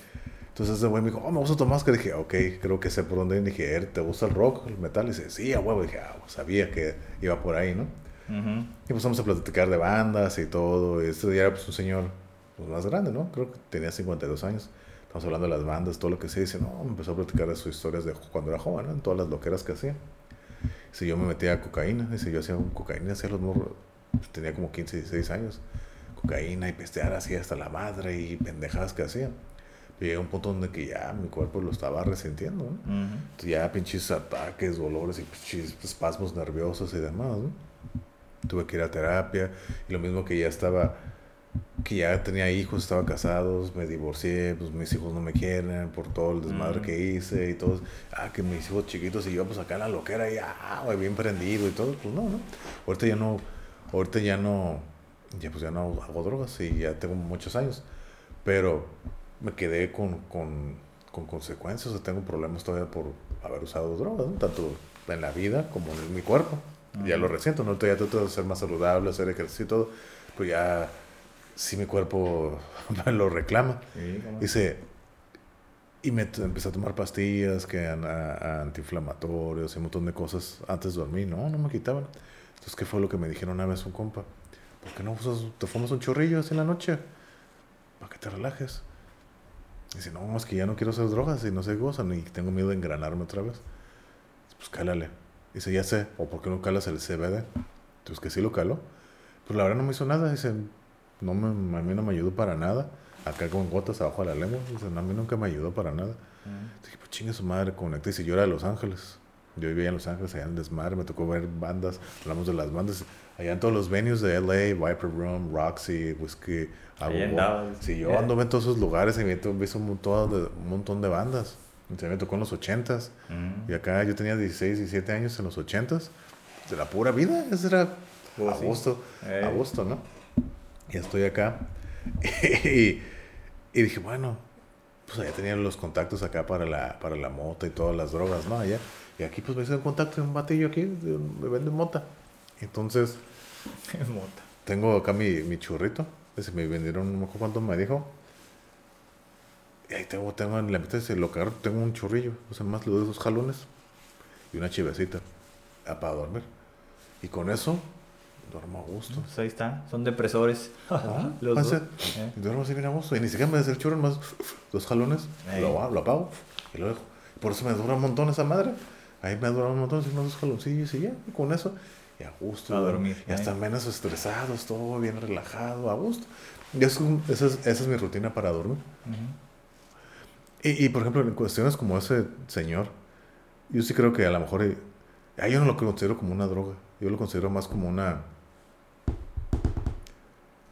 S2: Entonces ese güey me dijo, oh, me gusta tu máscara. dije, ok, creo que sé por dónde. ir". dije, "Er, ¿te gusta el rock, el metal? Y dice, sí, a huevo. dije, ah, sabía que iba por ahí, ¿no?
S1: Ujú.
S2: Y empezamos a platicar de bandas y todo. Y este día era pues, un señor pues, más grande, ¿no? Creo que tenía 52 años. Estamos hablando de las bandas, todo lo que sea. Y dice, no, me empezó a platicar de sus historias de cuando era joven, ¿no? En todas las loqueras que hacía. Dice, yo me metía a cocaína. Dice, yo hacía cocaína, hacía los morros. pues, tenía como 15, 16 años. Cocaína y pestear así hasta la madre y pendejadas que hacía. Pero llega un punto donde que ya mi cuerpo lo estaba resintiendo, ¿no?
S1: Ujú.
S2: Entonces, ya pinches ataques, dolores y pinches espasmos nerviosos y demás, ¿no? Tuve que ir a terapia y lo mismo que ya estaba, que ya tenía hijos, estaba casados, me divorcié, pues mis hijos no me quieren por todo el desmadre
S1: Mm.
S2: que hice y todo. Ah, que mis hijos chiquitos y yo pues acá en la loquera y ah, bien prendido y todo, pues no, ¿no? Ahorita ya no, ahorita ya no, ya pues ya no hago drogas y ya tengo muchos años, pero me quedé con, con, con consecuencias, o sea, tengo problemas todavía por haber usado drogas, ¿no? tanto en la vida como en mi cuerpo. Ya lo resiento, ¿no? Todavía trato de ser más saludable, hacer ejercicio y todo, pero ya sí mi cuerpo me lo reclama.
S1: Sí.
S2: Dice, y me empecé a tomar pastillas que a antiinflamatorios y un montón de cosas antes de dormir. No, no me quitaban. Entonces, ¿qué fue lo que me dijeron una vez un compa? ¿Por qué no usas, te fumas un chorrillo así en la noche? Para que te relajes. Dice, no, es que ya no quiero hacer drogas y no sé qué cosa, ni tengo miedo de engranarme otra vez. Pues cálale. Dice, ya sé, o ¿por qué no calas el CBD? Entonces, que sí lo caló. Pues la verdad no me hizo nada. Dice, no me, a mí no me ayudó para nada. Acá con gotas abajo de la lengua. Dice, no, a mí nunca me ayudó para nada.
S1: Ujú.
S2: Dije, pues chingue su madre, conecté. Dice, yo era de Los Ángeles. Yo vivía en Los Ángeles, allá en Desmadre. Me tocó ver bandas. Hablamos de las bandas. Allá en todos los venues de LA, Viper Room, Roxy, Whiskey,
S1: andabas.
S2: Sí, yo
S1: Eh.
S2: ando en todos esos lugares y me he visto un montón de, un montón de bandas. Me tocó en los 80s.
S1: Ujú.
S2: Y acá yo tenía 16, 17 años en los 80s. De la pura vida. Eso era
S1: Pues
S2: a
S1: sí. Eh.
S2: A gusto, ¿no? Y estoy acá. y, y dije, bueno, pues allá tenía los contactos acá para la, para la mota y todas las drogas, ¿no? Allá. Y aquí pues me hice un contacto de un batillo aquí, de me vende mota. Entonces,
S1: Mota.
S2: tengo acá mi, mi churrito. Ese me vendieron, no me acuerdo cuánto me dijo. Y ahí tengo, tengo en la mitad de lo que agarro, tengo un churrillo. O sea, más le doy dos jalones y una chivecita ah, para dormir. Y con eso, duermo a gusto.
S1: Pues ahí está. Son depresores.
S2: Ajá,
S1: Los dos. Eh.
S2: Y duermo así bien a gusto. Y ni siquiera me des el churro, más dos jalones,
S1: Ey.
S2: lo, lo apago y lo dejo. Por eso me dura un montón esa madre. Ahí me dura un montón, unos dos jaloncillos y ya, y con eso, y a gusto.
S1: A dormir,
S2: Y hasta
S1: eh.
S2: menos estresados, todo bien relajado, a gusto. Y es un- esa, es, esa es mi rutina para dormir. Y, y, por ejemplo, en cuestiones como ese señor, yo sí creo que a lo mejor, eh, yo no lo considero como una droga, yo lo considero más como una,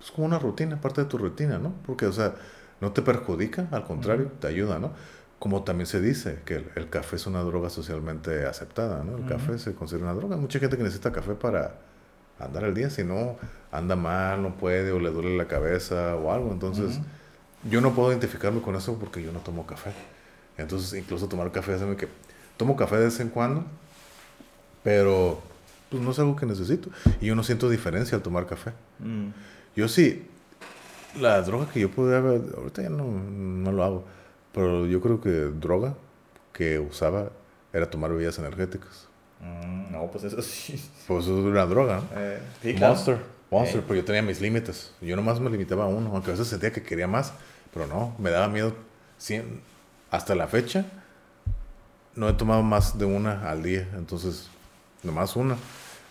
S2: pues como una rutina, parte de tu rutina, ¿no? Porque, o sea, no te perjudica, al contrario, te ayuda, ¿no? Como también se dice que el, el café es una droga socialmente aceptada, ¿no? El
S1: Ujú.
S2: café se considera una droga. Hay mucha gente que necesita café para andar al día, si no, anda mal, no puede, o le duele la cabeza o algo, entonces...
S1: Ujú.
S2: Yo no puedo identificarme con eso porque yo no tomo café. Entonces, incluso tomar café hace que tomo café de vez en cuando, pero pues no es algo que necesito. Y yo no siento diferencia al tomar café.
S1: Mm.
S2: Yo sí, la droga que yo pude haber, ahorita ya no, no lo hago, pero yo creo que droga que usaba era tomar bebidas energéticas.
S1: Mm, No, pues eso sí.
S2: Pues eso es una droga, ¿no?
S1: Eh, sí, claro.
S2: Monster, Monster,
S1: Eh.
S2: pero yo tenía mis límites. Yo nomás me limitaba a uno, aunque a veces sentía que quería más, pero no, me daba miedo. Cien- hasta la fecha, no he tomado más de una al día, entonces, nomás una,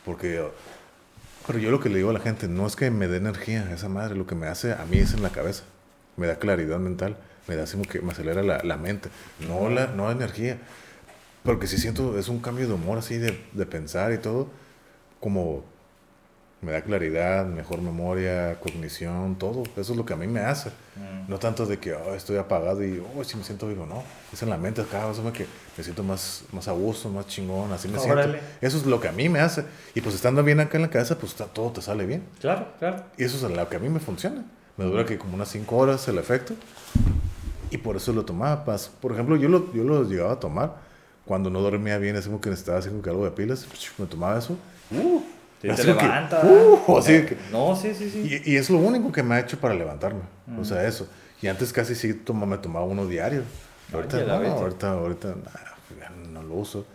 S2: porque, pero yo lo que le digo a la gente, no es que me dé energía esa madre, lo que me hace a mí es en la cabeza, me da claridad mental, me da así como que me acelera la, la mente, no la no energía, porque si siento, es un cambio de humor así, de, de pensar y todo, como me da claridad, mejor memoria, cognición, todo. Eso es lo que a mí me hace.
S1: Mm.
S2: No tanto de que oh, estoy apagado y oh, si me siento vivo, no. Es en la mente, cada vez que me siento más, más a gusto, más chingón, así me
S1: Órale.
S2: siento. Eso es lo que a mí me hace. Y pues estando bien acá en la cabeza, pues está- todo te sale bien.
S1: Claro, claro.
S2: Y eso es lo que a mí me funciona. Me dura que como unas 5 horas el efecto. Y por eso lo tomaba. pas- Por ejemplo, yo lo, yo lo llegaba a tomar cuando no dormía bien, así como que necesitaba así como que algo de pilas. Me tomaba eso. Uh,
S1: te
S2: como que,
S1: levanta.
S2: uh, así
S1: Eh,
S2: que-
S1: No, sí, sí, sí.
S2: y, y es lo único que me ha hecho para levantarme.
S1: Mm.
S2: O sea, eso. Y antes casi sí toma, me tomaba uno diario. Ahorita no,
S1: bestia.
S2: ahorita, ahorita nah, no lo uso.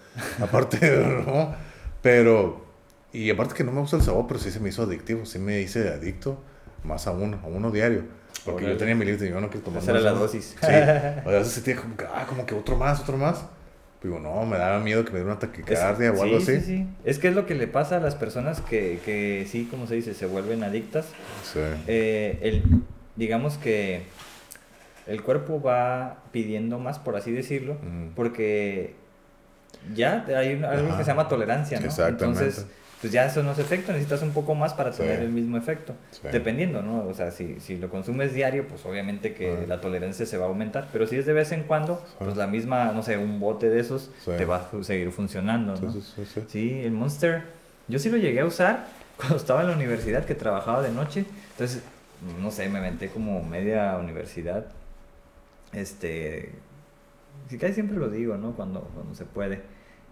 S2: Aparte, no. Pero, y aparte que no me gusta el sabor, pero sí se me hizo adictivo. Sí me hice adicto más a uno, a uno diario. Porque yo tenía mi límite y yo no quiero tomar
S1: Esa
S2: más
S1: era la
S2: uno.
S1: dosis.
S2: Sí. O a veces sentía como que, ah, como que otro más, otro más. Digo, no, me daba miedo que me diera una
S1: Es-
S2: taquicardia o algo
S1: sí,
S2: así.
S1: Sí, sí. Es que es lo que le pasa a las personas que, que sí, como se dice, se vuelven adictas.
S2: Sí.
S1: Eh, el, digamos que el cuerpo va pidiendo más, por así decirlo,
S2: Mm.
S1: porque ya hay un- algo
S2: Ajá.
S1: que se llama tolerancia, ¿no?
S2: Exactamente.
S1: Entonces, pues ya eso no es efecto, necesitas un poco más para
S2: Sí.
S1: tener el mismo efecto.
S2: Sí.
S1: Dependiendo, ¿no? O sea, si, si lo consumes diario, pues obviamente que la tolerancia se va a aumentar, pero si es de vez en cuando, pues la misma, no sé, un bote de esos te va a seguir funcionando, ¿no?
S2: Sí,
S1: el Monster, yo sí lo llegué a usar cuando estaba en la universidad, que trabajaba de noche. Entonces, no sé, me aventé como media universidad. Este, sí, casi siempre lo digo, ¿no? Cuando, cuando se puede.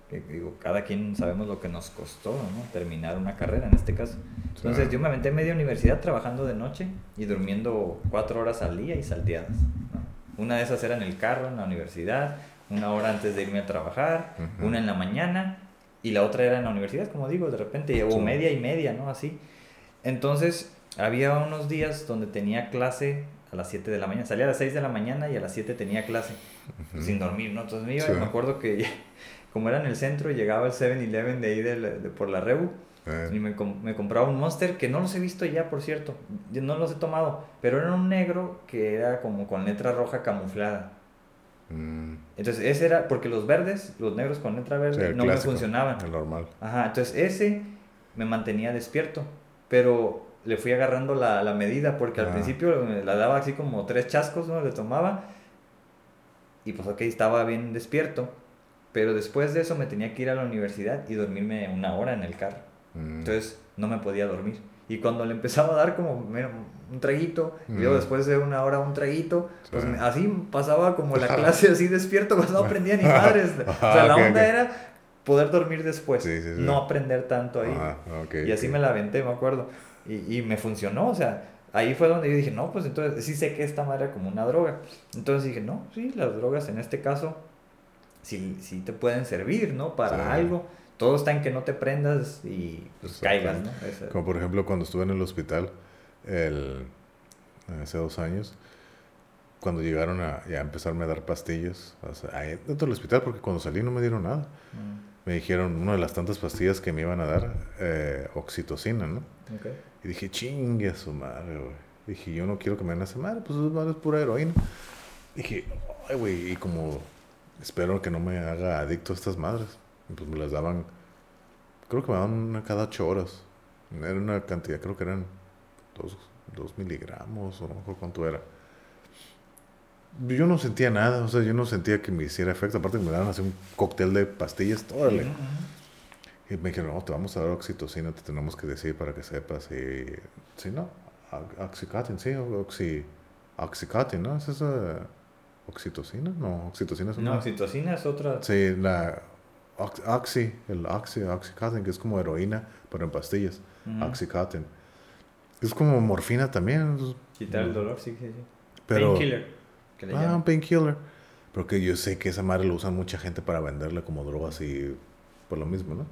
S1: Que digo, cada quien sabemos lo que nos costó, ¿no? Terminar una carrera en este caso. Entonces, yo me aventé media universidad trabajando de noche y durmiendo cuatro horas al día y salteadas. ¿no? Una de esas era en el carro, en la universidad, una hora antes de irme a trabajar,
S2: Ujú.
S1: una en la mañana y la otra era en la universidad, como digo, de repente, o
S2: Sí.
S1: media y media, ¿no? Así. Entonces, había unos días donde tenía clase a las 7 de la mañana, salía a las 6 de la mañana y a las 7 tenía clase,
S2: Ujú.
S1: sin dormir, ¿no? Entonces me iba y
S2: Sí.
S1: me acuerdo que como era en el centro, llegaba el 7-Eleven de ahí de, de por la Rebu
S2: Eh,
S1: y me, com- me compraba un Monster que no los he visto ya, por cierto. Yo no los he tomado, pero era un negro que era como con letra roja camuflada.
S2: mm,
S1: Entonces, ese era, porque los verdes, los negros con letra
S2: sí,
S1: verde,
S2: el
S1: no
S2: clásico,
S1: me funcionaban.
S2: El normal.
S1: Ajá, entonces ese me mantenía despierto, pero le fui agarrando la, la medida porque al
S2: Ah.
S1: principio la daba así como tres chascos, ¿no? Le tomaba y pues ok, estaba bien despierto, pero después de eso me tenía que ir a la universidad y dormirme una hora en el carro.
S2: Mm.
S1: Entonces no me podía dormir. Y cuando le empezaba a dar como mira, un traguito, y luego
S2: Mm.
S1: después de una hora un traguito, pues
S2: Sí.
S1: me- así pasaba como la clase así despierto, pues no aprendía ni madres. O sea,
S2: Ah,
S1: la onda era poder dormir después,
S2: Sí, sí, sí.
S1: no aprender tanto ahí.
S2: Ah,
S1: y así me la aventé, me acuerdo. Y, y me funcionó, o sea, ahí fue donde yo dije, no, pues entonces sí sé que esta madre era como una droga. Entonces dije, no, sí, las drogas en este caso sí, sí te pueden servir, ¿no? Para
S2: Sí.
S1: algo. Todo está en que no te prendas y pues, caigas, ¿no? Esa-
S2: Como por ejemplo cuando estuve en el hospital el, hace dos años, cuando llegaron a ya empezarme a dar pastillas, o sea, ahí dentro del hospital, porque cuando salí no me dieron nada.
S1: Mm,
S2: Me dijeron una de las tantas pastillas que me iban a dar, eh, oxitocina, ¿no? Y dije, chingue a su madre, güey. Dije, yo no quiero que me den esa madre, pues es madre, es pura heroína. Dije, ay, güey, y como espero que no me haga adicto a estas madres. Pues me las daban, creo que me daban una cada ocho horas. Era una cantidad, creo que eran dos, dos miligramos o no me acuerdo cuánto era. Yo no sentía nada, o sea, yo no sentía que me hiciera efecto. Aparte que me daban así un cóctel de pastillas, órale.
S1: Ujú, ujú.
S2: Y me dijeron, no, te vamos a dar oxitocina, te tenemos que decir para que sepas. Y, sí, no, Ox- oxycontin, sí, oxy, oxycontin, ¿no? ¿Es esa oxitocina? No, oxitocina es una...
S1: No, oxitocina es otra.
S2: Sí, la ox- oxy, el oxy, oxycontin, que es como heroína, pero en pastillas, oxycontin. Es como morfina también,
S1: Quitar el dolor, sí, sí, sí.
S2: pero...
S1: Painkiller, que le
S2: Ah, un painkiller. Porque yo sé que esa madre lo usan mucha gente para venderle como drogas y por lo mismo, ¿no?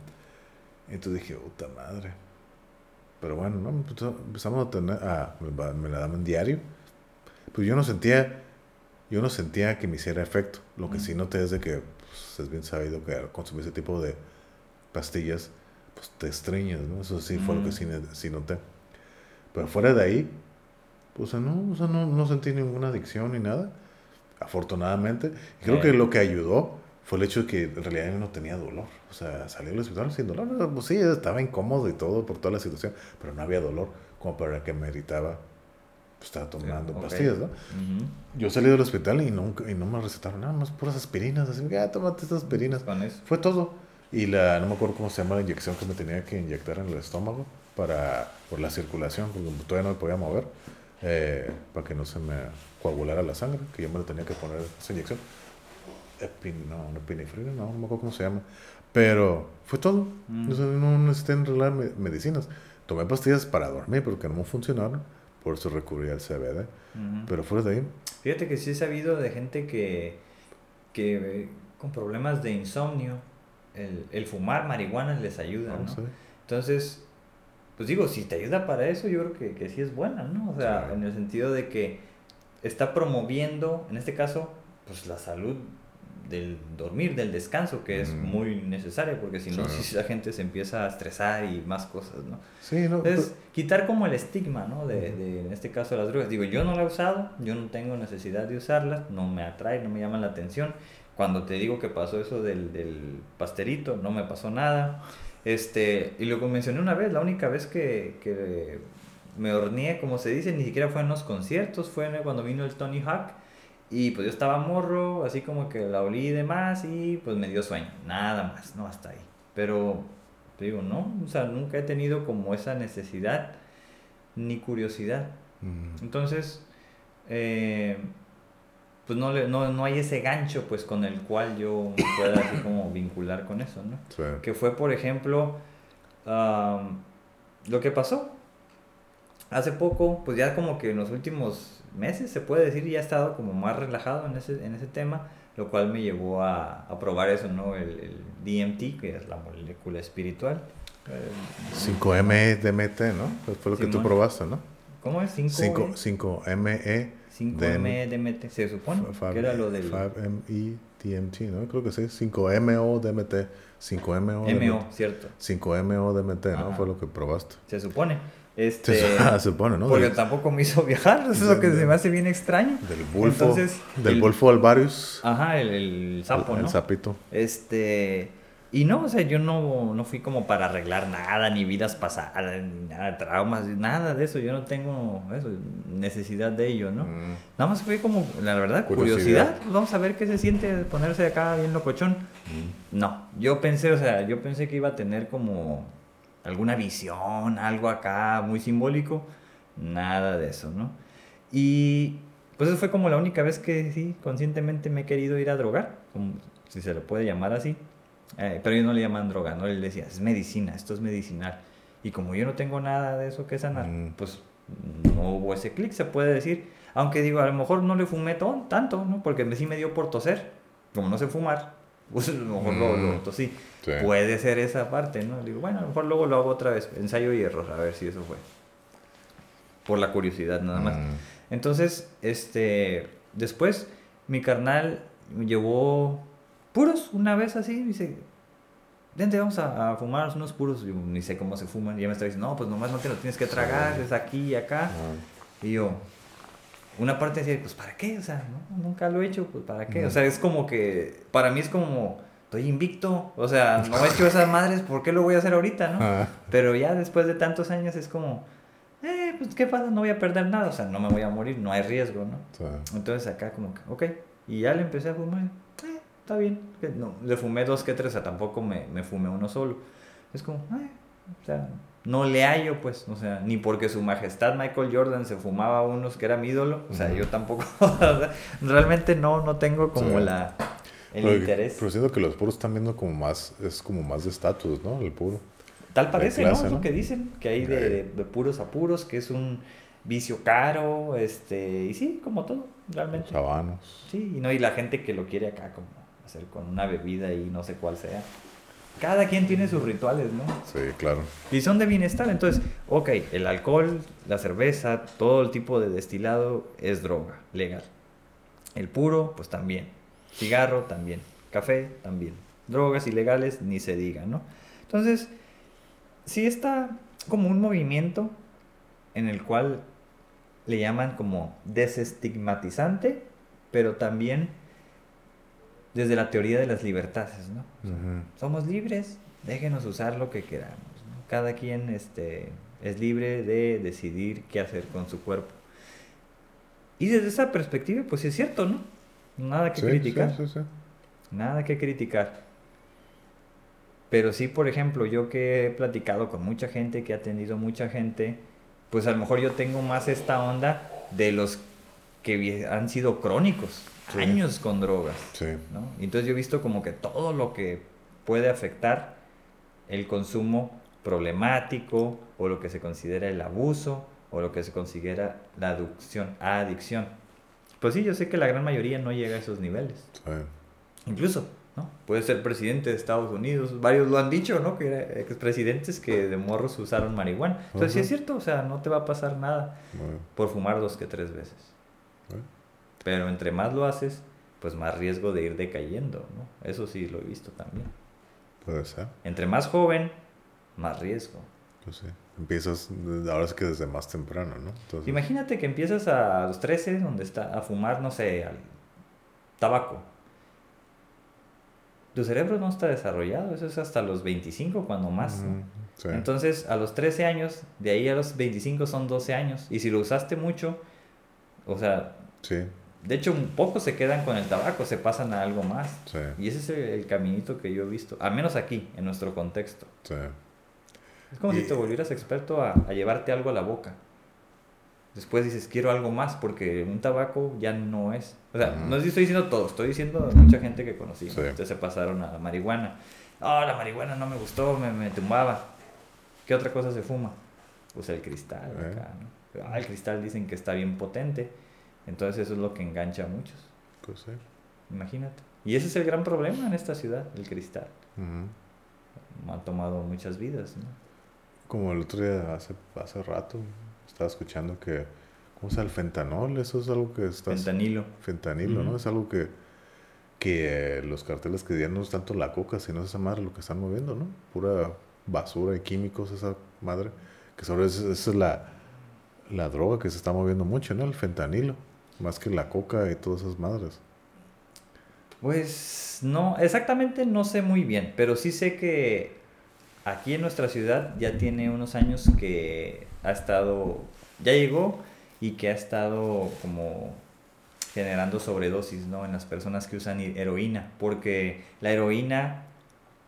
S2: Entonces dije, puta madre. Pero bueno, ¿no? Empezó- empezamos a tener, ah, me, la daban diario. Pues yo no sentía yo no sentía que me hiciera efecto. Lo que
S1: Mm.
S2: sí noté es de que pues, es bien sabido que al consumir ese tipo de pastillas, pues te estreñas, ¿no? Eso sí fue lo que
S1: Mm.
S2: sí, sí noté. Pero fuera de ahí, pues o sea, no, o sea, no, no sentí ninguna adicción ni nada, afortunadamente. Y creo
S1: Eh.
S2: que lo que ayudó fue el hecho de que en realidad no tenía dolor. O sea, salí del hospital sin dolor. Pues sí, estaba incómodo y todo por toda la situación, pero no había dolor como para que me irritaba. Pues estaba tomando
S1: ok.
S2: pastillas, ¿no?
S1: Ujú.
S2: Yo salí del hospital y, nunca, y no me recetaron nada más puras aspirinas. Así que, ah, tómate estas aspirinas. Fue todo. Y la, no me acuerdo cómo se llama la inyección que me tenía que inyectar en el estómago para, por la circulación, porque todavía no me podía mover, eh, para que no se me coagulara la sangre, que yo me la tenía que poner esa inyección. Epin, no, no epinefrina, no, no me acuerdo cómo se llama. Pero fue todo.
S1: Mm.
S2: O sea, no necesité en realidad me- medicinas. Tomé pastillas para dormir porque no me funcionaron, por eso recurrí al CBD.
S1: Ujú.
S2: Pero fuera de ahí,
S1: Fíjate que sí he sabido de gente que, que con problemas de insomnio, el, el fumar marihuana les ayuda,
S2: no
S1: ¿no? Entonces, pues digo, si te ayuda para eso, yo creo que, que sí es buena, ¿no? O sea,
S2: Sí.
S1: en el sentido de que está promoviendo, en este caso, pues la salud del dormir, del descanso, que es
S2: Mm.
S1: muy necesario, porque si no,
S2: Sí.
S1: si la gente se empieza a estresar y más cosas, ¿no?
S2: Sí, no.
S1: Entonces, quitar como el estigma, ¿no? De, de, en este caso, las drogas. Digo, yo no la he usado, yo no tengo necesidad de usarlas, no me atrae, no me llaman la atención. Cuando te digo que pasó eso del, del pasterito, no me pasó nada. Este, y lo mencioné una vez, la única vez que, que me horneé, como se dice, ni siquiera fue en los conciertos, fue cuando vino el Tony Hawk. Y pues yo estaba morro, así como que la olí y demás, y pues me dio sueño. Nada más, no hasta ahí. Pero te digo, no, o sea, nunca he tenido como esa necesidad ni curiosidad.
S2: Mm,
S1: Entonces, eh, pues no, le- no, no hay ese gancho pues con el cual yo me pueda así como vincular con eso, ¿no?
S2: sí.
S1: Que fue, por ejemplo, am, lo que pasó. Hace poco, pues ya como que en los últimos meses, se puede decir, ya he estado como más relajado en ese, en ese tema, lo cual me llevó a, a probar eso, ¿no? El, el DMT, que es la molécula espiritual. Eh,
S2: 5M DMT, ¿no? Pues fue lo que tú probaste, ¿no?
S1: ¿Cómo es? 5
S2: 5, 5ME
S1: 5M DMT, se supone que era lo del
S2: 5ME DMT, ¿no? Creo que sí. 5MO DMT. 5MO
S1: MO, ¿cierto?
S2: 5MO DMT, ¿no? Fue lo que probaste.
S1: Se supone. Este,
S2: se supone, ¿no?
S1: porque tampoco me hizo viajar, eso es lo que se me hace bien extraño.
S2: del Bulfo.
S1: Entonces,
S2: del
S1: el-
S2: Bulfo alvarius.
S1: Ajá, el, el sapo,
S2: el,
S1: ¿no?
S2: el sapito.
S1: Este, y no, o sea, yo no, no fui como para arreglar nada, ni vidas pasadas, ni nada, traumas, nada de eso, yo no tengo eso, necesidad de ello, ¿no?
S2: Mm,
S1: Nada más fue como, la verdad,
S2: Curiosidad.
S1: curiosidad, pues vamos a ver qué se siente ponerse acá bien locochón.
S2: mm.
S1: No, yo pensé, o sea, yo pensé que iba a tener como alguna visión, algo acá muy simbólico, nada de eso, ¿no? Y pues eso fue como la única vez que sí, conscientemente me he querido ir a drogar, como, si se le puede llamar así. Eh, pero ellos no le llaman droga, ¿no? Él decía, es medicina, esto es medicinal. Y como yo no tengo nada de eso que sanar,
S2: Mm.
S1: pues no hubo ese clic, se puede decir. Aunque digo, a lo mejor no le fumé ton- tanto, ¿no? Porque me- sí me dio por toser. Como no sé fumar, pues a lo mejor lo, lo
S2: Mm.
S1: tosí.
S2: Sí.
S1: Puede ser esa parte, ¿no? Digo, bueno, a lo mejor luego lo hago otra vez, ensayo y error, a ver si eso fue. Por la curiosidad, nada más.
S2: Mm,
S1: Entonces, este, después mi carnal me llevó puros una vez así, dice, vente, vamos a, a fumar unos puros. Yo ni sé cómo se fuman. Y ya me está diciendo, no, pues nomás no te lo tienes que tragar,
S2: Sí.
S1: es aquí y acá. Y yo, una parte decía, pues ¿para qué? O sea, no, nunca lo he hecho, pues ¿para qué? O
S2: Ujú.
S1: sea, es como que, para mí es como, estoy invicto. O sea, no he hecho esas madres, ¿por qué lo voy a hacer ahorita, no?
S2: ah,
S1: Pero ya después de tantos años es como, eh, pues ¿qué pasa? No voy a perder nada, o sea, no me voy a morir, no hay riesgo, ¿no?
S2: sí.
S1: Entonces acá como que, ok, y ya le empecé a fumar, está bien. Que No, le fumé dos que tres, o sea, tampoco me, me fumé uno solo. Es como, eh, o sea, no le hallo, pues, o sea, ni porque su majestad Michael Jordan se fumaba unos que era mi ídolo, o sea, yo tampoco, o sea, realmente no, no tengo como
S2: Sí.
S1: la, el
S2: Pero-
S1: interés.
S2: Pero siento que los puros están viendo como más, es como más de estatus, ¿no? El puro.
S1: Tal parece,
S2: clase,
S1: ¿no? Es
S2: ¿no?
S1: lo que dicen, que hay de, de- de puros a puros, que es un vicio caro, este, y sí, como todo, realmente.
S2: Sabanos.
S1: Sí, y no, y la gente que lo quiere acá como hacer con una bebida y no sé cuál sea. Cada quien tiene sus rituales, ¿no?
S2: Sí, claro.
S1: Y son de bienestar, entonces, ok, el alcohol, la cerveza, todo el tipo de destilado es droga, legal. El puro, pues también. Cigarro, también. Café, también. Drogas ilegales, ni se diga, ¿no? Entonces, sí está como un movimiento en el cual le llaman como desestigmatizante, pero también desde la teoría de las libertades, ¿no? Somos libres, déjenos usar lo que queramos. Cada quien este, es libre de decidir qué hacer con su cuerpo. Y desde esa perspectiva, pues es cierto, ¿no? Nada que criticar. Nada que criticar. Pero sí, por ejemplo, yo que he platicado con mucha gente, que ha atendido mucha gente, pues a lo mejor yo tengo más esta onda de los que han sido crónicos, años con drogas. ¿no? Entonces yo he visto como que todo lo que puede afectar el consumo problemático o lo que se considera el abuso o lo que se considera la adicción, adicción. Pues sí, yo sé que la gran mayoría no llega a esos niveles. Incluso, ¿no? Puede ser presidente de Estados Unidos, varios lo han dicho, ¿no? Que expresidentes que de morros usaron marihuana. Entonces sí es cierto, o sea, no te va a pasar nada por fumar dos que tres veces. Pero entre más lo haces, pues más riesgo de ir decayendo, ¿no? Eso sí lo he visto también.
S2: Puede ser.
S1: Entre más joven, más riesgo.
S2: Pues sí. Empiezas, ahora es que desde más temprano, ¿no?
S1: Imagínate que empiezas a los 13, donde está, a fumar, no sé, al tabaco. Tu cerebro no está desarrollado, eso es hasta los 25, cuando más. Entonces, a los 13 años, de ahí a los 25 son 12 años. Y si lo usaste mucho, o sea, sí. De hecho, un poco se quedan con el tabaco, se pasan a algo más. Y ese es el, el, caminito que yo he visto, al menos aquí, en nuestro contexto. Sí. Es como si te volvieras experto a, llevarte algo a la boca. Después dices, quiero algo más, porque un tabaco ya no es. O sea, no estoy diciendo todo, estoy diciendo mucha gente que conocí. Entonces se pasaron a la marihuana. Ah, la marihuana no me gustó, me, me, tumbaba. ¿Qué otra cosa se fuma? Pues el cristal. Eh. Ah, el cristal dicen que está bien potente. Entonces eso es lo que engancha a muchos. Pues sí. Imagínate. Y ese es el gran problema en esta ciudad, el cristal. Ha tomado muchas vidas. ¿no?
S2: Como el otro día, hace, hace rato, estaba escuchando que, ¿cómo se llama? El fentanol, eso es algo que está...
S1: Fentanilo.
S2: Fentanilo, ¿no? Es algo que, que los carteles que ya no es tanto la coca, sino esa madre lo que están moviendo, ¿no? Pura basura y químicos, esa madre. Que sobre eso, esa es la, la droga que se está moviendo mucho, ¿no? El fentanilo. Más que la coca y todas esas madres.
S1: Pues no, exactamente no sé muy bien, pero sí sé que aquí en nuestra ciudad ya tiene unos años que ha estado, ya llegó y que ha estado como generando sobredosis, ¿no? En las personas que usan heroína, porque la heroína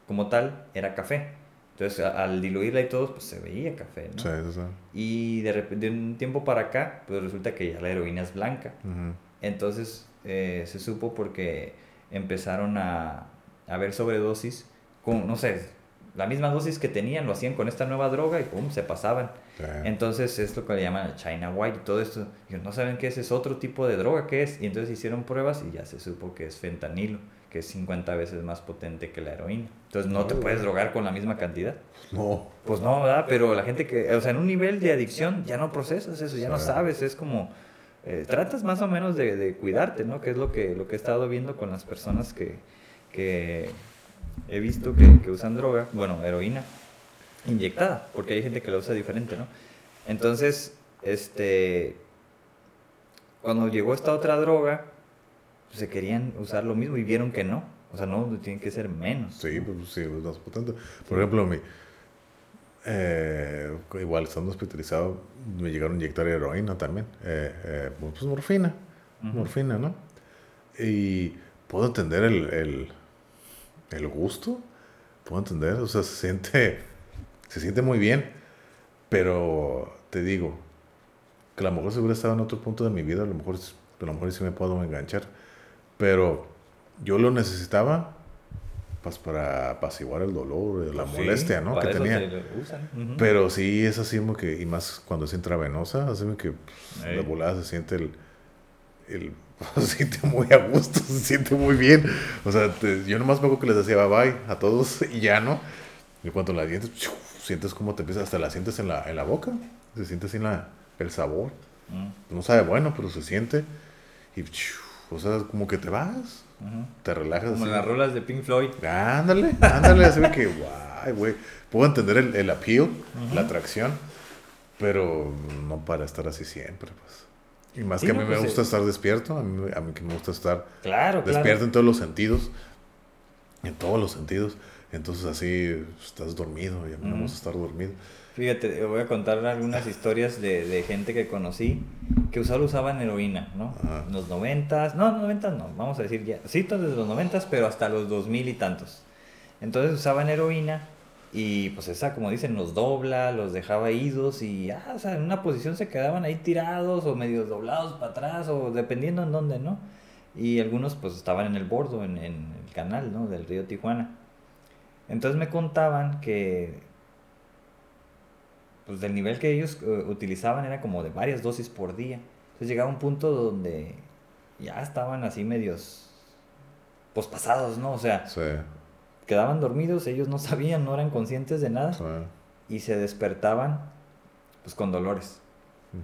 S1: como tal era café. Entonces, al diluirla y todo, pues se veía café, ¿no? Sí, sí. Y de, de un tiempo para acá, pues resulta que ya la heroína es blanca. Entonces, eh, se supo porque empezaron a, a ver sobredosis con, no sé, la misma dosis que tenían, lo hacían con esta nueva droga y pum, se pasaban. Entonces es lo que le llaman China White y todo esto. Y no saben qué es, es otro tipo de droga que es. Y entonces hicieron pruebas y ya se supo que es fentanilo, que es 50 veces más potente que la heroína. Entonces no te puedes drogar con la misma cantidad. No. Pues no, ¿verdad? Pero la gente que, o sea, en un nivel de adicción ya no procesas eso, ya no sabes, es como... Eh, tratas más o menos de, de, cuidarte, ¿no? Que es lo que, lo que he estado viendo con las personas que, que he visto que, usan droga, bueno, heroína inyectada, porque hay gente que la usa diferente, ¿no? Entonces, este, cuando llegó esta otra droga, pues, se querían usar lo mismo y vieron que no. O sea, no, tiene que ser menos.
S2: Sí, pues sí, es más potente. Por ejemplo, mi, eh, igual estando hospitalizado, me llegaron a inyectar heroína también. Eh, eh, pues morfina, morfina, ¿no? Y puedo entender el el gusto, puedo entender, o sea, se siente, se siente muy bien, pero te digo, que a lo mejor si hubiera estado en otro punto de mi vida, a lo mejor, a lo mejor sí me puedo enganchar, pero yo lo necesitaba pues para apaciguar el dolor, la pues molestia, ¿no? Que tenía. Pero sí, es así como que, y más cuando es intravenosa, así como que pues, la volada se siente el, el se siente muy a gusto, se siente muy bien. O sea, yo nomás me acuerdo que les decía bye bye a todos y ya no. Y cuando la dientes, sientes como te empieza, hasta la sientes en la, en la boca, se siente así la, el sabor. Mm. No sabe bueno, pero se siente. Y O sea, como que te vas, te relajas.
S1: Como
S2: así.
S1: las rolas de Pink Floyd.
S2: Ándale, ándale, así que, guay, güey. Puedo entender el, el appeal, la atracción, pero no para estar así siempre, pues. Y más
S1: Sí,
S2: que a
S1: no,
S2: mí
S1: pues,
S2: me gusta
S1: eh.
S2: estar despierto, a mí, a mí que me gusta estar
S1: Claro,
S2: despierto
S1: claro.
S2: en todos los sentidos, en todos los sentidos. Entonces así estás dormido y a mí no me gusta estar dormido.
S1: Fíjate, te voy a contar algunas historias de, de gente que conocí que solo usaban heroína, ¿no?
S2: Ajá.
S1: En los noventas, no, noventas no, vamos a decir ya, sí, desde los noventas, pero hasta los dos mil y tantos. Entonces usaban heroína y pues esa, como dicen, los dobla, los dejaba idos y, ah, o sea, en una posición se quedaban ahí tirados o medio doblados para atrás o dependiendo en dónde, ¿no? Y algunos pues estaban en el bordo, en, en el canal, ¿no? Del río Tijuana. Entonces me contaban que pues del nivel que ellos eh, utilizaban era como de varias dosis por día. Entonces llegaba un punto donde ya estaban así medios pues pasados, ¿no? O sea,
S2: Sí,
S1: quedaban dormidos, ellos no sabían, no eran conscientes de nada
S2: sí.
S1: y se despertaban pues con dolores.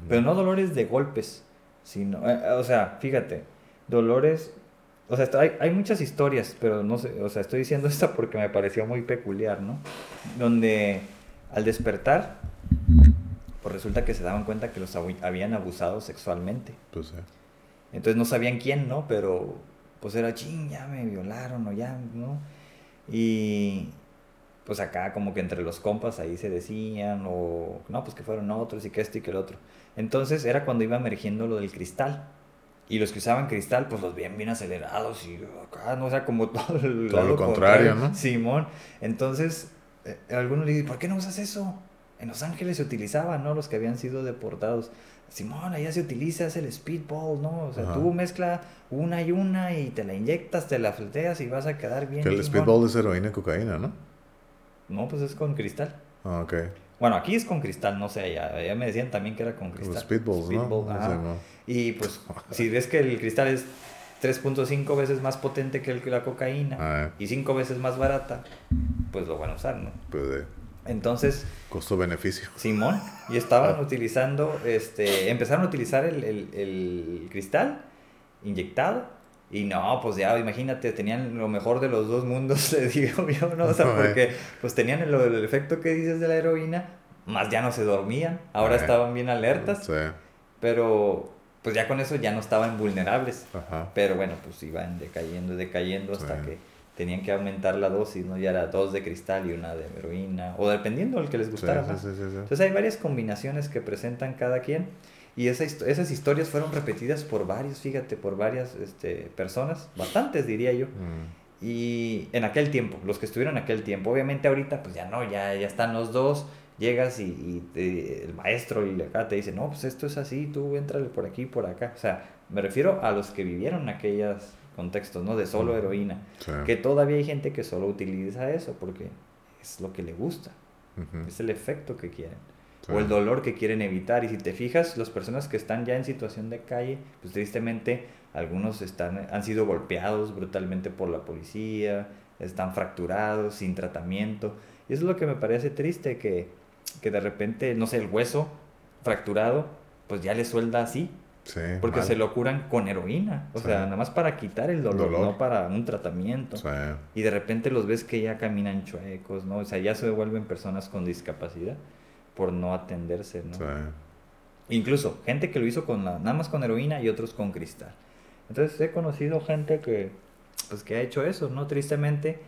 S1: Pero no dolores de golpes, sino, eh, eh, o sea, fíjate, dolores, o sea, hay, hay muchas historias, pero no sé, o sea, estoy diciendo esta porque me pareció muy peculiar, ¿no? Donde al despertar, pues resulta que se daban cuenta que los habían abusado sexualmente.
S2: Pues sí.
S1: Entonces no sabían quién, ¿no? Pero pues era, ching, ya me violaron o ya, ¿no? Y pues acá como que entre los compas ahí se decían, o no, pues que fueron otros y que esto y que el otro. Entonces era cuando iba emergiendo lo del cristal. Y los que usaban cristal, pues los veían bien acelerados y acá, no o sea, como todo, el
S2: Todo lo contrario, ¿no?
S1: Simón. Entonces, eh, algunos le dicen, ¿por qué no usas eso? En Los Ángeles se utilizaba, ¿no? Los que habían sido deportados. Simón, allá se utiliza, es el speedball, ¿no? O sea,
S2: Ajá.
S1: tú mezcla una y una y te la inyectas, te la fleteas y vas a quedar bien.
S2: Que el
S1: chingón.
S2: speedball es heroína y cocaína, ¿no?
S1: No, pues es con cristal.
S2: Ah, ok.
S1: Bueno, aquí es con cristal, no sé, allá, allá me decían también que era con
S2: Los
S1: cristal.
S2: speedballs,
S1: Speedball,
S2: ¿no?
S1: ajá.
S2: Sí, no.
S1: Y pues, si ves que el cristal es 3.5 veces más potente que el- la cocaína
S2: Ah,
S1: y 5 veces más barata, pues lo van a usar, ¿no?
S2: pues de
S1: Entonces,
S2: costo-beneficio.
S1: Simón, y estaban utilizando, este, empezaron a utilizar el, el- el cristal inyectado. Y no, pues ya, imagínate, tenían lo mejor de los dos mundos, le digo yo, ¿no? O sea, porque pues tenían el, el efecto que dices de la heroína, más ya no se dormían, ahora estaban bien alertas,
S2: Sí.
S1: pero pues ya con eso ya no estaban vulnerables.
S2: Ajá.
S1: Pero bueno, pues iban decayendo, decayendo hasta
S2: Sí.
S1: que tenían que aumentar la dosis, ¿no? Ya era dos de cristal y una de heroína, o dependiendo del que les gustara
S2: sí,
S1: más.
S2: sí, sí.
S1: Entonces hay varias combinaciones que presentan cada quien y esa esas historias fueron repetidas por varios, fíjate, por varias este, personas, bastantes diría yo.
S2: Mm,
S1: Y en aquel tiempo, los que estuvieron en aquel tiempo, obviamente ahorita pues ya no, ya, ya están los dos, llegas y, y te- el maestro y acá te dice, no, pues esto es así, tú entrale por aquí, por acá. O sea, me refiero a los que vivieron en aquellos contextos, ¿no? De solo
S2: Ujú.
S1: heroína.
S2: sí.
S1: Que todavía hay gente que solo utiliza eso porque es lo que le gusta, es el efecto que quieren
S2: sí.
S1: o el dolor que quieren evitar. Y si te fijas, las personas que están ya en situación de calle, pues tristemente algunos están, han sido golpeados brutalmente por la policía, están fracturados, sin tratamiento. Y eso es lo que me parece triste, que, que de repente, no sé, el hueso fracturado, pues ya le suelda así,
S2: Sí,
S1: porque
S2: mal.
S1: se lo curan con heroína. O
S2: Sí.
S1: sea, nada más para quitar el dolor,
S2: Dolor.
S1: no para un tratamiento.
S2: Sí,
S1: Y de repente los ves que ya caminan chuecos, ¿no? O sea, ya se vuelven personas con discapacidad por no atenderse, ¿no? Incluso gente que lo hizo con la, nada más con heroína y otros con cristal. Entonces he conocido gente que, pues, que ha hecho eso, ¿no? Tristemente.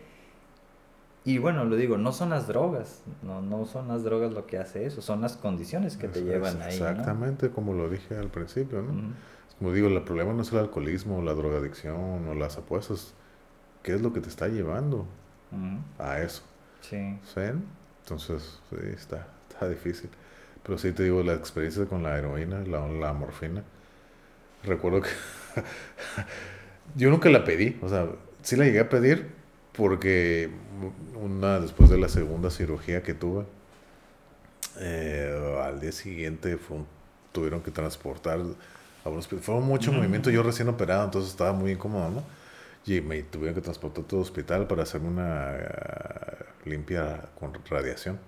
S1: Y bueno, lo digo, no son las drogas, no, no son las drogas lo que hace eso, son las condiciones que te
S2: Es-
S1: llevan ahí, ¿no?
S2: Exactamente como lo dije al principio, ¿no?
S1: Ujú.
S2: Como digo, el problema no es el alcoholismo, la drogadicción o las apuestas. ¿Qué es lo que te está llevando a eso?
S1: Sí.
S2: ¿Sí? Entonces, sí, está, está difícil. Pero sí te digo, la experiencia con la heroína, la, la morfina. Recuerdo que yo nunca la pedí, o sea, sí la llegué a pedir porque una después de la segunda cirugía que tuve, eh, al día siguiente fue un- tuvieron que transportar a un hospital. Fue mucho movimiento, yo recién operado, entonces estaba muy incómodo, ¿no? Y me tuvieron que transportar a todo hospital para hacerme una eh, limpia con radiación.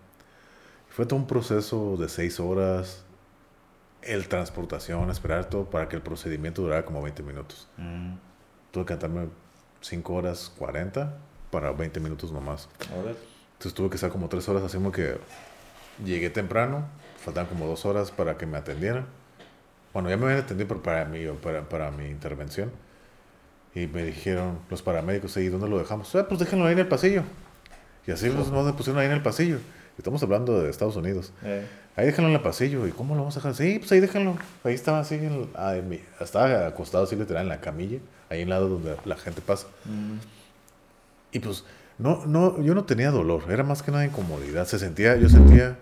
S2: Fue todo un proceso de seis horas el transportación, esperar todo para que el procedimiento durara como 20 minutos.
S1: Mm.
S2: Tuve que cantarme 5 horas 40 para 20 minutos nomás.
S1: Ahora,
S2: Entonces tuve que estar como 3 horas, así como que llegué temprano, faltaban como 2 horas para que me atendieran. Bueno, ya me habían atendido pero para mí, para, para mi intervención. Y me dijeron los paramédicos, ¿y dónde lo dejamos? Ah, pues déjenlo ahí en el pasillo. Y así los nos pusieron ahí en el pasillo. Estamos hablando de Estados Unidos.
S1: eh,
S2: Ahí déjenlo en el pasillo. ¿Y cómo lo vamos a dejar? Sí, pues ahí déjenlo. Ahí estaba así, en el- ah, en mi- estaba acostado así literal en la camilla, ahí en el lado donde la gente pasa.
S1: mm,
S2: Y pues, no, no, yo no tenía dolor, era más que nada incomodidad. Se sentía, yo sentía,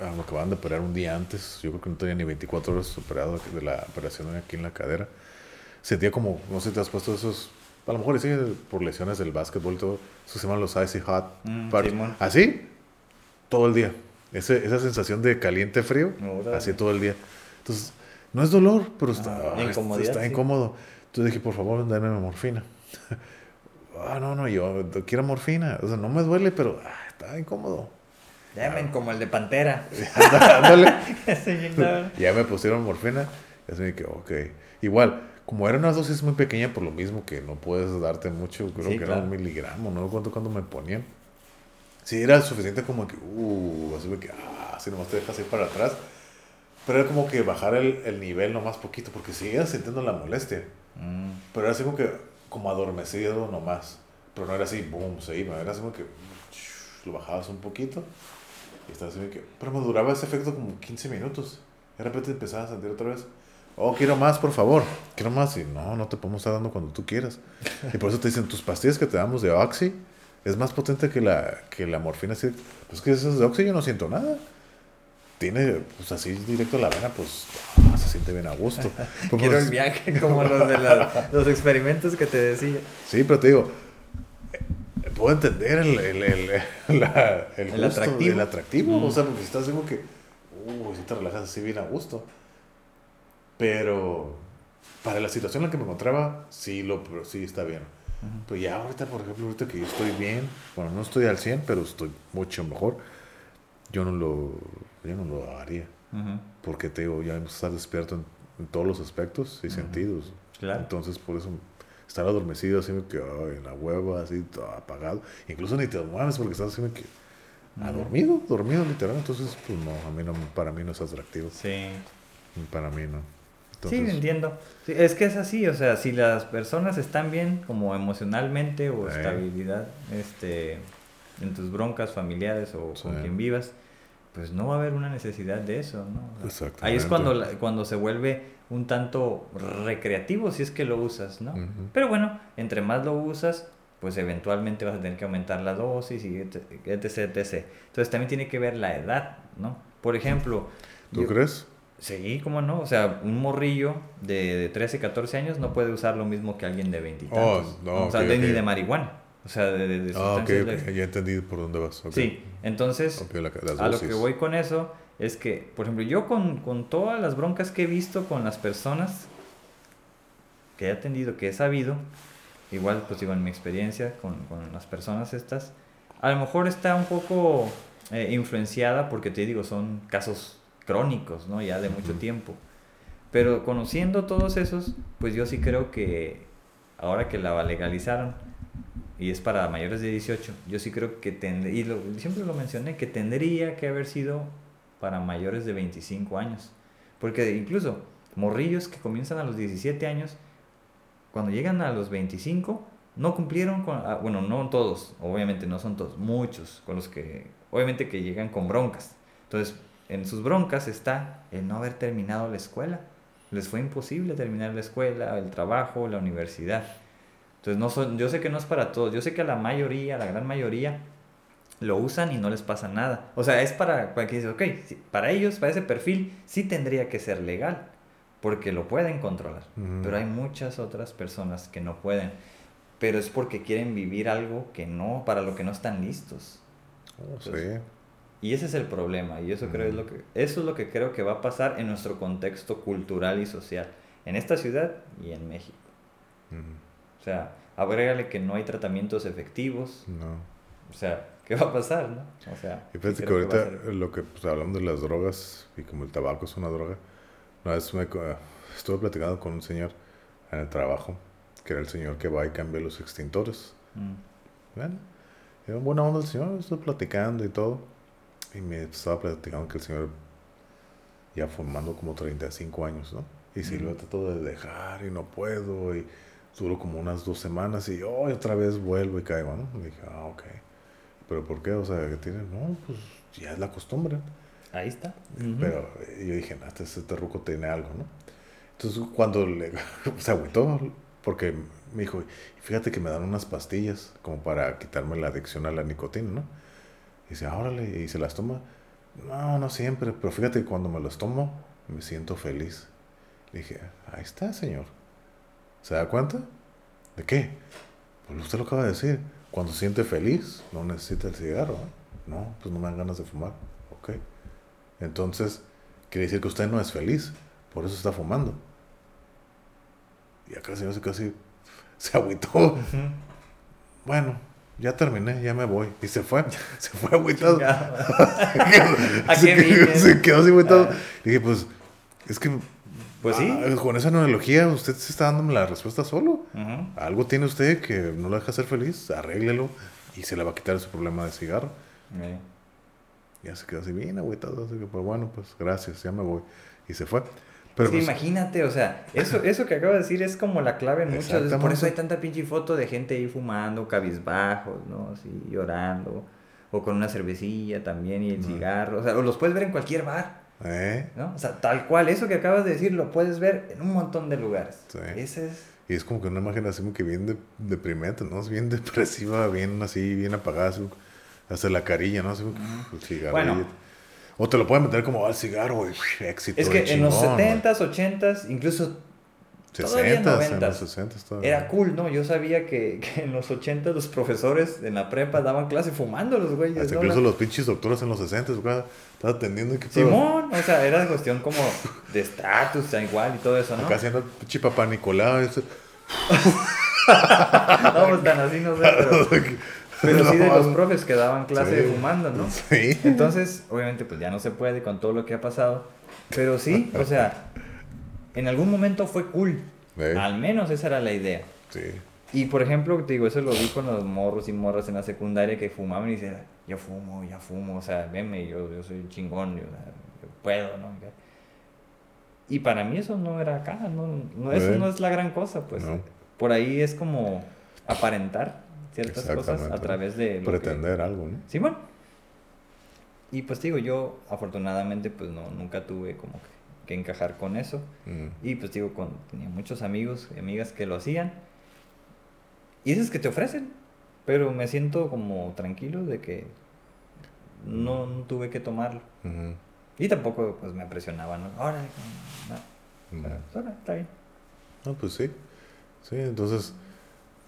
S2: ah, me acababan de operar un día antes, yo creo que no tenía ni 24 horas operado de la operación aquí en la cadera. Sentía como, no sé si te has puesto esos, a lo mejor sí, por lesiones del básquetbol y todo, eso se llaman los icy hot.
S1: Mm. Simón.
S2: Así, todo el día. Ese, esa sensación de caliente-frío,
S1: Órale.
S2: así todo el día. Entonces, no es dolor, pero está,
S1: Ah, incomodidad,
S2: está
S1: sí.
S2: incómodo. Entonces dije, por favor, dame morfina. Ah, no, no, yo quiero morfina. O sea, no me duele, pero ah, está incómodo.
S1: Llamen como el de Pantera.
S2: Ya me pusieron morfina. Y así me quedé, ok. Igual, como era una dosis muy pequeña, por lo mismo que no puedes darte mucho, creo
S1: Sí,
S2: que era
S1: claro.
S2: un miligramo, no recuerdo cuándo me ponían. Sí, era suficiente como que, uh, así que, ah, si nomás te dejas ir para atrás. Pero era como que bajar el, el nivel nomás poquito, porque seguías sintiendo la molestia.
S1: Mm,
S2: Pero era así como que, como adormecido nomás. Pero no era así, boom, se iba. Era así como que, lo bajabas un poquito. Y estaba así como que, pero me duraba ese efecto como 15 minutos. De repente empezabas a sentir otra vez. Oh, quiero más, por favor. Quiero más. Y no, no te podemos estar dando cuando tú quieras. Y por eso te dicen, tus pastillas que te damos de Oxy es más potente que la, que la morfina. Pues que esas de Oxy yo no siento nada. Tiene, pues así directo a la vena, pues ah, se siente bien a gusto. Pues,
S1: Quiero
S2: pues,
S1: el viaje como los de la- los experimentos que te decía.
S2: Sí, pero te digo, eh, puedo entender el, el, el, la- el,
S1: El
S2: gusto,
S1: atractivo.
S2: el atractivo,
S1: Mm.
S2: o sea, porque estás como que, uh, si te relajas así bien a gusto. Pero para la situación en la que me encontraba, sí, lo, sí está bien. Pero ya ahorita, por ejemplo, ahorita que yo estoy bien, bueno, no estoy al 100, pero estoy mucho mejor, yo no lo, yo no lo haría. Porque te digo, ya estar despierto en, en todos los aspectos y sentidos.
S1: Claro.
S2: Entonces, por eso estar adormecido, así que ay, en la hueva, así todo apagado. Incluso ni te mueves porque estás así que ah, dormido, dormido literal. Entonces, pues no, a mí no, para mí no es atractivo.
S1: Sí.
S2: Para mí no.
S1: Sí, entiendo. Sí, es que es así, o sea, si las personas están bien como emocionalmente o
S2: Eh.
S1: estabilidad este, en tus broncas familiares o con quien vivas, pues no va a haber una necesidad de eso, ¿no? O sea,
S2: Exactamente.
S1: ahí es cuando, la- cuando se vuelve un tanto recreativo si es que lo usas, ¿no? Pero bueno, entre más lo usas, pues eventualmente vas a tener que aumentar la dosis y etc, etc, etc. Entonces también tiene que ver la edad, ¿no? Por ejemplo,
S2: ¿Tú
S1: yo-
S2: crees?
S1: Sí, ¿cómo no? O sea, un morrillo de, de 13, 14 años no puede usar lo mismo que alguien de 20 y
S2: Oh,
S1: tantos.
S2: no,
S1: o sea, de- ni de marihuana. O sea, de, de, de
S2: Ah, ok,
S1: sustancias
S2: ok,
S1: leves.
S2: ya entendí por dónde vas. ok.
S1: Sí, entonces,
S2: Ok, la-
S1: a lo que voy con eso es que, por ejemplo, yo con, con todas las broncas que he visto con las personas que he atendido, que he sabido, igual pues digo en mi experiencia con, con las personas estas, a lo mejor está un poco eh, influenciada porque te digo, son casos crónicos, ¿no? Ya de mucho
S2: Ujú.
S1: tiempo. Pero conociendo todos esos, pues yo sí creo que ahora que la legalizaron y es para mayores de 18, yo sí creo que tendría, y siempre lo mencioné, que tendría que haber sido para mayores de 25 años. Porque incluso morrillos que comienzan a los 17 años, cuando llegan a los 25, no cumplieron con, ah, bueno, no todos, obviamente no son todos, muchos, con los que, obviamente que llegan con broncas. Entonces, en sus broncas está el no haber terminado la escuela. Les fue imposible terminar la escuela, el trabajo, la universidad. Entonces, no son, yo sé que no es para todos, yo sé que a la mayoría, la gran mayoría, lo usan y no les pasa nada. O sea, es para, para que dices, ok, sí, para ellos, para ese perfil, sí tendría que ser legal, porque lo pueden controlar.
S2: Ujú.
S1: Pero hay muchas otras personas que no pueden. Pero es porque quieren vivir algo que no, para lo que no están listos.
S2: Oh, sí.
S1: Entonces, Y ese es el problema, y eso creo es lo que eso es lo que creo que va a pasar en nuestro contexto cultural y social, en esta ciudad y en México.
S2: Ujú.
S1: O sea, agrégale que no hay tratamientos efectivos,
S2: No.
S1: o sea, ¿qué va a pasar, no? O sea,
S2: Y fíjate que ahorita lo que pues, hablando de las drogas y como el tabaco es una droga, Una vez me, estuve platicando con un señor en el trabajo, que era el señor que va y cambia los extintores.
S1: Mm.
S2: Bueno, era buena onda el señor, estuve platicando y todo. Y me estaba platicando que el señor ya fumando como 35 años, ¿no? Y si lo he tratado de dejar y no puedo. Y duró como unas dos semanas y oh, otra vez vuelvo y caigo, ¿no? Y dije, ah, ok. ¿Pero por qué? O sea, ¿qué tiene? No, pues ya es la costumbre.
S1: Ahí está.
S2: Pero eh, yo dije, no, este, este ruco tiene algo, ¿no? Entonces cuando le, se agüitó, porque me dijo, fíjate que me dan unas pastillas como para quitarme la adicción a la nicotina, ¿no? Y dice, órale, y se las toma. No, no siempre, pero fíjate que cuando me las tomo, me siento feliz. Le dije, ahí está, señor. ¿Se da cuenta? ¿De qué? Pues usted lo acaba de decir. Cuando se siente feliz, no necesita el cigarro. ¿no? No, pues no me dan ganas de fumar. Ok. Entonces, quiere decir que usted no es feliz. Por eso está fumando. Y acá el señor se casi se agüitó. Bueno, ya terminé, ya me voy. Y se fue. Se fue agüitado.
S1: ¿A
S2: se, quedó, se quedó así agüitado.
S1: Ah.
S2: Y dije, pues, es que.
S1: Pues sí.
S2: ah, con esa analogía, usted se está dándome la respuesta solo. Algo tiene usted que no lo deja ser feliz, arréglelo y se le va a quitar su problema de cigarro.
S1: Eh.
S2: Ya se quedó así bien agüitado, así que pues bueno, pues gracias, ya me voy. Y se fue. Pero
S1: Sí,
S2: pues,
S1: imagínate, o sea, eso, eso que acabo de decir es como la clave en muchas veces. Por eso hay tanta pinche foto de gente ahí fumando, cabizbajos, ¿no? Así, llorando. O con una cervecilla también y el cigarro. O sea, o los puedes ver en cualquier bar,
S2: ¿eh?
S1: ¿no? O sea, tal cual, eso que acabas de decir lo puedes ver en un montón de lugares.
S2: Sí.
S1: Ese es...
S2: Y es como que una imagen así como que bien de- deprimente, ¿no? Es bien depresiva, bien así, bien apagada, así, hasta la carilla, ¿no? Así como que,
S1: Ujú.
S2: el cigarro.
S1: Bueno.
S2: O te lo pueden meter como al cigarro, güey, éxito.
S1: Es que en los
S2: chingón, güey.
S1: 70s, 80s, incluso todavía
S2: 60s, en
S1: 90s.
S2: los 60 todavía.
S1: era cool, ¿no? Yo sabía que, que en los 80 los profesores en la prepa daban clase fumando los güeyes.
S2: Hasta
S1: ¿no?
S2: incluso los pinches doctores en los 60, güey, estaba atendiendo que.
S1: Simón, o sea, era cuestión como de estatus, da igual y todo eso, ¿no?
S2: Acá haciendo pinche papá Nicolau. ese-
S1: No, pues tan así no sé, pero, pero sí de los profes que daban clase
S2: sí.
S1: fumando, ¿no?
S2: Sí.
S1: Entonces, obviamente, pues ya no se puede con todo lo que ha pasado, pero sí, o sea, en algún momento fue cool,
S2: Eh,
S1: al menos esa era la idea.
S2: Sí.
S1: Y por ejemplo, te digo, eso lo vi con los morros y morras en la secundaria que fumaban y decían, yo fumo, ya fumo, o sea, venme, yo, yo soy chingón, yo, yo puedo, ¿no? Y para mí eso no era acá, no, no, eso
S2: Eh.
S1: no es la gran cosa, pues.
S2: No.
S1: Por ahí es como aparentar ciertas cosas a través de... lo que-
S2: Pretender algo, ¿no?
S1: Sí, bueno. Y pues digo, yo afortunadamente pues no, nunca tuve como que, que encajar con eso.
S2: Mm.
S1: Y pues digo, con, tenía muchos amigos y amigas que lo hacían. Y dices que te ofrecen, pero me siento como tranquilo de que no, no tuve que tomarlo.
S2: Ujú.
S1: Y tampoco pues me presionaban, ¿no? Ahora, no, pues, ahora, está bien.
S2: No, pues sí. Sí, entonces,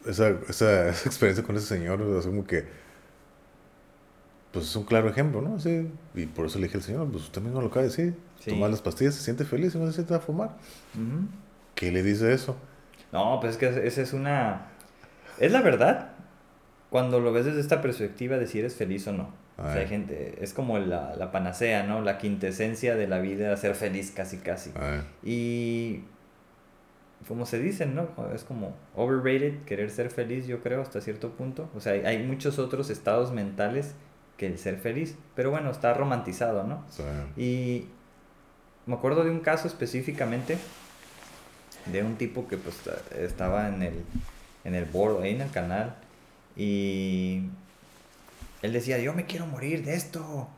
S2: esa, esa, esa experiencia con ese señor, sea, como que, pues es un claro ejemplo, ¿no? Sí, y por eso le dije al señor, pues usted mismo lo acaba de decir,
S1: Sí.
S2: toma las pastillas, se siente feliz y no se siente a fumar. ¿Qué le dice eso?
S1: No, pues es que esa es una... Es la verdad. Cuando lo ves desde esta perspectiva de si eres feliz o no. O sea,
S2: Ay.
S1: hay gente, es como la, la panacea, ¿no? La quintesencia de la vida, ser feliz casi casi. Y como se dicen, ¿no? Es como overrated, querer ser feliz, yo creo, hasta cierto punto. O sea, hay, hay muchos otros estados mentales que el ser feliz. Pero bueno, está romantizado, ¿no?
S2: sea,
S1: Y me acuerdo de un caso específicamente de un tipo que pues estaba en el, en el board, ahí en el canal, y él decía, yo me quiero morir de esto,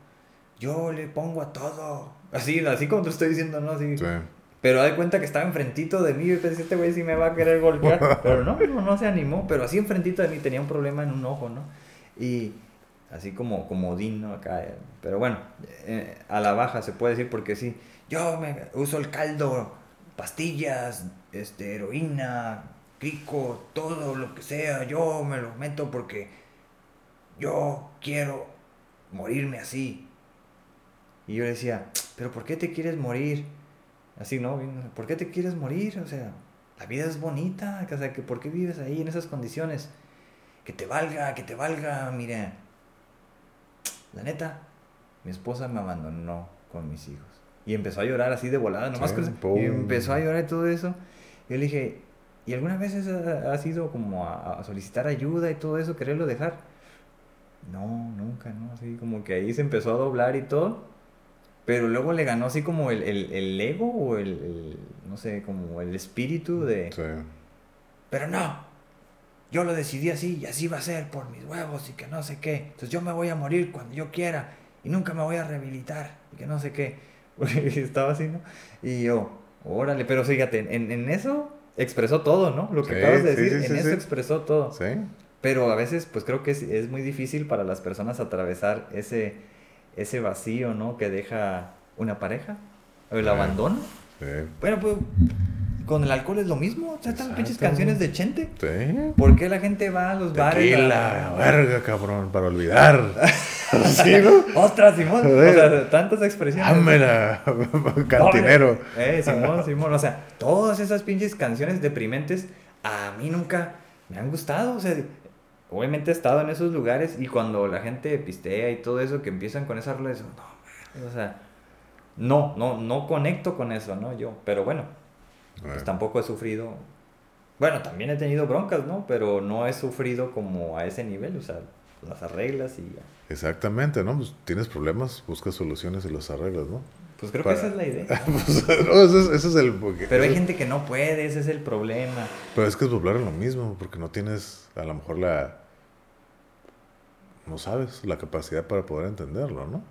S1: yo le pongo a todo. Así, así como te estoy diciendo, ¿no? Así,
S2: sí.
S1: pero de cuenta que estaba enfrentito de mí y pensé, este güey sí me va a querer golpear. Pero no, no, no se animó. Pero así enfrentito de mí tenía un problema en un ojo, ¿no? Y así como, como Odín, ¿no? Acá. eh, Pero bueno, eh, a la baja se puede decir porque sí. Yo me uso el caldo, pastillas, este, heroína, crico, todo lo que sea. Yo me lo meto porque yo quiero morirme así. Y yo le decía, pero ¿por qué te quieres morir? Así, ¿no? ¿Por qué te quieres morir? O sea, la vida es bonita. O sea, ¿por qué vives ahí en esas condiciones? Que te valga, que te valga. Mira, la neta, mi esposa me abandonó con mis hijos. Y empezó a llorar así de volada, nomás
S2: Sí.
S1: Y empezó a llorar y todo eso. Y yo le dije, ¿y alguna vez has, has ido como a, a solicitar ayuda y todo eso, quererlo dejar? No, nunca, ¿no? Así como que ahí se empezó a doblar y todo. Pero luego le ganó así como el, el, el ego o el, el, no sé, como el espíritu de...
S2: Sí.
S1: Pero no, yo lo decidí así y así va a ser por mis huevos y que no sé qué. Entonces yo me voy a morir cuando yo quiera y nunca me voy a rehabilitar y que no sé qué. Estaba así, ¿no? Y yo, órale, pero fíjate, en, en eso expresó todo, ¿no? Lo que
S2: Sí,
S1: acabas de
S2: sí,
S1: decir,
S2: sí,
S1: en eso expresó todo.
S2: Sí.
S1: Pero a veces, pues creo que es, es muy difícil para las personas atravesar ese, ese vacío, ¿no? Que deja una pareja, o el abandono.
S2: Sí.
S1: Bueno, pues con el alcohol es lo mismo. O sea, estas pinches canciones de Chente.
S2: Sí.
S1: ¿Por qué la gente va a los bares?
S2: Tequila,
S1: a-
S2: verga, cabrón, para olvidar. sí, ¿no?
S1: ¡Ostras, Simón! O sea, tantas expresiones.
S2: Ámela, cantinero.
S1: Eh, Simón, Simón. O sea, todas esas pinches canciones deprimentes a mí nunca me han gustado. O sea, obviamente he estado en esos lugares y cuando la gente pistea y todo eso, que empiezan con esas rolas, no, man, o sea, no, no, no conecto con eso, ¿no? Yo, pero bueno, pues tampoco he sufrido. Bueno, también he tenido broncas, ¿no? Pero no he sufrido como a ese nivel, o sea, las arreglas y ya.
S2: Exactamente, ¿no? Pues tienes problemas, buscas soluciones y los arreglas, ¿no?
S1: Pues creo
S2: Para-
S1: que esa es la idea.
S2: Pues, no, ese, es, ese es el...
S1: Pero hay gente que no puede, ese es el problema.
S2: Pero es que es doblar en lo mismo, porque no tienes a lo mejor la... No sabes, la capacidad para poder entenderlo, ¿no?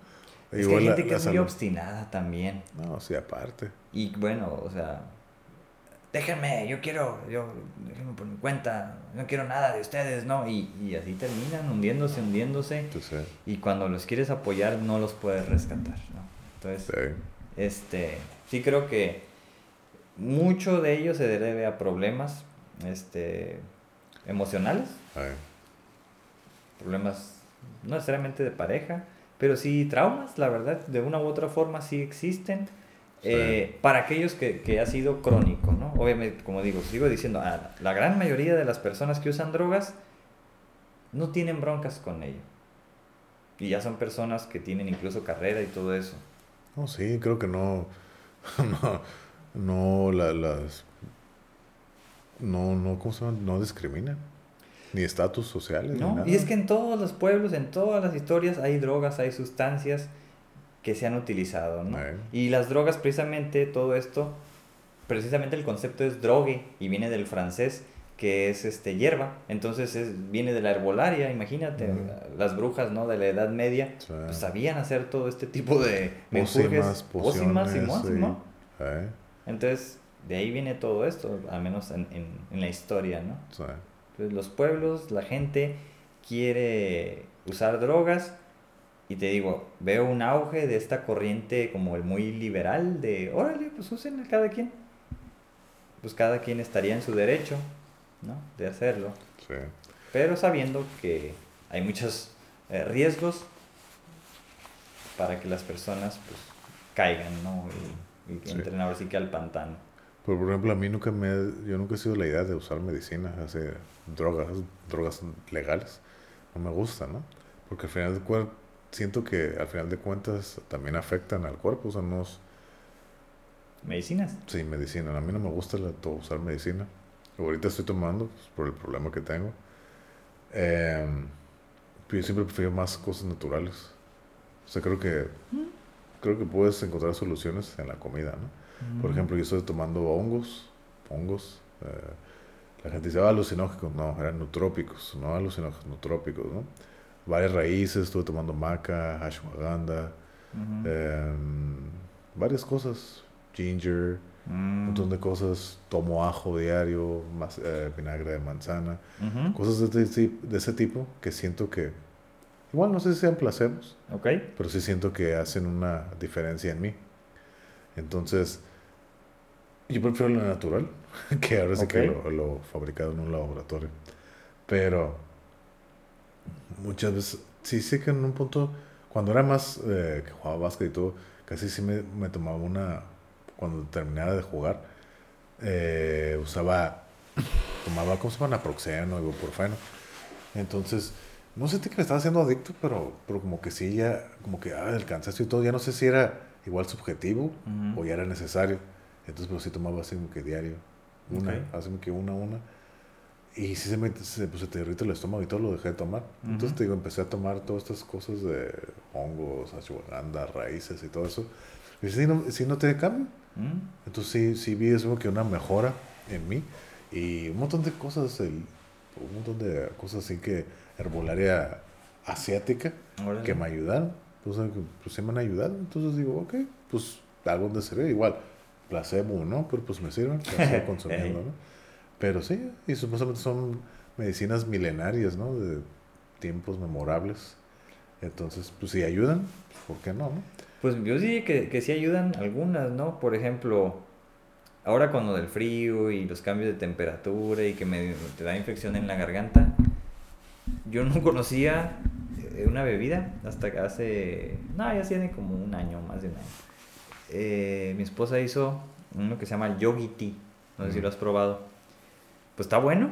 S1: Es que hay
S2: la-
S1: gente que
S2: la
S1: es muy obstinada también.
S2: No, sí, aparte.
S1: Y bueno, o sea, déjenme, yo quiero, yo, déjenme por mi cuenta, no quiero nada de ustedes, ¿no? Y, y así terminan hundiéndose, hundiéndose.
S2: Entonces,
S1: Y cuando los quieres apoyar, no los puedes rescatar, ¿no? Entonces,
S2: sí.
S1: este, sí creo que mucho de ello se debe a problemas, este, emocionales,
S2: Ay,
S1: problemas no necesariamente de pareja, pero sí traumas, la verdad, de una u otra forma sí existen.
S2: Sí.
S1: eh, para aquellos que, que ha sido crónico, ¿no? Obviamente, como digo, sigo diciendo, ah, la gran mayoría de las personas que usan drogas no tienen broncas con ello. Y ya son personas que tienen incluso carrera y todo eso.
S2: No, sí, creo que no. No, no la- las. No, no, ¿cómo se llama? No discriminan. Ni estatus sociales. ni
S1: ¿no?
S2: nada.
S1: Y es que en todos los pueblos, en todas las historias, hay drogas, hay sustancias que se han utilizado, ¿no? Y las drogas, precisamente, todo esto, precisamente el concepto es drogue y viene del francés, que es este hierba. Entonces es, viene de la herbolaria, imagínate, las brujas, ¿no? De la Edad Media,
S2: Sí.
S1: pues sabían hacer todo este tipo de menjurjes, pócimas,
S2: sí.
S1: Simón.
S2: Eh,
S1: Entonces, de ahí viene todo esto, al menos en, en, en la historia, ¿no?
S2: sí.
S1: Entonces, los pueblos, la gente quiere usar drogas y te digo, veo un auge de esta corriente como el muy liberal de, órale, pues usen a cada quien. Pues cada quien estaría en su derecho, ¿no? De hacerlo.
S2: sí.
S1: Pero sabiendo que hay muchos eh, riesgos para que las personas pues caigan, ¿no? Y, y
S2: Sí.
S1: entren ahora sí que al pantano.
S2: Pero, por ejemplo, a mí nunca me... Yo nunca he sido la idea de usar medicina, hacer drogas, drogas legales. No me gusta, ¿no? Porque al final de cuentas, siento que al final de cuentas también afectan al cuerpo. O sea, no es...
S1: Medicinas.
S2: Sí, medicina. A mí no me gusta la- usar medicina. Ahorita estoy tomando pues, por el problema que tengo. Pero yo siempre prefiero más cosas naturales. O sea, creo que... Creo que puedes encontrar soluciones en la comida, ¿no? Por ejemplo, yo estoy tomando hongos, hongos. eh, la gente dice, ah, alucinógenos. No, eran nutrópicos, no alucinógenos, nutrópicos, ¿no? Varias raíces, estuve tomando maca, ashwagandha, em, varias cosas, ginger,
S1: Mm.
S2: un montón de cosas. Tomo ajo diario, más, eh, vinagre de manzana, cosas de, ese tip- de ese tipo que siento que, igual no sé si sean placebos,
S1: Ok.
S2: pero sí siento que hacen una diferencia en mí. Entonces, yo prefiero lo natural, que ahora sí que lo fabricado en un laboratorio. Pero muchas veces, sí sé que en un punto, cuando era más eh, que jugaba básquet y todo, casi sí me, me tomaba una, cuando terminaba de jugar, eh, usaba, tomaba, ¿cómo se llama? Naproxeno, ibuprofeno. Entonces, no sentí que me estaba haciendo adicto, pero, pero como que sí, ya, como que, ah, el cansancio y todo, ya no sé si era igual subjetivo
S1: Ujú.
S2: o ya era necesario. Entonces, pero sí tomaba así como que diario. Una, así como que una, una. Y sí se me se, pues, se te irrita el estómago y todo lo dejé de tomar. Entonces,
S1: Ujú.
S2: te digo, empecé a tomar todas estas cosas de hongos, ashwagandha, raíces y todo eso. Y sí, no, sí noté cambio.
S1: Mm.
S2: Entonces sí, sí vi eso que una mejora en mí y un montón de cosas, el- un montón de cosas así que herbolaria asiática
S1: Órale.
S2: que me ayudaron, que, pues sí me han ayudado, entonces digo, ok, pues algo de servir, igual, placebo, ¿no? Pero pues me sirven, consumiendo. ¿no? Pero sí, y supuestamente son medicinas milenarias, ¿no? De tiempos memorables, entonces, pues si ayudan, ¿por qué no, no?
S1: Pues yo diría que, que sí ayudan algunas, ¿no? Por ejemplo, ahora con lo del frío y los cambios de temperatura y que me, te da infección en la garganta, yo no conocía eh, una bebida hasta hace, no, ya tiene como un año, más de un año. Eh, mi esposa hizo uno que se llama Yogi Tea, no sé si
S2: Mm.
S1: lo has probado. Pues está bueno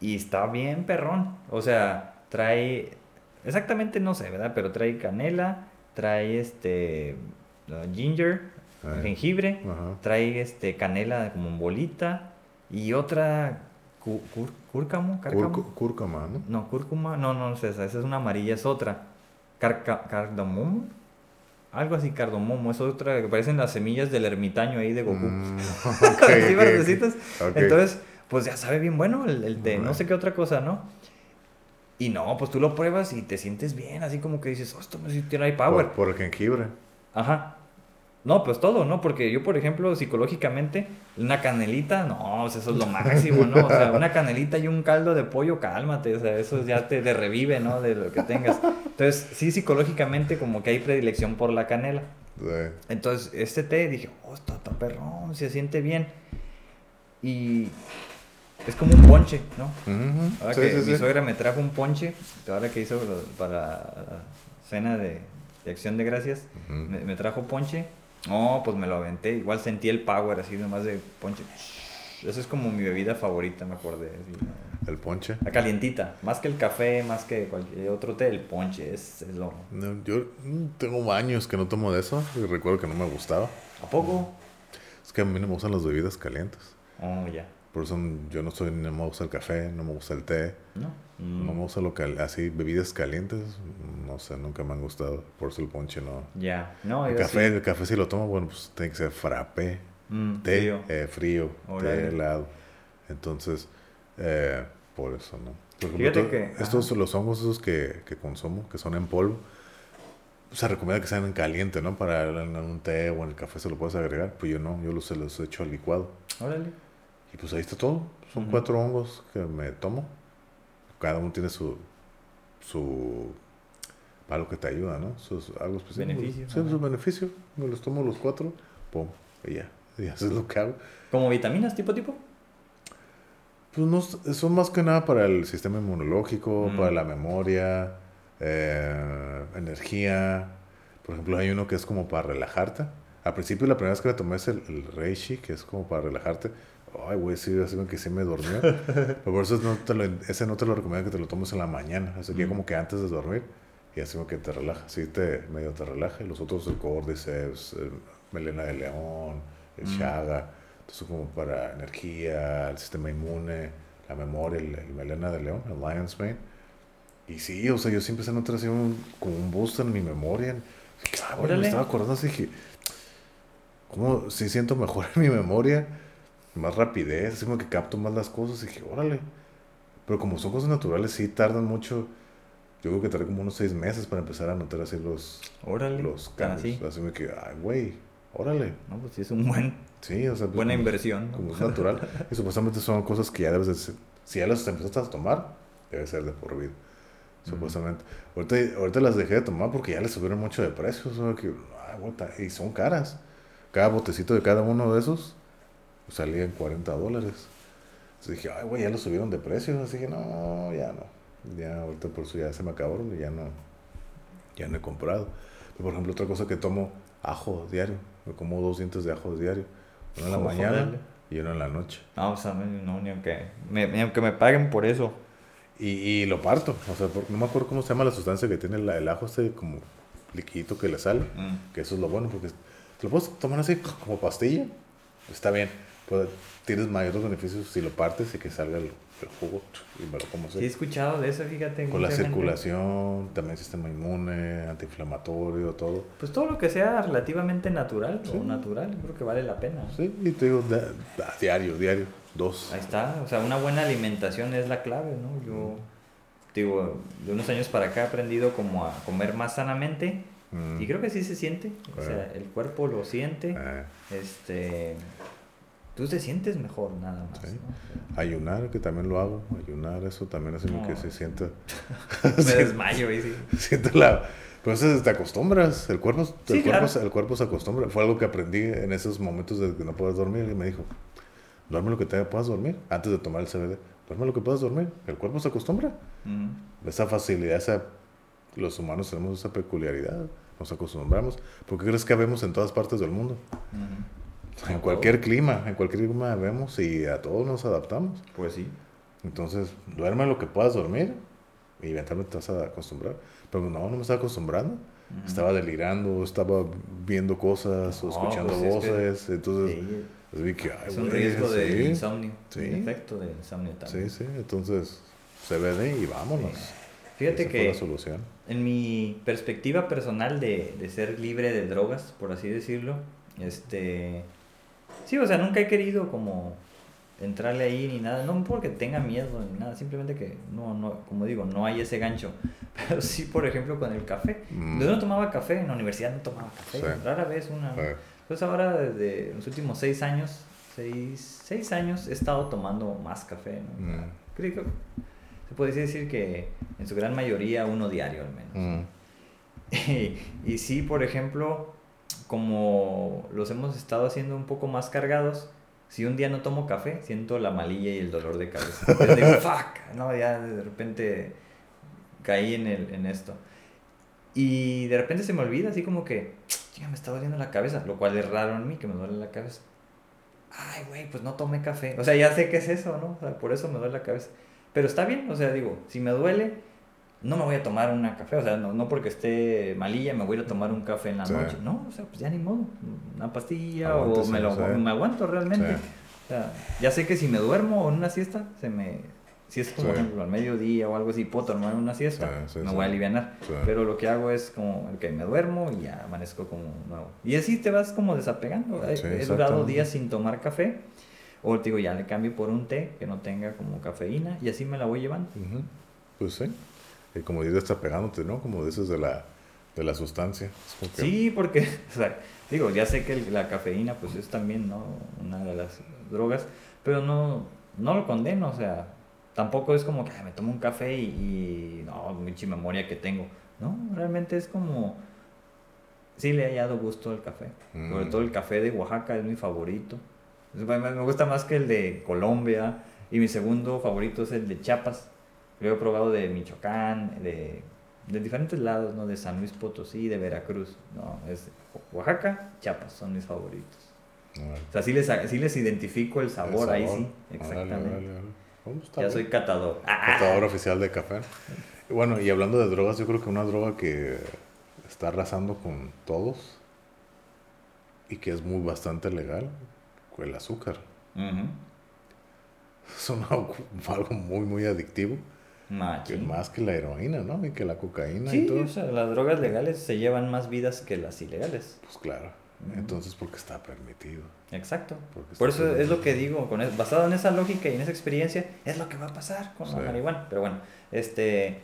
S1: y está bien perrón. O sea, trae, exactamente no sé, ¿verdad? Pero trae canela, trae este uh, ginger,
S2: Ah.
S1: jengibre,
S2: Ajá.
S1: trae este canela como en bolita y otra cur- cúrcamo,
S2: Cúrcuma, ¿no?
S1: No, cúrcuma, no, no es esa, esa es una amarilla, es otra. Carca, cardamomo, algo así, cardamomo, es otra que parecen las semillas del ermitaño ahí de Goku.
S2: Mm.
S1: Entonces, pues ya sabe bien bueno el, el té, no sé qué otra cosa, ¿no? Y no, pues tú lo pruebas y te sientes bien, así como que dices, oh, esto me tiene power.
S2: Por, por el jengibre.
S1: Ajá. No, pues todo, ¿no? Porque yo, por ejemplo, psicológicamente, una canelita, no, o sea, eso es lo máximo, ¿no? O sea, una canelita y un caldo de pollo, cálmate, o sea, eso ya te, te revive, ¿no? De lo que tengas. Entonces, sí, psicológicamente como que hay predilección por la canela.
S2: Sí.
S1: Entonces, este té dije, oh, está, está perrón, se siente bien. Y es como un ponche, ¿no? Ahora
S2: Sí,
S1: que
S2: sí,
S1: mi suegra me trajo un ponche, ahora que hizo para cena de, de acción de gracias, me trajo ponche. No, pues me lo aventé. Igual sentí el power así nomás de ponche. Esa es como mi bebida favorita, me acordé. así, ¿no?
S2: El ponche.
S1: La calientita. Más que el café, más que cualquier otro té, el ponche es, es lo...
S2: No, yo mm, tengo años que no tomo de eso y recuerdo que no me gustaba.
S1: ¿A poco?
S2: Es que a mí no me gustan las bebidas calientes.
S1: Oh, ya.
S2: Por eso yo no soy, no me gusta el café, no me gusta el té,
S1: ¿No?
S2: no me gusta lo cal, así bebidas calientes, no sé, nunca me han gustado. Por eso el ponche no.
S1: Ya. No,
S2: El café,
S1: sí.
S2: el café si lo tomo, bueno, pues tiene que ser frappé,
S1: Mm,
S2: té
S1: frío.
S2: eh, frío, té helado. Entonces, eh, por eso, ¿no? Por ejemplo,
S1: Fíjate que-
S2: estos,
S1: ajá.
S2: los hongos esos que, que consumo, que son en polvo, se recomienda que sean en caliente, ¿no? Para en un té o en el café se lo puedes agregar. Pues yo no, yo los, los echo al licuado.
S1: Órale.
S2: Y pues ahí está todo. Son cuatro hongos que me tomo. Cada uno tiene su, su algo que te ayuda, ¿no? Sus, algo específico.
S1: Beneficio,
S2: Sí, su beneficio. Me los tomo los cuatro, pum, y ya. Y eso es lo que hago.
S1: ¿Como vitaminas tipo tipo?
S2: Pues no, son más que nada para el sistema inmunológico,
S1: Mm.
S2: para la memoria, eh, energía. Por ejemplo, hay uno que es como para relajarte. Al principio, la primera vez que me tomé es el, el Reishi, que es como para relajarte. Ay, güey, sí, así como que sí me dormía. Pero por eso no te lo, ese no te lo recomiendo que te lo tomes en la mañana. Eso ya
S1: Mm.
S2: como que antes de dormir. Y así como que te relaja. Sí, te, medio te relaja. Y los otros, el Cordyceps, el Melena de León, el
S1: Mm.
S2: Chaga. Entonces, como para energía, el sistema inmune, la memoria, el, el Melena de León, el Lion's Mane. Y sí, o sea, yo siempre se nota así un, como un boost en mi memoria. Ah, me estaba acordando así dije, ¿cómo sí siento mejor en mi memoria? Más rapidez, así como que capto más las cosas. Y dije, órale. Pero como son cosas naturales, sí tardan mucho. Yo creo que tardé como unos seis meses para empezar a notar así los,
S1: Órale.
S2: los cambios.
S1: así.
S2: Así me que, ay, güey, órale.
S1: No, pues sí, es un buen,
S2: Sí, o sea, pues,
S1: buena
S2: como-
S1: inversión. ¿no?
S2: como es natural. y supuestamente son cosas que ya debes de... Si ya las empezaste a tomar, debe ser de por vida. Supuestamente. Ahorita, ahorita las dejé de tomar porque ya les subieron mucho de precio. o sea, que, ay, puta, y son caras. Cada botecito de cada uno de esos salía en 40 dólares. Entonces dije, ay, güey, ya lo subieron de precio. Así que no, ya no. Ya ahorita por eso ya se me acabaron y ya no, ya no he comprado. Pero, por ejemplo, otra cosa que tomo, ajo diario. Me como dos dientes de ajo diario. Uno en la mañana y uno en la noche.
S1: No, o sea, no, ni aunque me, ni aunque me paguen por eso.
S2: Y, y lo parto. O sea, por- no me acuerdo cómo se llama la sustancia que tiene la- el ajo este como liquidito que le sale,
S1: Mm.
S2: que eso es lo bueno, porque te lo puedes tomar así como pastilla, está bien, pero tienes mayores beneficios si lo partes y que salga el, el jugo y me lo como así.
S1: Sí, he escuchado de eso, fíjate.
S2: Con la
S1: gente-
S2: circulación, también sistema inmune, antiinflamatorio, todo.
S1: Pues todo lo que sea relativamente natural
S2: Sí.
S1: o natural, creo que vale la pena.
S2: Sí, y te digo, da- da- diario, diario, dos.
S1: Ahí está, o sea, una buena alimentación es la clave, ¿no? Yo, digo, de unos años para acá he aprendido como a comer más sanamente
S2: Mm.
S1: y creo que sí se siente, o sea, el cuerpo lo siente,
S2: Eh,
S1: este, tú te sientes mejor nada más,
S2: Sí.
S1: ¿no?
S2: ayunar, que también lo hago, ayunar, eso también hace
S1: No.
S2: que se sienta,
S1: Me desmayo y sí.
S2: sienta la... Eso te acostumbras, el cuerpo, el,
S1: Sí,
S2: cuerpo,
S1: claro.
S2: el cuerpo se acostumbra. Fue algo que aprendí en esos momentos de que no puedes dormir y me dijo, duerme lo que te puedas dormir, antes de tomar el CBD, duerme lo que puedas dormir, el cuerpo se acostumbra. Esa facilidad, esa, los humanos tenemos esa peculiaridad, nos acostumbramos. ¿Por qué crees que vemos en todas partes del mundo? En cualquier clima, en cualquier clima vemos y a todos nos adaptamos.
S1: Pues sí.
S2: Entonces, duerme lo que puedas dormir y eventualmente te vas a acostumbrar. Pero no, no me estaba acostumbrando.
S1: Ujú.
S2: Estaba delirando, estaba viendo cosas o
S1: No,
S2: escuchando
S1: pues es que-
S2: voces. Entonces,
S1: Sí,
S2: vi que, ay,
S1: es un riesgo de
S2: sí,
S1: insomnio,
S2: Sí.
S1: un efecto de insomnio también.
S2: Sí, sí, entonces CBD y vámonos.
S1: Fíjate
S2: Esa
S1: que
S2: la solución.
S1: En mi perspectiva personal de, de ser libre de drogas, por así decirlo, este... Sí, o sea, nunca he querido como entrarle ahí ni nada, no porque tenga miedo ni nada, simplemente que no, no, como digo, no hay ese gancho. Pero sí, por ejemplo, con el café.
S2: Mm.
S1: Yo no tomaba café, en la universidad no tomaba café,
S2: Sí.
S1: rara vez una.
S2: Eh,
S1: Entonces ahora desde los últimos seis años, seis, seis años he estado tomando más café, ¿no?
S2: Mm.
S1: Creo que se puede decir que en su gran mayoría uno diario al menos.
S2: mm.
S1: y sí, por ejemplo, como los hemos estado haciendo un poco más cargados, si un día no tomo café, siento la malilla y el dolor de cabeza. Entonces digo, fuck, no, ya de repente caí en, el, en esto. Y de repente se me olvida, así como que, ya me está doliendo la cabeza, lo cual es raro en mí, que me duele la cabeza. Ay, güey, pues no tomé café. O sea, ya sé qué es eso, ¿no? O sea, por eso me duele la cabeza. Pero está bien, o sea, digo, si me duele, no me voy a tomar una café, o sea, no, no porque esté malilla me voy a tomar un café en la
S2: Sí.
S1: noche, no, o sea, pues ya ni modo, una pastilla o me, lo,
S2: sí.
S1: me aguanto realmente.
S2: Sí.
S1: O sea, ya sé que si me duermo en una siesta, se me, si es como por ejemplo al mediodía o algo así, puedo tomar una siesta, me voy a aliviar. Pero lo que hago es como, que me duermo y ya amanezco como nuevo. Y así te vas como desapegando. He- durado días sin tomar café. O te digo, ya le cambio por un té que no tenga como cafeína y así me la voy llevando.
S2: Ujú. Pues sí. Y como dices, está pegándote, ¿no? Como dices de la, de la sustancia. Que-
S1: Sí, porque, o sea, digo, ya sé que la cafeína pues es también, ¿no? Una de las drogas, pero no, no lo condeno, o sea, tampoco es como que "Ay, me tomo un café y, y no, mucha memoria que tengo. No, realmente es como, sí le he hallado gusto al café.
S2: Mm.
S1: Sobre todo el café de Oaxaca es mi favorito. Me gusta más que el de Colombia y mi segundo favorito es el de Chiapas. Lo he probado de Michoacán, de, de diferentes lados, ¿no? De San Luis Potosí, de Veracruz. No, es Oaxaca, Chiapas son mis favoritos. O sea, sí les, sí les identifico el sabor,
S2: El
S1: ahí sí, exactamente.
S2: órale. Oh, está
S1: Ya
S2: bien.
S1: soy catador. Ah,
S2: Catador oficial de café. Bueno, y hablando de drogas, yo creo que una droga que está arrasando con todos y que es muy bastante legal, el azúcar.
S1: Ujú.
S2: Es una- algo muy, muy adictivo, que
S1: Machín.
S2: más que la heroína, ¿no? Y que la cocaína y
S1: Sí,
S2: todo.
S1: o sea, las drogas legales se llevan más vidas que las ilegales.
S2: Pues claro. Entonces, porque está permitido.
S1: Exacto.
S2: Está
S1: Por eso
S2: permitido.
S1: es lo que digo, con es- basado en esa lógica y en esa experiencia, es lo que va a pasar con
S2: Sí.
S1: la marihuana. Pero bueno, este,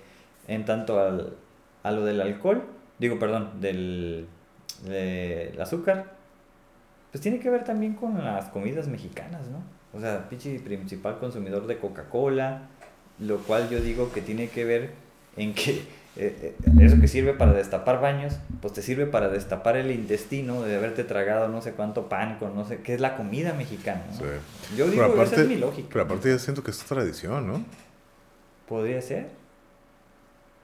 S1: en tanto al, a lo del alcohol, digo, perdón, del, del azúcar, pues tiene que ver también con las comidas mexicanas, ¿no? O sea, pinche principal consumidor de Coca-Cola, lo cual yo digo que tiene que ver en que eh, eh, eso que sirve para destapar baños, pues te sirve para destapar el intestino de haberte tragado no sé cuánto pan con no sé, que es la comida mexicana, ¿no?
S2: Sí.
S1: Yo digo,
S2: Pero
S1: esa es mi lógica.
S2: Pero aparte ya siento que es tradición, ¿no?
S1: Podría ser.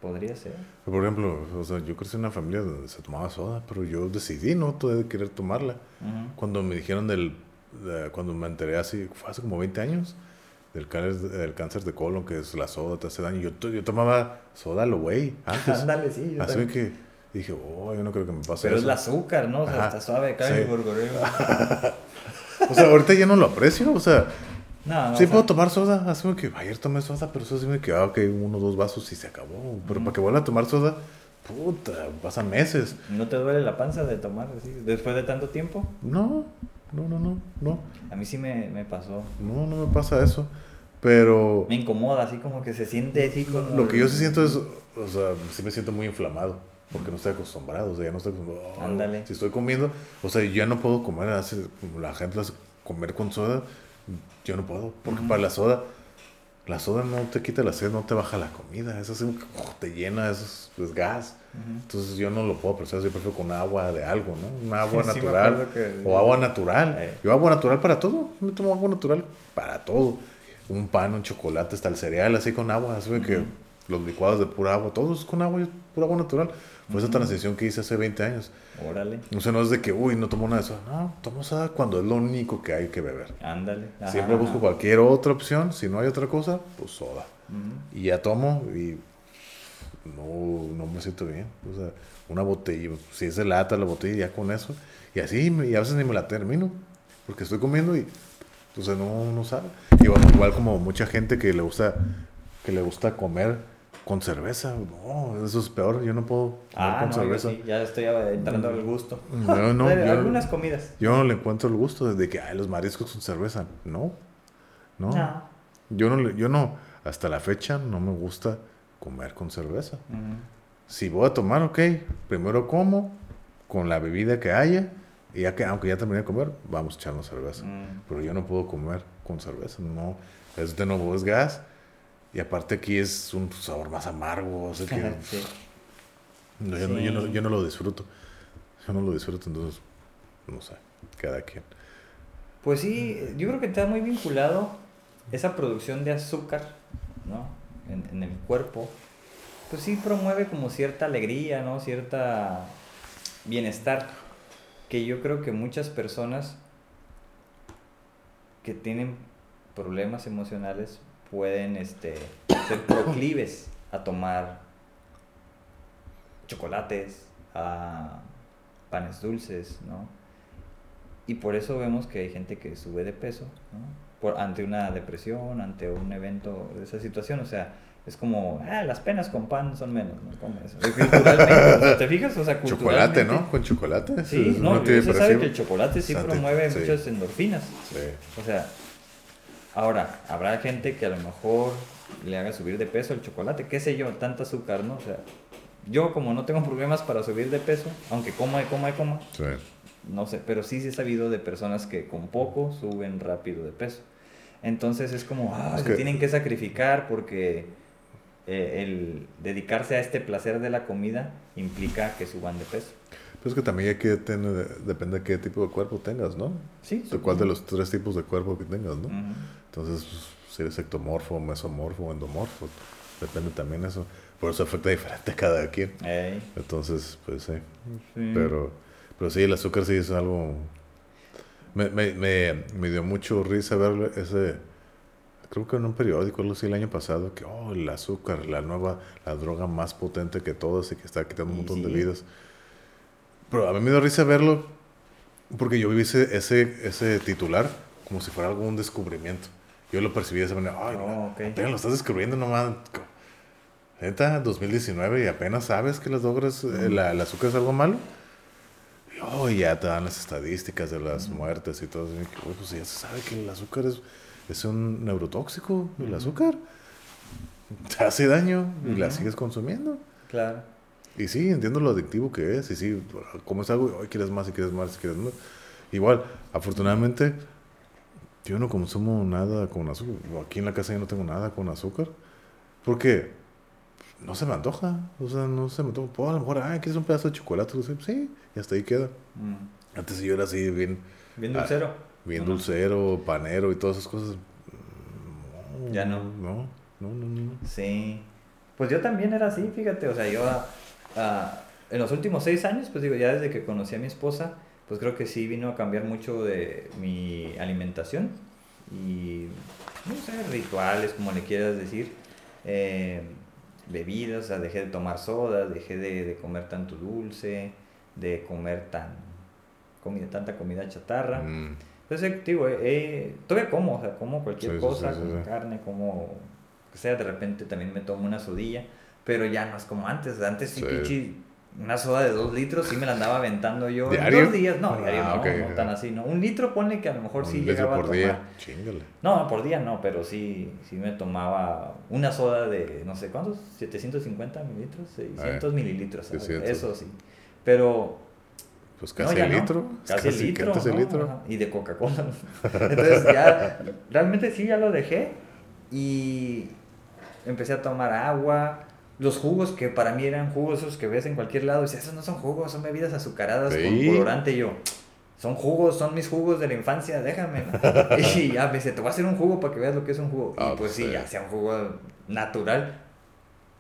S1: Podría ser.
S2: Por ejemplo, o sea, yo crecí en una familia donde se tomaba soda, pero yo decidí no de querer tomarla. Cuando me dijeron del, de- cuando me enteré así, fue hace como 20 años, del cáncer, del cáncer de colon, que es la soda, te hace daño. Yo, yo tomaba soda lo güey, antes.
S1: Ándale, sí, yo
S2: así
S1: también.
S2: que dije, oh, yo no creo que me pase
S1: Pero es
S2: eso.
S1: el azúcar, ¿no? O sea,
S2: Ajá,
S1: está suave, cae
S2: sí. O sea, ahorita ya no lo aprecio, o sea,
S1: No, no,
S2: sí
S1: o sea,
S2: puedo tomar soda, así que ayer tomé soda, pero eso sí me quedaba que uno o dos vasos y se acabó. Pero para que vuelva a tomar soda, puta, pasan meses.
S1: ¿No te duele la panza de tomar así después de tanto tiempo?
S2: No, no, no, no, no,
S1: A mí sí me, me pasó.
S2: no, no me pasa eso. Pero
S1: Me incomoda, así como que se siente así como...
S2: lo que yo sí siento es, o sea, sí me siento muy inflamado. Porque no estoy acostumbrado, o sea, ya no estoy acostumbrado. Oh,
S1: Ándale.
S2: Si estoy comiendo, o sea, ya no puedo comer, hace, la gente hace comer con soda, yo no puedo. Porque para la soda, la soda no te quita la sed, no te baja la comida, eso sí, oh, te llena, eso es, es gas. Entonces yo no lo puedo apreciar, yo prefiero con agua de algo, ¿no? Agua
S1: Sí,
S2: natural
S1: que-
S2: o agua natural.
S1: Eh.
S2: Yo agua natural para todo, me tomo agua natural para todo. Un pan, un chocolate, hasta el cereal, así con agua, así que los licuados de pura agua, todos con agua, pura agua natural. Fue esa transición que hice hace 20 años.
S1: Órale,
S2: O sea, no es de que, uy, no tomo nada de eso. No, tomo soda cuando es lo único que hay que beber.
S1: ándale.
S2: Siempre busco
S1: ajá.
S2: cualquier otra opción. Si no hay otra cosa, pues soda.
S1: Ujú.
S2: Y ya tomo y no, no me siento bien. O sea, una botella, si es de lata la botella, ya con eso. Y así, y a veces ni me la termino. Porque estoy comiendo y, o sea, no, no sabe. Igual, igual como mucha gente que le gusta, que le gusta comer con cerveza. No, eso es peor. Yo no puedo comer
S1: Ah,
S2: con
S1: no, yo
S2: cerveza.
S1: sí, ya estoy entrando al gusto.
S2: No, yo-
S1: algunas comidas.
S2: Yo no le encuentro el gusto desde que, ay, los mariscos con cerveza. No, no.
S1: No.
S2: Yo no, yo no, hasta la fecha no me gusta comer con cerveza. Si voy a tomar, ok, primero como con la bebida que haya y ya que, aunque ya terminé de comer, vamos a echarnos cerveza.
S1: Mm.
S2: Pero yo no puedo comer con cerveza, no. Es de nuevo, es gas. Y aparte aquí es un sabor más amargo, o sea que
S1: Sí.
S2: no, yo, no, yo no-
S1: Sí.
S2: yo no lo disfruto. Yo no lo disfruto, entonces, no sé, cada quien.
S1: Pues sí, yo creo que está muy vinculado esa producción de azúcar, ¿no? En, en el cuerpo. Pues sí promueve como cierta alegría, ¿no? Cierta bienestar. Que yo creo que muchas personas que tienen problemas emocionales pueden este, ser proclives a tomar chocolates, a panes dulces, ¿no? Y por eso vemos que hay gente que sube de peso, ¿no? Por, ante una depresión, ante un evento de esa situación, o sea, es como, ah, las penas con pan son menos, ¿no? Como eso. Culturalmente, ¿te fijas? O sea,
S2: Chocolate, ¿no? Con chocolate.
S1: Sí, no, y se sabe que el chocolate sí promueve
S2: sí.
S1: muchas endorfinas.
S2: Sí.
S1: O sea, ahora, habrá gente que a lo mejor le haga subir de peso el chocolate, qué sé yo, tanta azúcar, ¿no? O sea, yo como no tengo problemas para subir de peso, aunque coma y coma y coma,
S2: Sí.
S1: no sé, pero sí, sí he sabido de personas que con poco suben rápido de peso. Entonces es como, ah,
S2: Es
S1: se
S2: que-
S1: tienen que sacrificar porque eh, el dedicarse a este placer de la comida implica que suban de peso.
S2: Pero es que también hay que tener, depende de qué tipo de cuerpo tengas, ¿no?
S1: Sí,
S2: De cuál de los tres tipos de cuerpo que tengas, ¿no?
S1: Ujú.
S2: Entonces, pues, si eres ectomorfo, mesomorfo, endomorfo, depende también eso. Por eso afecta diferente a cada quien. Entonces, pues sí.
S1: sí.
S2: Pero, pero sí, el azúcar sí es algo... Me, me, me, me dio mucho risa ver ese... Creo que en un periódico, algo así, el año pasado, que, oh, el azúcar, la nueva, la droga más potente que todas y que está quitando un montón de
S1: sí.
S2: vidas. Pero a mí me dio risa verlo porque yo vi ese, ese, ese titular como si fuera algún descubrimiento. Yo lo percibí de esa manera, ay,
S1: Oh,
S2: no,
S1: ok.
S2: apenas lo estás descubriendo nomás. Neta, 2019 y apenas sabes que las drogas, eh, la- el azúcar es algo malo. Y oh, ya te dan las estadísticas de las muertes y todo. Y que, "Uy, pues ya se sabe que el azúcar es, es un neurotóxico. El azúcar te hace daño y la
S1: Ujú.
S2: sigues consumiendo.
S1: Claro.
S2: Y sí, entiendo lo adictivo que es. Y sí, como es algo, hoy quieres más y quieres más y quieres más. Igual, afortunadamente, yo no consumo nada con azúcar. Aquí en la casa yo no tengo nada con azúcar. Porque no se me antoja. O sea, no se me antoja. Puedo a lo mejor, ah, ¿quieres un pedazo de chocolate? Sí, y hasta ahí queda.
S1: Mm.
S2: Antes yo era así, bien,
S1: Bien
S2: Ah,
S1: dulcero.
S2: Bien dulcero, panero y todas esas cosas. No,
S1: Ya no.
S2: No, no, no, no.
S1: Sí. Pues yo también era así, fíjate. O sea, yo ah, ah, en los últimos seis años, pues digo, ya desde que conocí a mi esposa, pues creo que sí vino a cambiar mucho de mi alimentación y, no sé, rituales, como le quieras decir. Eh, bebidas, o sea, dejé de tomar sodas, dejé de, de comer tanto dulce, de comer tan comida, tanta comida chatarra.
S2: Mm,
S1: Entonces, digo, eh, todavía como, o sea, como cualquier
S2: Sí,
S1: cosa,
S2: sí, sí,
S1: como carne, como que sea, de repente también me tomo una sodilla, pero ya no es como antes, antes sí, pinche, una soda de dos litros sí me la andaba aventando yo en
S2: ¿Diario?
S1: dos días, no, diario
S2: Ah,
S1: no,
S2: ok.
S1: no tan así, no, un litro pone que a lo mejor sí
S2: litro
S1: llegaba a
S2: por
S1: tomar.
S2: día. Chingale.
S1: No, por día no, pero sí, sí me tomaba una soda de, no sé cuántos, 750 mililitros, 600 mililitros, ¿sabes?
S2: 600.
S1: eso sí. Pero
S2: Pues
S1: no,
S2: casi el
S1: no.
S2: litro.
S1: Casi, el litro.
S2: Casi el
S1: ¿no?
S2: litro.
S1: Y de Coca-Cola. Entonces ya, realmente sí, ya lo dejé. Y empecé a tomar agua. Los jugos que para mí eran jugos esos que ves en cualquier lado. Dices, esos no son jugos, son bebidas azucaradas con colorante. Y yo, son jugos, son mis jugos de la infancia, déjame. ¿no?". y ya me dice, te voy a hacer un jugo para que veas lo que es un jugo.
S2: Ah,
S1: y pues
S2: pues,
S1: sí,
S2: sí.
S1: ya sea un jugo natural.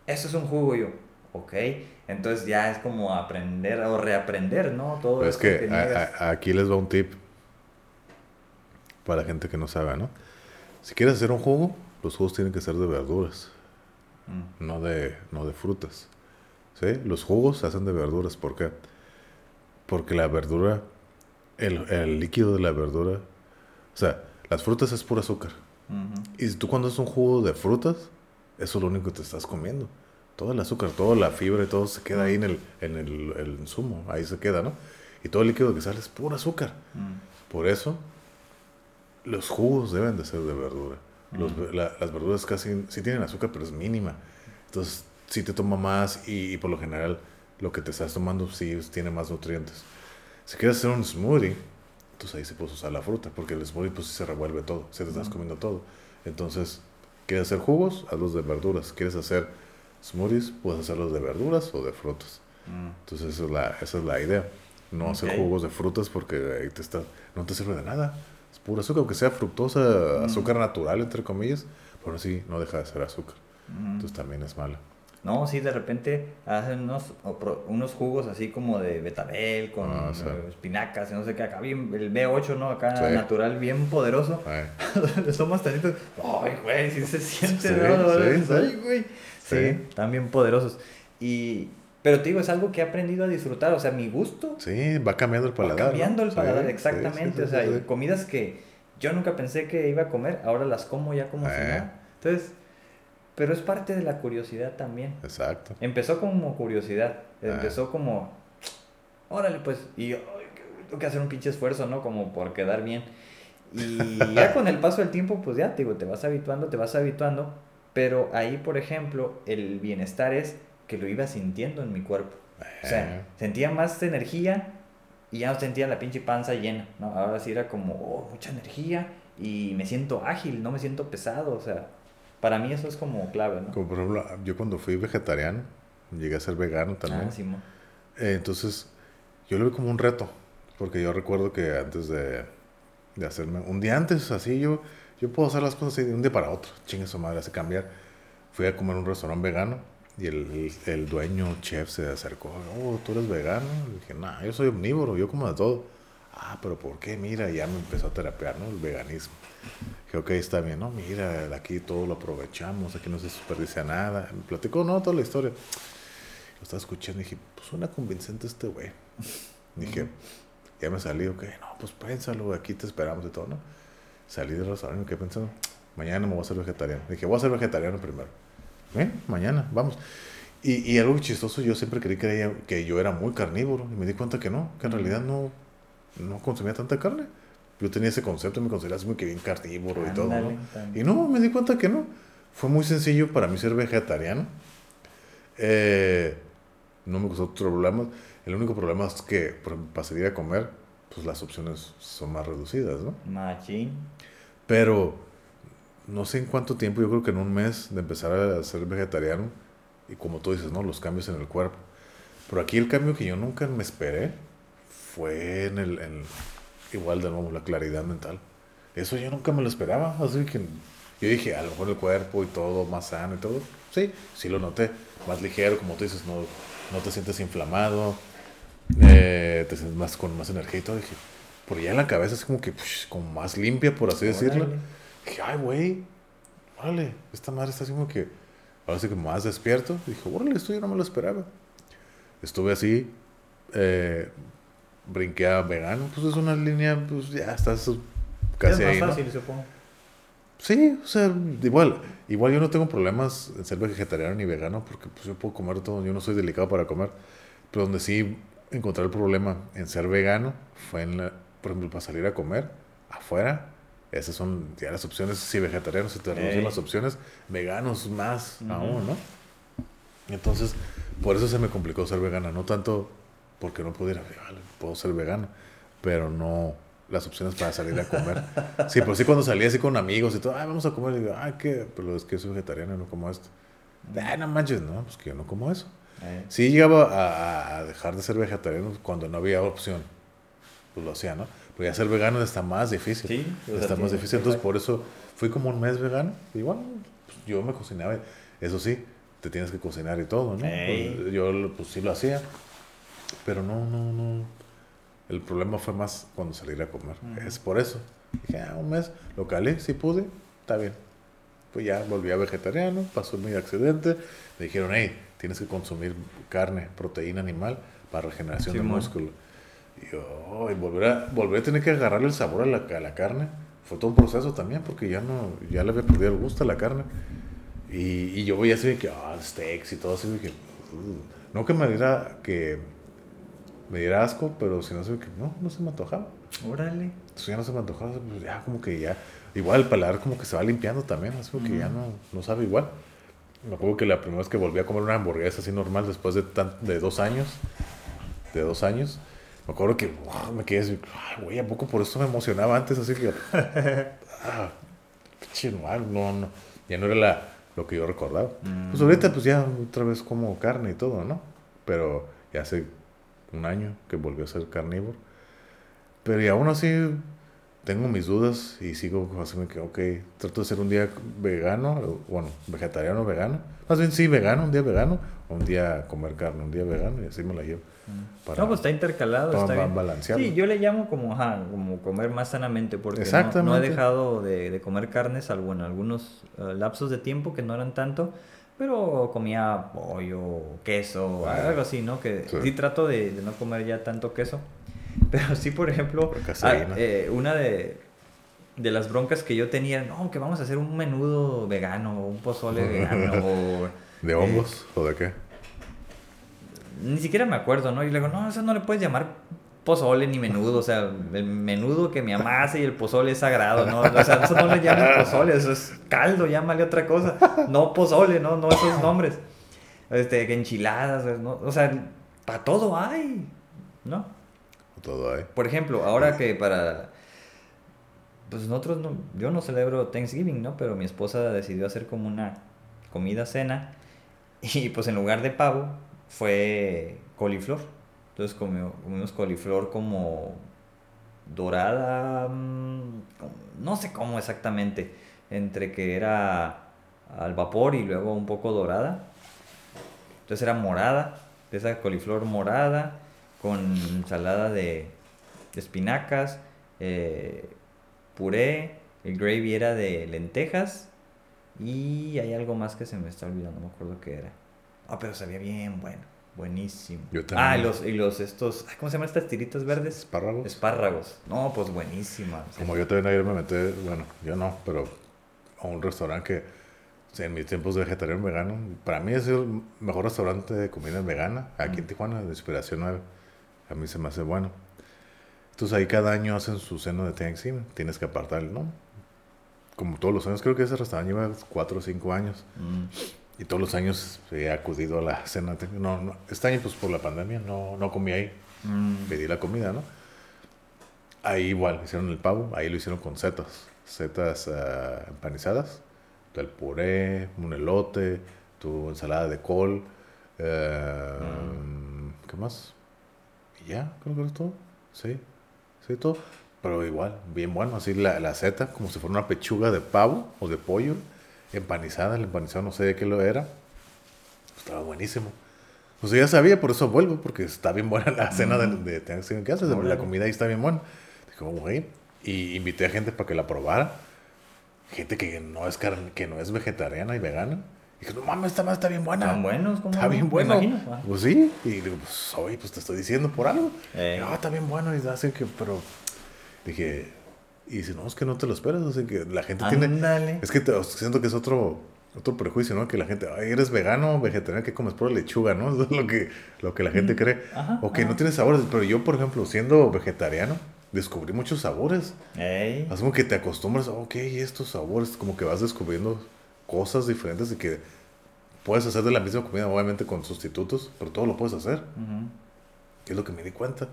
S1: Eso es un jugo, y yo, ok. Entonces ya es como aprender o reaprender, ¿no? Todo
S2: Pues es que
S1: niegas.
S2: a- a- aquí les va un tip para la gente que no sabe, ¿no? Si quieres hacer un jugo, los jugos tienen que ser de verduras,
S1: Mm.
S2: no de, no de frutas. ¿Sí? Los jugos se hacen de verduras. ¿Por qué? Porque la verdura, el, el líquido de la verdura, o sea, las frutas es puro azúcar. Y tú cuando haces un jugo de frutas, eso es lo único que te estás comiendo. Todo el azúcar, toda la fibra y todo se queda ahí en el, en el, el insumo, ahí se queda, ¿no? Y todo el líquido que sale es puro azúcar.
S1: Mm.
S2: Por eso, los jugos deben de ser de verdura. Los ve- la- las verduras casi sí tienen azúcar, pero es mínima. Entonces, sí te toma más y, y por lo general lo que te estás tomando sí tiene más nutrientes. Si quieres hacer un smoothie, entonces ahí sí puedes usar la fruta, porque el smoothie pues se revuelve todo, se te estás
S1: Ujú.
S2: comiendo todo. Entonces, ¿quieres hacer jugos? Hazlos de verduras. ¿Quieres hacer smoothies? Puedes hacerlos de verduras o de frutas.
S1: Mm.
S2: Entonces esa es la, esa es la idea. No hacer jugos de frutas porque ahí te está, no te sirve de nada. Es puro azúcar, aunque sea fructosa,
S1: Mm.
S2: azúcar natural, entre comillas, pero sí, no deja de ser azúcar.
S1: Mm.
S2: Entonces también es mala.
S1: No, sí, de repente hacen unos, unos jugos así como de betabel con
S2: Ah, sí.
S1: espinacas y no sé qué, acá bien, el B8, ¿no? Acá
S2: Sí.
S1: natural, bien poderoso. Le tomas tantito, ay, güey, sí se siente,
S2: Sí,
S1: ¿no?
S2: sí,
S1: Dices,
S2: sí.
S1: Ay, güey. Sí,
S2: Sí.
S1: están bien poderosos. Y, pero te digo, es algo que he aprendido a disfrutar, o sea, mi gusto
S2: sí, va cambiando el
S1: va
S2: paladar. ¿no?
S1: cambiando el paladar,
S2: sí,
S1: exactamente.
S2: sí,
S1: o sea, comidas que yo nunca pensé que iba a comer, ahora las como ya como si
S2: Eh.
S1: nada. Entonces, pero es parte de la curiosidad también.
S2: Exacto.
S1: Empezó como curiosidad,
S2: Ah.
S1: empezó como, órale pues, y yo, "Ay, que- tengo que hacer un pinche esfuerzo, ¿no? Como por quedar bien. Y ya con el paso del tiempo, pues ya, te digo, te vas habituando, te vas habituando, pero ahí, por ejemplo, el bienestar es que lo iba sintiendo en mi cuerpo. O sea, sentía más energía y ya no sentía la pinche panza llena, ¿no? Ahora sí era como, oh, mucha energía y me siento ágil, no me siento pesado, o sea, para mí eso es como clave, ¿no?
S2: como por ejemplo, yo cuando fui vegetariano, llegué a ser vegano también.
S1: Ah.
S2: Eh, entonces, yo lo vi como un reto, porque yo recuerdo que antes de, de hacerme, un día antes, así yo, yo puedo hacer las cosas así de un día para otro, chingue su madre, hace cambiar. Fui a comer a un restaurante vegano y el, el, el dueño, chef, se acercó, oh, ¿tú eres vegano? Le dije, no, yo soy omnívoro, yo como de todo. Ah, pero ¿por qué? Mira, ya me empezó a terapear, ¿no? El veganismo. Dije, ok, está bien, ¿no? Mira, aquí todo lo aprovechamos, aquí no se desperdicia nada. Me platicó, ¿no? Toda la historia. Lo estaba escuchando y dije, pues suena convincente este güey. Dije, ya me salí, ok, no, pues pénsalo, aquí te esperamos y todo, ¿no? Salí del restaurante quedé pensando, mañana me voy a hacer vegetariano. Dije, voy a ser vegetariano primero. ¿Eh? Mañana, vamos. Y, y algo chistoso, yo siempre creí que, que yo era muy carnívoro y me di cuenta que no, que en realidad no, no consumía tanta carne. Yo tenía ese concepto y me consideraba muy que bien carnívoro y todo. Y no, me di cuenta que no. Fue muy sencillo para mí ser vegetariano. Eh, no me costó problemas. El único problema es que para salir a comer, pues las opciones son más reducidas, ¿no?
S1: Machín.
S2: Pero no sé en cuánto tiempo, yo creo que en un mes de empezar a ser vegetariano, y como tú dices, ¿no? Los cambios en el cuerpo. Pero aquí el cambio que yo nunca me esperé fue en el, en- igual de nuevo, la claridad mental. Eso yo nunca me lo esperaba. Así que yo dije, a lo mejor el cuerpo y todo más sano y todo. Sí, sí lo noté. Más ligero, como tú dices, no, no te sientes inflamado, eh, te sientes más con más energía y todo. Dije, por ya en la cabeza es como que, pues, como más limpia, por así decirlo. Dije, ay, güey, órale, esta madre está así como que ahora sí que más despierto. Dije, órale, esto yo no me lo esperaba. Estuve así, eh, brinqué a vegano, pues es una línea, pues ya estás casi
S1: es
S2: ahí,
S1: más
S2: ¿no?
S1: fácil, supongo.
S2: Sí, o sea, igual, igual yo no tengo problemas en ser vegetariano ni vegano porque pues yo puedo comer todo, yo no soy delicado para comer, pero donde sí encontré el problema en ser vegano fue en la, por ejemplo, para salir a comer afuera, esas son ya las opciones, si vegetarianos se te reducen las opciones, veganos más
S1: Ujú.
S2: aún, ¿no? Entonces, por eso se me complicó ser vegana, no tanto porque no pudiera, vale, puedo ser vegano, pero no las opciones para salir a comer. Sí, pues sí, cuando salía así con amigos y todo, ah, vamos a comer, y digo, ah, ¿qué? Pero es que soy vegetariano y no como esto. Ah, no manches, no, pues que yo no como eso.
S1: Eh,
S2: Sí llegaba a, a dejar de ser vegetariano cuando no había opción. Pues lo hacía, ¿no? Pero ya ser vegano está más difícil.
S1: Sí, sea,
S2: está más difícil. Entonces, por eso fui como un mes vegano. Y bueno, pues, yo me cocinaba. Eso sí, te tienes que cocinar y todo, ¿no? Pues, yo pues sí lo hacía. Pero no, no, no. El problema fue más cuando salir a comer.
S1: Ujú.
S2: Es por eso. Dije, ah, un mes, lo calé, si pude, está bien. Pues ya volví a vegetariano, pasó mi accidente. Me dijeron, hey, tienes que consumir carne, proteína animal para regeneración de
S1: Simón.
S2: músculo. Y yo, y volver a, volver a tener que agarrarle el sabor a la, a la carne. Fue todo un proceso también porque ya no, ya le había perdido el gusto a la carne. Y, y yo veía así de que, ah, steaks y todo así de que, no que me diera, que me diera asco, pero si no sé que, no, no se me antojaba.
S1: Órale.
S2: Entonces ya no se me antojaba, pues ya como que ya, igual el paladar como que se va limpiando también, así como que ya no, no sabe igual. Me acuerdo que la primera vez que volví a comer una hamburguesa así normal después de, tan, de dos años, de dos años, me acuerdo que wow, me quedé así, "Ay, güey, ¿a poco por eso me emocionaba antes? Así que, ah, no, no, ya no era la, lo que yo recordaba.
S1: Mm.
S2: Pues ahorita pues ya otra vez como carne y todo, ¿no? Pero ya hace un año que volvió a ser carnívoro. Pero y aún así tengo mis dudas y sigo me que, ok, trato de ser un día vegano, bueno, vegetariano, vegano. Más bien sí, vegano, un día vegano, o un día comer carne, un día vegano y así me la llevo. Para-
S1: no, pues está intercalado,
S2: para
S1: está bien.
S2: balancearlo.
S1: Sí, yo le llamo como, ajá, como comer más sanamente porque no, no he dejado de, de comer carne, salvo en algunos eh, lapsos de tiempo que no eran tanto, pero comía pollo, queso,
S2: Ah,
S1: algo así, ¿no? Que
S2: sí.
S1: sí, trato de, de no comer ya tanto queso, pero sí, por ejemplo, ah, eh, una de, de las broncas que yo tenía, no, que vamos a hacer un menudo vegano, un pozole vegano, o...
S2: ¿De hongos o de qué?
S1: Ni siquiera me acuerdo, ¿no? Y le digo, no, eso no le puedes llamar pozole ni menudo. O sea, el menudo que mi mamá hace y el pozole es sagrado, ¿no? O sea, eso no le llaman pozole, eso es caldo, llámale otra cosa. No pozole, ¿no? No esos nombres. Este, enchiladas, ¿no? O sea, para todo hay, ¿no?
S2: Todo hay.
S1: Por ejemplo, ahora que para... Pues nosotros, no, yo no celebro Thanksgiving, ¿no? Pero mi esposa decidió hacer como una comida cena y pues en lugar de pavo fue coliflor. Entonces comió- comimos coliflor como dorada, mm, no sé cómo exactamente, entre que era al vapor y luego un poco dorada. Entonces era morada, de esa coliflor morada, con ensalada de, de espinacas, eh, puré, el gravy era de lentejas y hay algo más que se me está olvidando, no me acuerdo qué era. Ah, pero sabía bien bueno, buenísimo.
S2: Yo
S1: Ah,
S2: también.
S1: y los, y los estos, ¿cómo se llaman estas tiritas verdes?
S2: Espárragos.
S1: Espárragos. No, pues buenísima. o sea,
S2: Como yo también ayer me metí, bueno, yo no, pero a un restaurante que en mis tiempos de vegetariano vegano, para mí es el mejor restaurante de comida vegana aquí en
S1: Mm.
S2: Tijuana, de inspiración a, a mí se me hace bueno. Entonces ahí cada año hacen su cena de Thanksgiving, tienes que apartar el nombre. Como todos los años, creo que ese restaurante lleva 4 o 5 años.
S1: mm,
S2: Y todos los años he acudido a la cena. No, no, este año, pues por la pandemia, no, no comí ahí.
S1: mm.
S2: Pedí la comida, ¿no? Ahí igual, hicieron el pavo. Ahí lo hicieron con setas. Setas ah, empanizadas. El puré, un elote, tu ensalada de col. eh, ¿Qué más? Y ya, creo que es todo. Sí, sí, todo. Pero igual, bien bueno. Así la, la seta, como si fuera una pechuga de pavo o de pollo. Empanizada. El empanizado no sé de qué lo era. Estaba buenísimo. Pues ya sabía, por eso vuelvo, porque está bien buena la cena de, de Thanksgiving que haces.
S1: Órale.
S2: La comida ahí está bien buena. Dije, "Oh, güey. Y invité a gente para que la probara. Gente que no es carne, que no es vegetariana y vegana. dije, no mames, esta madre está bien buena.
S1: Están buenos, ¿cómo
S2: Está
S1: no?
S2: bien bueno.
S1: imagino. Ah.
S2: Pues sí. Y digo, pues, oye, pues te estoy diciendo por algo.
S1: Eh.
S2: Ah, está bien bueno. Y hacen que, pero. Dije, y si no, es que no te lo esperas. O sea, que la gente tiene.
S1: Ándale.
S2: Es que te- siento que es otro, otro prejuicio, ¿no? Que la gente, ay, eres vegano, vegetariano, que comes pura lechuga, ¿no? Eso es lo que, lo que la gente cree.
S1: Ajá,
S2: o que
S1: ajá.
S2: no tiene sabores. Pero yo, por ejemplo, siendo vegetariano, descubrí muchos sabores.
S1: Ey.
S2: Es como que te acostumbras, ok, estos sabores, como que vas descubriendo cosas diferentes y que puedes hacer de la misma comida, obviamente con sustitutos, pero todo lo puedes hacer.
S1: Ujú.
S2: Es lo que me di cuenta.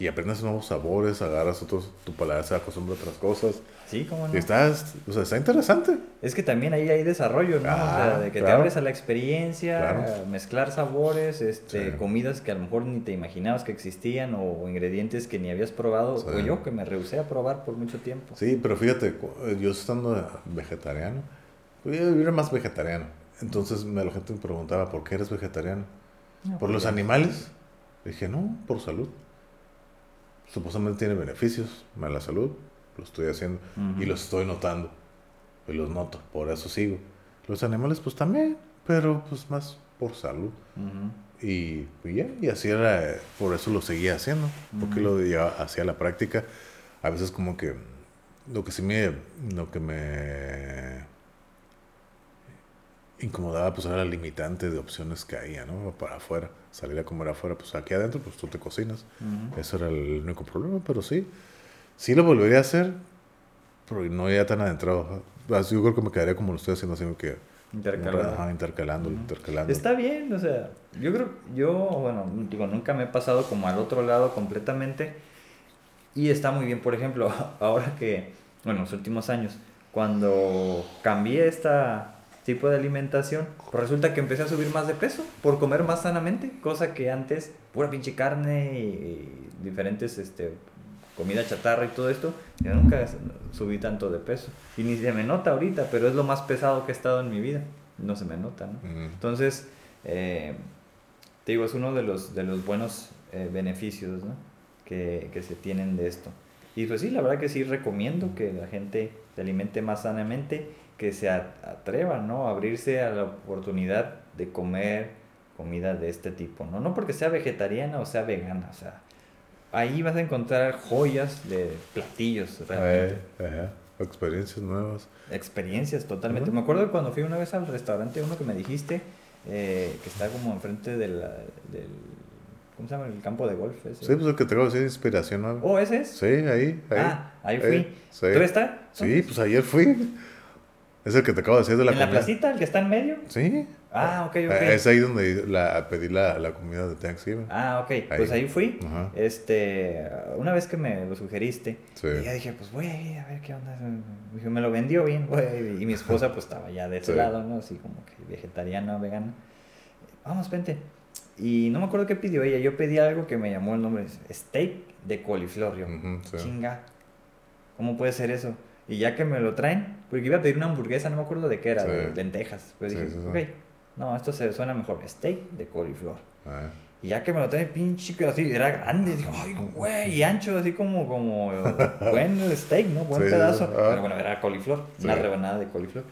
S2: Y aprendes nuevos sabores, agarras otros, tu paladar se acostumbra a otras cosas.
S1: Sí, cómo no.
S2: Y estás, o sea, está interesante.
S1: Es que también ahí hay desarrollo, ¿no? o sea,
S2: Ah,
S1: de que te abres a la experiencia,
S2: Claro.
S1: mezclar sabores, este,
S2: Sí.
S1: comidas que a lo mejor ni te imaginabas que existían o ingredientes que ni habías probado,
S2: Sí.
S1: o yo que me rehusé a probar por mucho tiempo.
S2: Sí, pero fíjate, eh, yo estando vegetariano, yo era más vegetariano. Entonces me, la gente me preguntaba, ¿por qué eres vegetariano?
S1: No,
S2: ¿Por
S1: pues
S2: los animales? Dije, no, por salud. Supuestamente tiene beneficios a la salud. Lo estoy haciendo y los estoy notando. Y los noto, por eso sigo. Los animales, pues también, pero pues más por salud.
S1: Ujú.
S2: Y, y ya, y así era, por eso lo seguía haciendo, porque lo llevaba hacia la práctica. A veces como que lo que sí me, lo que me incomodaba pues era la limitante de opciones que había, ¿no? Para afuera, salir a comer afuera, pues aquí adentro pues tú te cocinas.
S1: Ujú.
S2: Eso era el único problema, pero sí, sí lo volvería a hacer, pero no ya tan adentrado. Así Yo creo que me quedaría como lo estoy haciendo, así que
S1: Intercalado.
S2: Ajá, intercalándolo,
S1: Ujú.
S2: intercalando.
S1: Está bien, o sea, yo creo, yo, bueno, digo, nunca me he pasado como al otro lado completamente y está muy bien, por ejemplo, ahora que, bueno, los últimos años, cuando cambié esta tipo de alimentación, pues resulta que empecé a subir más de peso por comer más sanamente, cosa que antes, pura pinche carne y diferentes, este, comida chatarra y todo esto, yo nunca subí tanto de peso. Y ni se me nota ahorita, pero es lo más pesado que he estado en mi vida. No se me nota, ¿no? Entonces, eh, te digo, es uno de los, de los buenos eh, beneficios ¿no? que, que se tienen de esto. Y pues sí, la verdad que sí recomiendo que la gente se alimente más sanamente, que se a- atreva ¿no? a abrirse a la oportunidad de comer comida de este tipo. No, no porque sea vegetariana o sea vegana, o sea, ahí vas a encontrar joyas de platillos realmente.
S2: Ajá. Experiencias nuevas.
S1: Experiencias totalmente. Me acuerdo cuando fui una vez al restaurante, uno que me dijiste, eh, que está como enfrente de la- del. ¿Cómo se llama? El campo de golf. Ese.
S2: Sí, pues el que te acabo de nueva.
S1: Oh, ese es.
S2: Sí, ahí, ahí.
S1: Ah, ahí fui.
S2: Eh, sí.
S1: ¿Tú estás?
S2: Sí, pues ayer fui. Es el que te acabo de decir de la
S1: ¿En la placita, el que está en medio?
S2: Sí.
S1: Ah, ok, ok.
S2: Es ahí donde la, pedí la, la comida de Thanksgiving.
S1: Ah, ok. Pues ahí fui.
S2: Ajá.
S1: Este, una vez que me lo sugeriste,
S2: Sí.
S1: y ya dije, pues voy a ir a ver qué onda. Dije, me lo vendió bien, güey. Y mi esposa, pues estaba ya de ese
S2: Sí.
S1: lado, ¿no? Así como que vegetariana, vegana. Vamos, vente. Y no me acuerdo qué pidió ella. Yo pedí algo que me llamó el nombre: steak de coliflor. Yo,
S2: sí.
S1: chinga. ¿Cómo puede ser eso? Y ya que me lo traen, porque iba a pedir una hamburguesa, no me acuerdo de qué era,
S2: Sí.
S1: de lentejas. Pues
S2: Sí,
S1: dije, ok, no, esto se suena mejor: steak de coliflor.
S2: Ah,
S1: Y ya que me lo trae pinche, que así, era grande, digo, ay, güey, y ancho, así como, como, buen steak, ¿no? Buen
S2: Sí,
S1: pedazo.
S2: sí. Ah.
S1: Pero bueno, era coliflor, una rebanada de coliflor.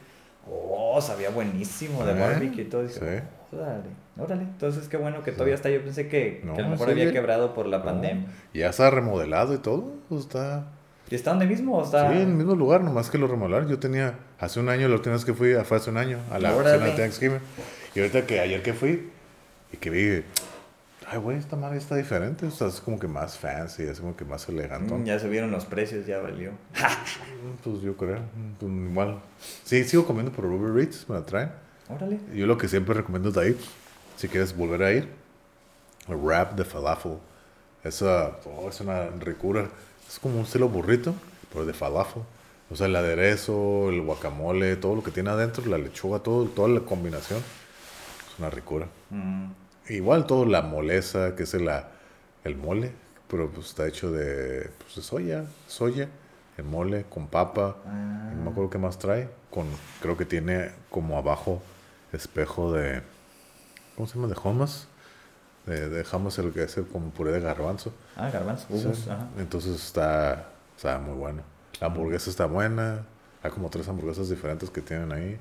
S1: Oh, sabía buenísimo de
S2: Ah,
S1: barbecue y todo. Dije,
S2: sí.
S1: órale, órale. Entonces, qué bueno que todavía está. Yo pensé que,
S2: No,
S1: que a lo mejor había quebrado por la
S2: no.
S1: pandemia.
S2: Y ya está remodelado y todo. pues está.
S1: ¿Y está donde mismo o está?
S2: Sí, en el mismo lugar, nomás que lo remodelaron. Yo tenía, hace un año, la última vez que fui, fue hace un año, a la
S1: Órale.
S2: cena de Thanksgiving. Y ahorita que ayer que fui, y que vi, ay, güey, esta madre está diferente. O sea, es como que más fancy, es como que más elegante.
S1: Mm, ya subieron los precios, ya valió.
S2: Pues yo creo, pues, igual. Sí, sigo comiendo por Uber Eats, me la traen.
S1: Órale.
S2: Yo lo que siempre recomiendo de ahí, si quieres volver a ir, el wrap de falafel. Esa oh, es una ricura. Es como un estilo burrito, pero de falafel. O sea, el aderezo, el guacamole, todo lo que tiene adentro, la lechuga, todo, toda la combinación. Es una ricura.
S1: Mm,
S2: Igual todo la moleza, que es el, el mole, pero pues está hecho de, pues, de soya, soya, el mole con papa.
S1: ah,
S2: No me acuerdo qué más trae. Con, creo que tiene como abajo espejo de. ¿Cómo se llama? De hummus. De, de hummus, el que es el como puré de garbanzo.
S1: ah, garbanzo.
S2: Sí.
S1: ajá.
S2: Entonces está, está muy bueno. La hamburguesa está buena. Hay como tres hamburguesas diferentes que tienen ahí.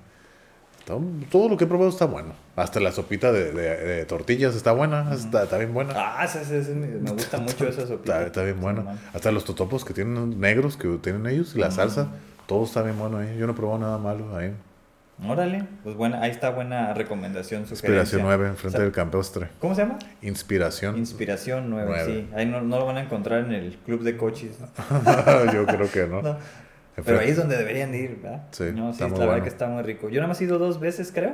S2: Todo lo que he probado está bueno. Hasta la sopita de, de, tortillas está buena, está, está, bien buena.
S1: Ah, esa, esa, me gusta mucho esa sopita.
S2: Está, bien buena. Hasta los totopos que tienen negros que tienen ellos y la salsa, todo está bien bueno ahí. Yo no he probado nada malo ahí.
S1: Órale, pues buena, ahí está buena recomendación.
S2: Inspiración 9, enfrente del Campestre.
S1: ¿Cómo se llama?
S2: Inspiración.
S1: Inspiración 9, sí. Ahí no, no, lo van a encontrar en el club de coches.
S2: Yo creo que no.
S1: Pero ahí es donde deberían ir, ¿verdad? Sí, no, sí, la verdad que está muy rico. Yo nada más he ido dos veces, creo.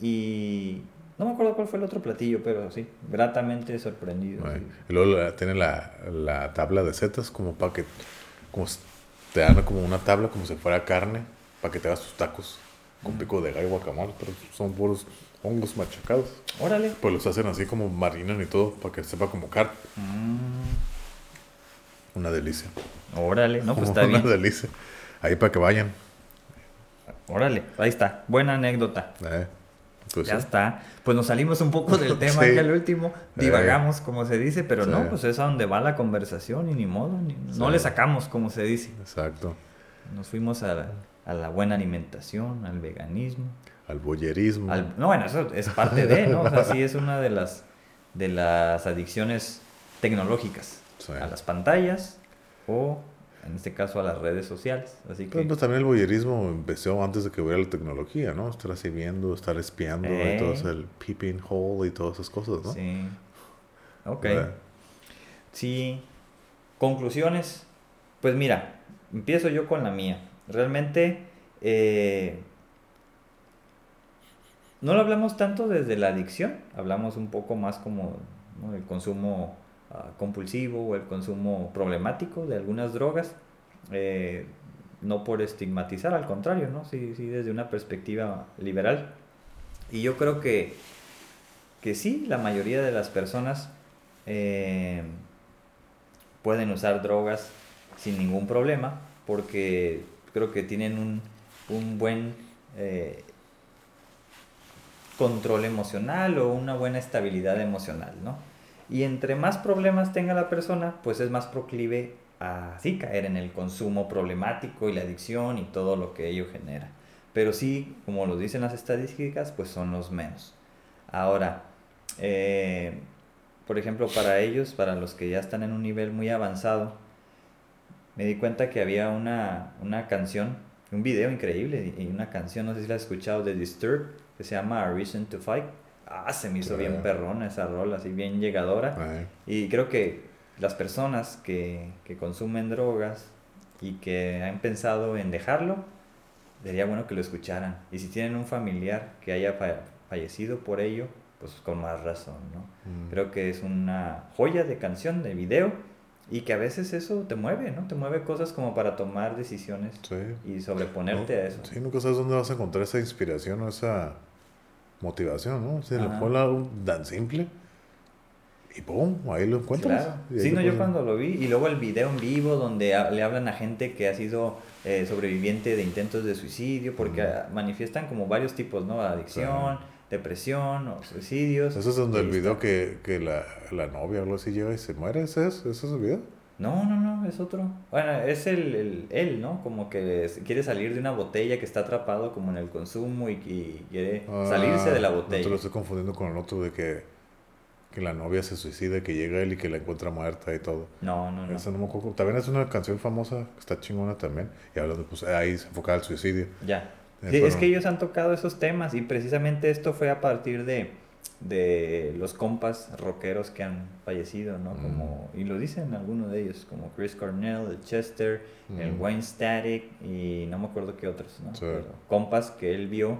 S1: Y no me acuerdo cuál fue el otro platillo, pero sí, gratamente sorprendido.
S2: Y luego tiene la, la, tabla de setas como para que como te dan como una tabla como si fuera carne para que te hagas tus tacos con pico de gallo guacamole, pero son puros hongos machacados.
S1: Órale.
S2: Pues los hacen así como marinan y todo para que sepa como carne. Mm. Una delicia.
S1: Órale, no, pues está bien.
S2: Una delicia. Ahí para que vayan.
S1: Órale, ahí está. Buena anécdota. Eh, pues ya está. Pues nos salimos un poco del tema sí. al último. Eh. Divagamos, como se dice, pero no, pues es a donde va la conversación y ni modo. no le sacamos, como se dice.
S2: Exacto.
S1: Nos fuimos a, a la buena alimentación, al veganismo.
S2: Al boyerismo.
S1: no, bueno, eso es parte de, ¿no? O sea, sí es una de las, de las adicciones tecnológicas. A las pantallas o, en este caso, a las redes sociales. Así que...
S2: pues también el boyerismo empezó antes de que hubiera la tecnología, ¿no? Estar así viendo, estar espiando, y eh. todo el peeping hole y todas esas cosas, ¿no?
S1: Sí. Ok. Sí. Conclusiones. Pues mira, empiezo yo con la mía. Realmente eh, no lo hablamos tanto desde la adicción, hablamos un poco más como el consumo ah, compulsivo o el consumo problemático de algunas drogas, eh, no por estigmatizar, al contrario, ¿no? sí, sí desde una perspectiva liberal. Y yo creo que, que sí, la mayoría de las personas eh, pueden usar drogas sin ningún problema, porque creo que tienen un, un buen eh, control emocional o una buena estabilidad emocional, ¿no? Y entre más problemas tenga la persona, pues es más proclive a sí caer en el consumo problemático y la adicción y todo lo que ello genera. Pero sí, como lo dicen las estadísticas, pues son los menos. Ahora, eh, por ejemplo, para ellos, para los que ya están en un nivel muy avanzado, me di cuenta que había una, una canción, un video increíble y una canción, no sé si la has escuchado, de Disturbed, que se llama A Reason to Fight. Ah, se me hizo bien perrona esa rola, así bien llegadora. Y creo que las personas que, que, consumen drogas y que han pensado en dejarlo, sería bueno que lo escucharan. Y si tienen un familiar que haya fallecido por ello, pues con más razón, ¿no? Mm. Creo que es una joya de canción, de video y que a veces eso te mueve, ¿no? Te mueve cosas como para tomar decisiones y sobreponerte a eso.
S2: Sí, nunca sabes dónde vas a encontrar esa inspiración o esa motivación, ¿no? Si le pones tan simple y ¡pum! Ahí lo encuentras.
S1: Claro. Sí, no, yo cuando lo vi y luego el video en vivo donde le hablan a gente que ha sido eh, sobreviviente de intentos de suicidio porque manifiestan como varios tipos, ¿no? Adicción depresión o suicidios.
S2: ¿Eso es donde el video que, que la, la, novia o algo así llega y se muere? ¿Ese es, ¿Ese es el video?
S1: No, no, no, es otro. Bueno, es el, el, él, ¿no? Como que quiere salir de una botella que está atrapado como en el consumo y, quiere salirse de la botella.
S2: No te lo estoy confundiendo con el otro de que, que la novia se suicida, que llega él y que la encuentra muerta y todo.
S1: No, no, no.
S2: Eso no me acuerdo. También es una canción famosa que está chingona también. Y hablando, pues ahí se enfoca al suicidio.
S1: Ya es que ellos han tocado esos temas y precisamente esto fue a partir de, de los compas rockeros que han fallecido, ¿no? Mm. Como, y lo dicen algunos de ellos, como Chris Cornell, el Chester, el mm. Wayne Static y no me acuerdo qué otros, ¿no? compas que él vio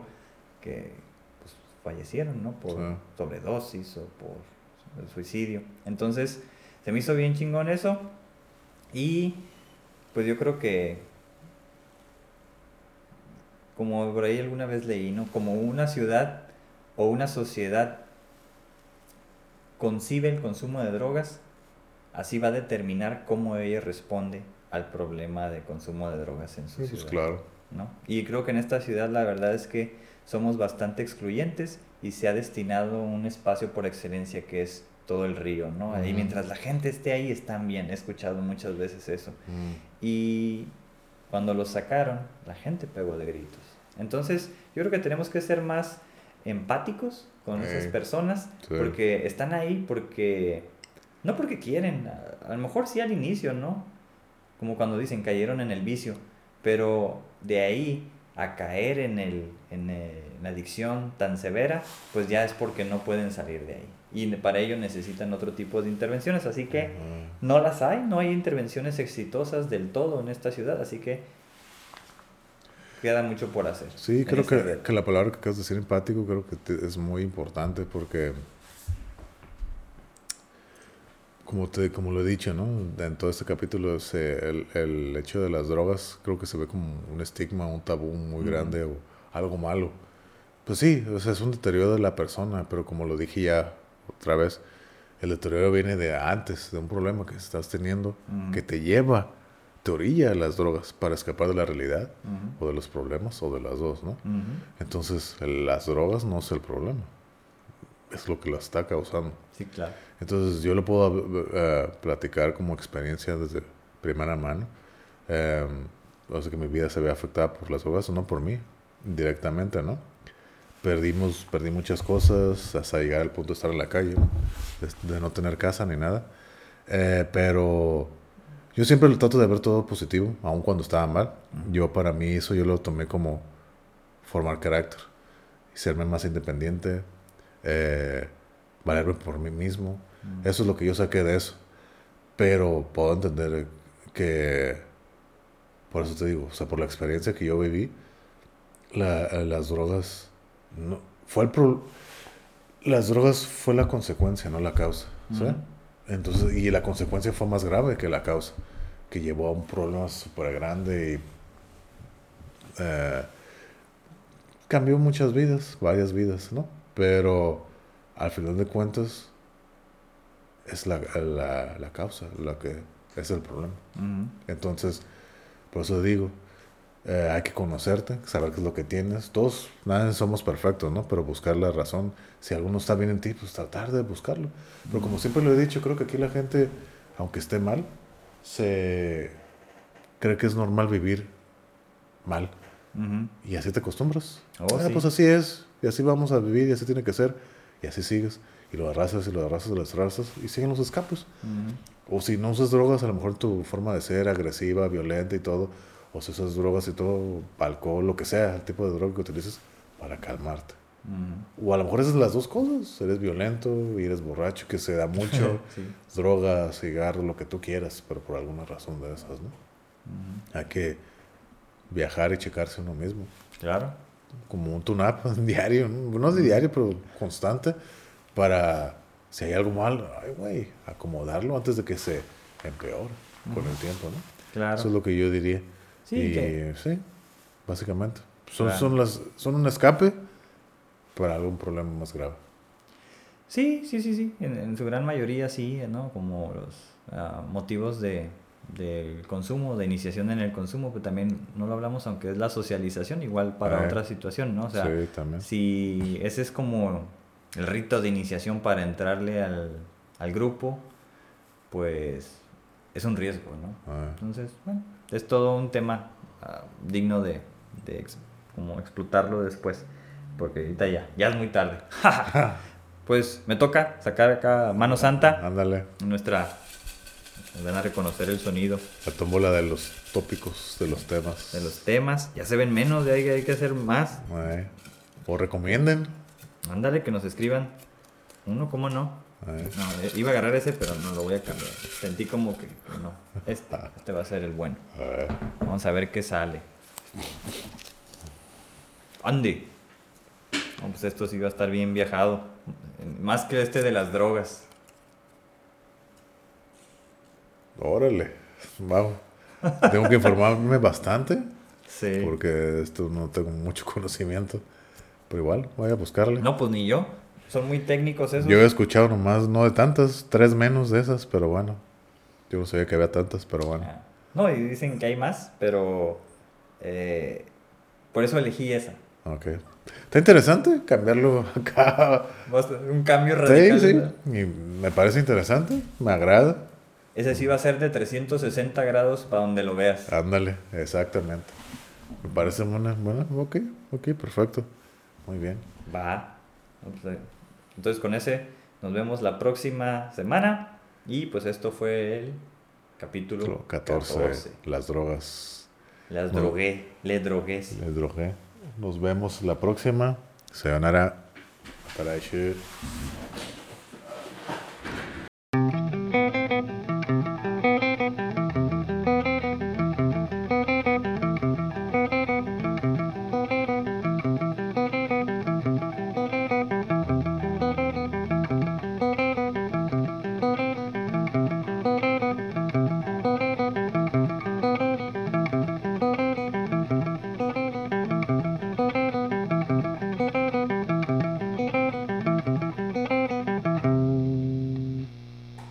S1: que pues, fallecieron, ¿no? Por sobredosis o por suicidio. Entonces, se me hizo bien chingón eso y pues yo creo que como por ahí alguna vez leí, ¿no? Como una ciudad o una sociedad concibe el consumo de drogas, así va a determinar cómo ella responde al problema de consumo de drogas en su pues ciudad.
S2: claro.
S1: ¿no? Y creo que en esta ciudad la verdad es que somos bastante excluyentes y se ha destinado un espacio por excelencia que es todo el río, ¿no? Y mientras la gente esté ahí están bien, he escuchado muchas veces eso. Y cuando lo sacaron, la gente pegó de gritos. Entonces, yo creo que tenemos que ser más empáticos con esas personas
S2: Sí.
S1: porque están ahí porque no porque quieren, a, a lo mejor sí al inicio, ¿no? Como cuando dicen cayeron en el vicio, pero de ahí a caer en, el, en, el- en la adicción tan severa, pues ya es porque no pueden salir de ahí. Y para ello necesitan otro tipo de intervenciones, así que no las hay, no hay intervenciones exitosas del todo en esta ciudad, así que queda mucho por hacer.
S2: Sí, creo
S1: este
S2: que, que la palabra que acabas de decir empático creo que te- es muy importante porque, como, te, como lo he dicho, ¿no? En todo este capítulo, se- el, el hecho de las drogas creo que se ve como un estigma, un tabú muy grande o algo malo. Pues sí, o sea, es un deterioro de la persona, pero como lo dije ya otra vez, el deterioro viene de antes, de un problema que estás teniendo, que te lleva, te orilla a las drogas para escapar de la realidad
S1: Ujú,
S2: o de los problemas o de las dos, ¿no?
S1: ujú.
S2: Entonces, el- las drogas no es el problema, es lo que lo está causando.
S1: Sí, claro.
S2: Entonces, yo lo puedo eh, platicar como experiencia desde primera mano. Eh, o sea, que mi vida se ve afectada por las drogas, no por mí, directamente, ¿no? Perdimos, perdí muchas cosas hasta llegar al punto de estar en la calle, ¿no? de, de no tener casa ni nada. Eh, pero yo siempre lo trato de ver todo positivo, aun cuando estaba mal. Yo para mí eso yo lo tomé como formar carácter, serme más independiente, eh, valerme por mí mismo. Eso es lo que yo saqué de eso. Pero puedo entender que, por eso te digo, o sea, por la experiencia que yo viví, la- las drogas, no, fue el pro- las drogas fue la consecuencia, no la causa. ¿sí? Entonces, y la consecuencia fue más grave que la causa, que llevó a un problema súper grande y eh, cambió muchas vidas, varias vidas, ¿no? Pero al final de cuentas es la, la, la causa la que es el problema. Entonces, por eso digo, eh, hay que conocerte, saber qué es lo que tienes. Todos, nadie somos perfectos, ¿no? Pero buscar la razón. Si alguno está bien en ti, pues tratar de buscarlo. Pero como siempre lo he dicho, creo que aquí la gente, aunque esté mal, se cree que es normal vivir mal. Y así te acostumbras.
S1: Oh,
S2: Ah,
S1: sí.
S2: Pues así es, y así vamos a vivir, y así tiene que ser. Y así sigues. Y lo arrasas y lo arrasas y lo arrasas y siguen los escapes.
S1: Ujú.
S2: O si no usas drogas, a lo mejor tu forma de ser agresiva, violenta y todo. O si usas drogas y todo, alcohol, lo que sea, el tipo de droga que utilices para calmarte.
S1: Ujú.
S2: O a lo mejor es las dos cosas. Eres violento y eres borracho, que se da mucho.
S1: Sí.
S2: droga, cigarro, lo que tú quieras, pero por alguna razón de esas, ¿no?
S1: Ujú.
S2: Hay que viajar y checarse uno mismo.
S1: Claro.
S2: Como un tune-up diario, ¿no? no de diario, pero constante, para si hay algo mal, ay, güey, acomodarlo antes de que se empeore con el tiempo, ¿no?
S1: Claro.
S2: Eso es lo que yo diría.
S1: Sí,
S2: y
S1: que-
S2: sí, básicamente. Son,
S1: Claro.
S2: son, las, son un escape para algún problema más grave.
S1: Sí, sí, sí, sí. En, en su gran mayoría sí, ¿no? Como los ah, motivos de, del consumo, de iniciación en el consumo, pero también no lo hablamos, aunque es la socialización, igual para
S2: Eh.
S1: otra situación, ¿no? O sea,
S2: sí, también.
S1: si ese es como el rito de iniciación para entrarle al, al grupo, pues es un riesgo, ¿no?
S2: Ah,
S1: Entonces, bueno, es todo un tema ah, digno de, de ex- como explotarlo después, porque ahorita ya, ya es muy tarde. pues me toca sacar acá mano santa,
S2: ándale,
S1: nuestra, nos van a reconocer el sonido
S2: la tómbola de los tópicos, de los temas.
S1: de los temas, ya se ven menos, de ahí hay que hacer más.
S2: Eh, O recomienden.
S1: Ándale, que nos escriban. Uno, ¿cómo no? No, eh, iba a agarrar ese, pero no lo voy a cambiar. Sentí como que no. Este, este va a ser el bueno. Vamos a ver qué sale. Andy. No, pues esto sí va a estar bien viajado. Más que este de las drogas.
S2: órale, vamos. Tengo que informarme bastante
S1: Sí.
S2: porque esto no tengo mucho conocimiento. Pero igual, voy a buscarle.
S1: No, pues ni yo. Son muy técnicos esos.
S2: Yo he escuchado nomás, no de tantas, tres menos de esas, pero bueno. Yo no sabía que había tantas, pero bueno.
S1: Ah. No, y dicen que hay más, pero eh, por eso elegí esa.
S2: Ok. Está interesante cambiarlo acá.
S1: Un cambio
S2: Sí,
S1: radical.
S2: sí.
S1: ¿verdad?
S2: Y me parece interesante, me agrada.
S1: Ese sí va a ser de 360 grados para donde lo veas.
S2: Ándale, exactamente. Me parece buena, buena, ok. Ok, perfecto. Muy bien.
S1: Va. Entonces con ese nos vemos la próxima semana. Y pues esto fue el capítulo
S2: 14, Las drogas.
S1: Las drogué. Le drogué.
S2: Le drogué. Nos vemos la próxima. Sayonara. Hasta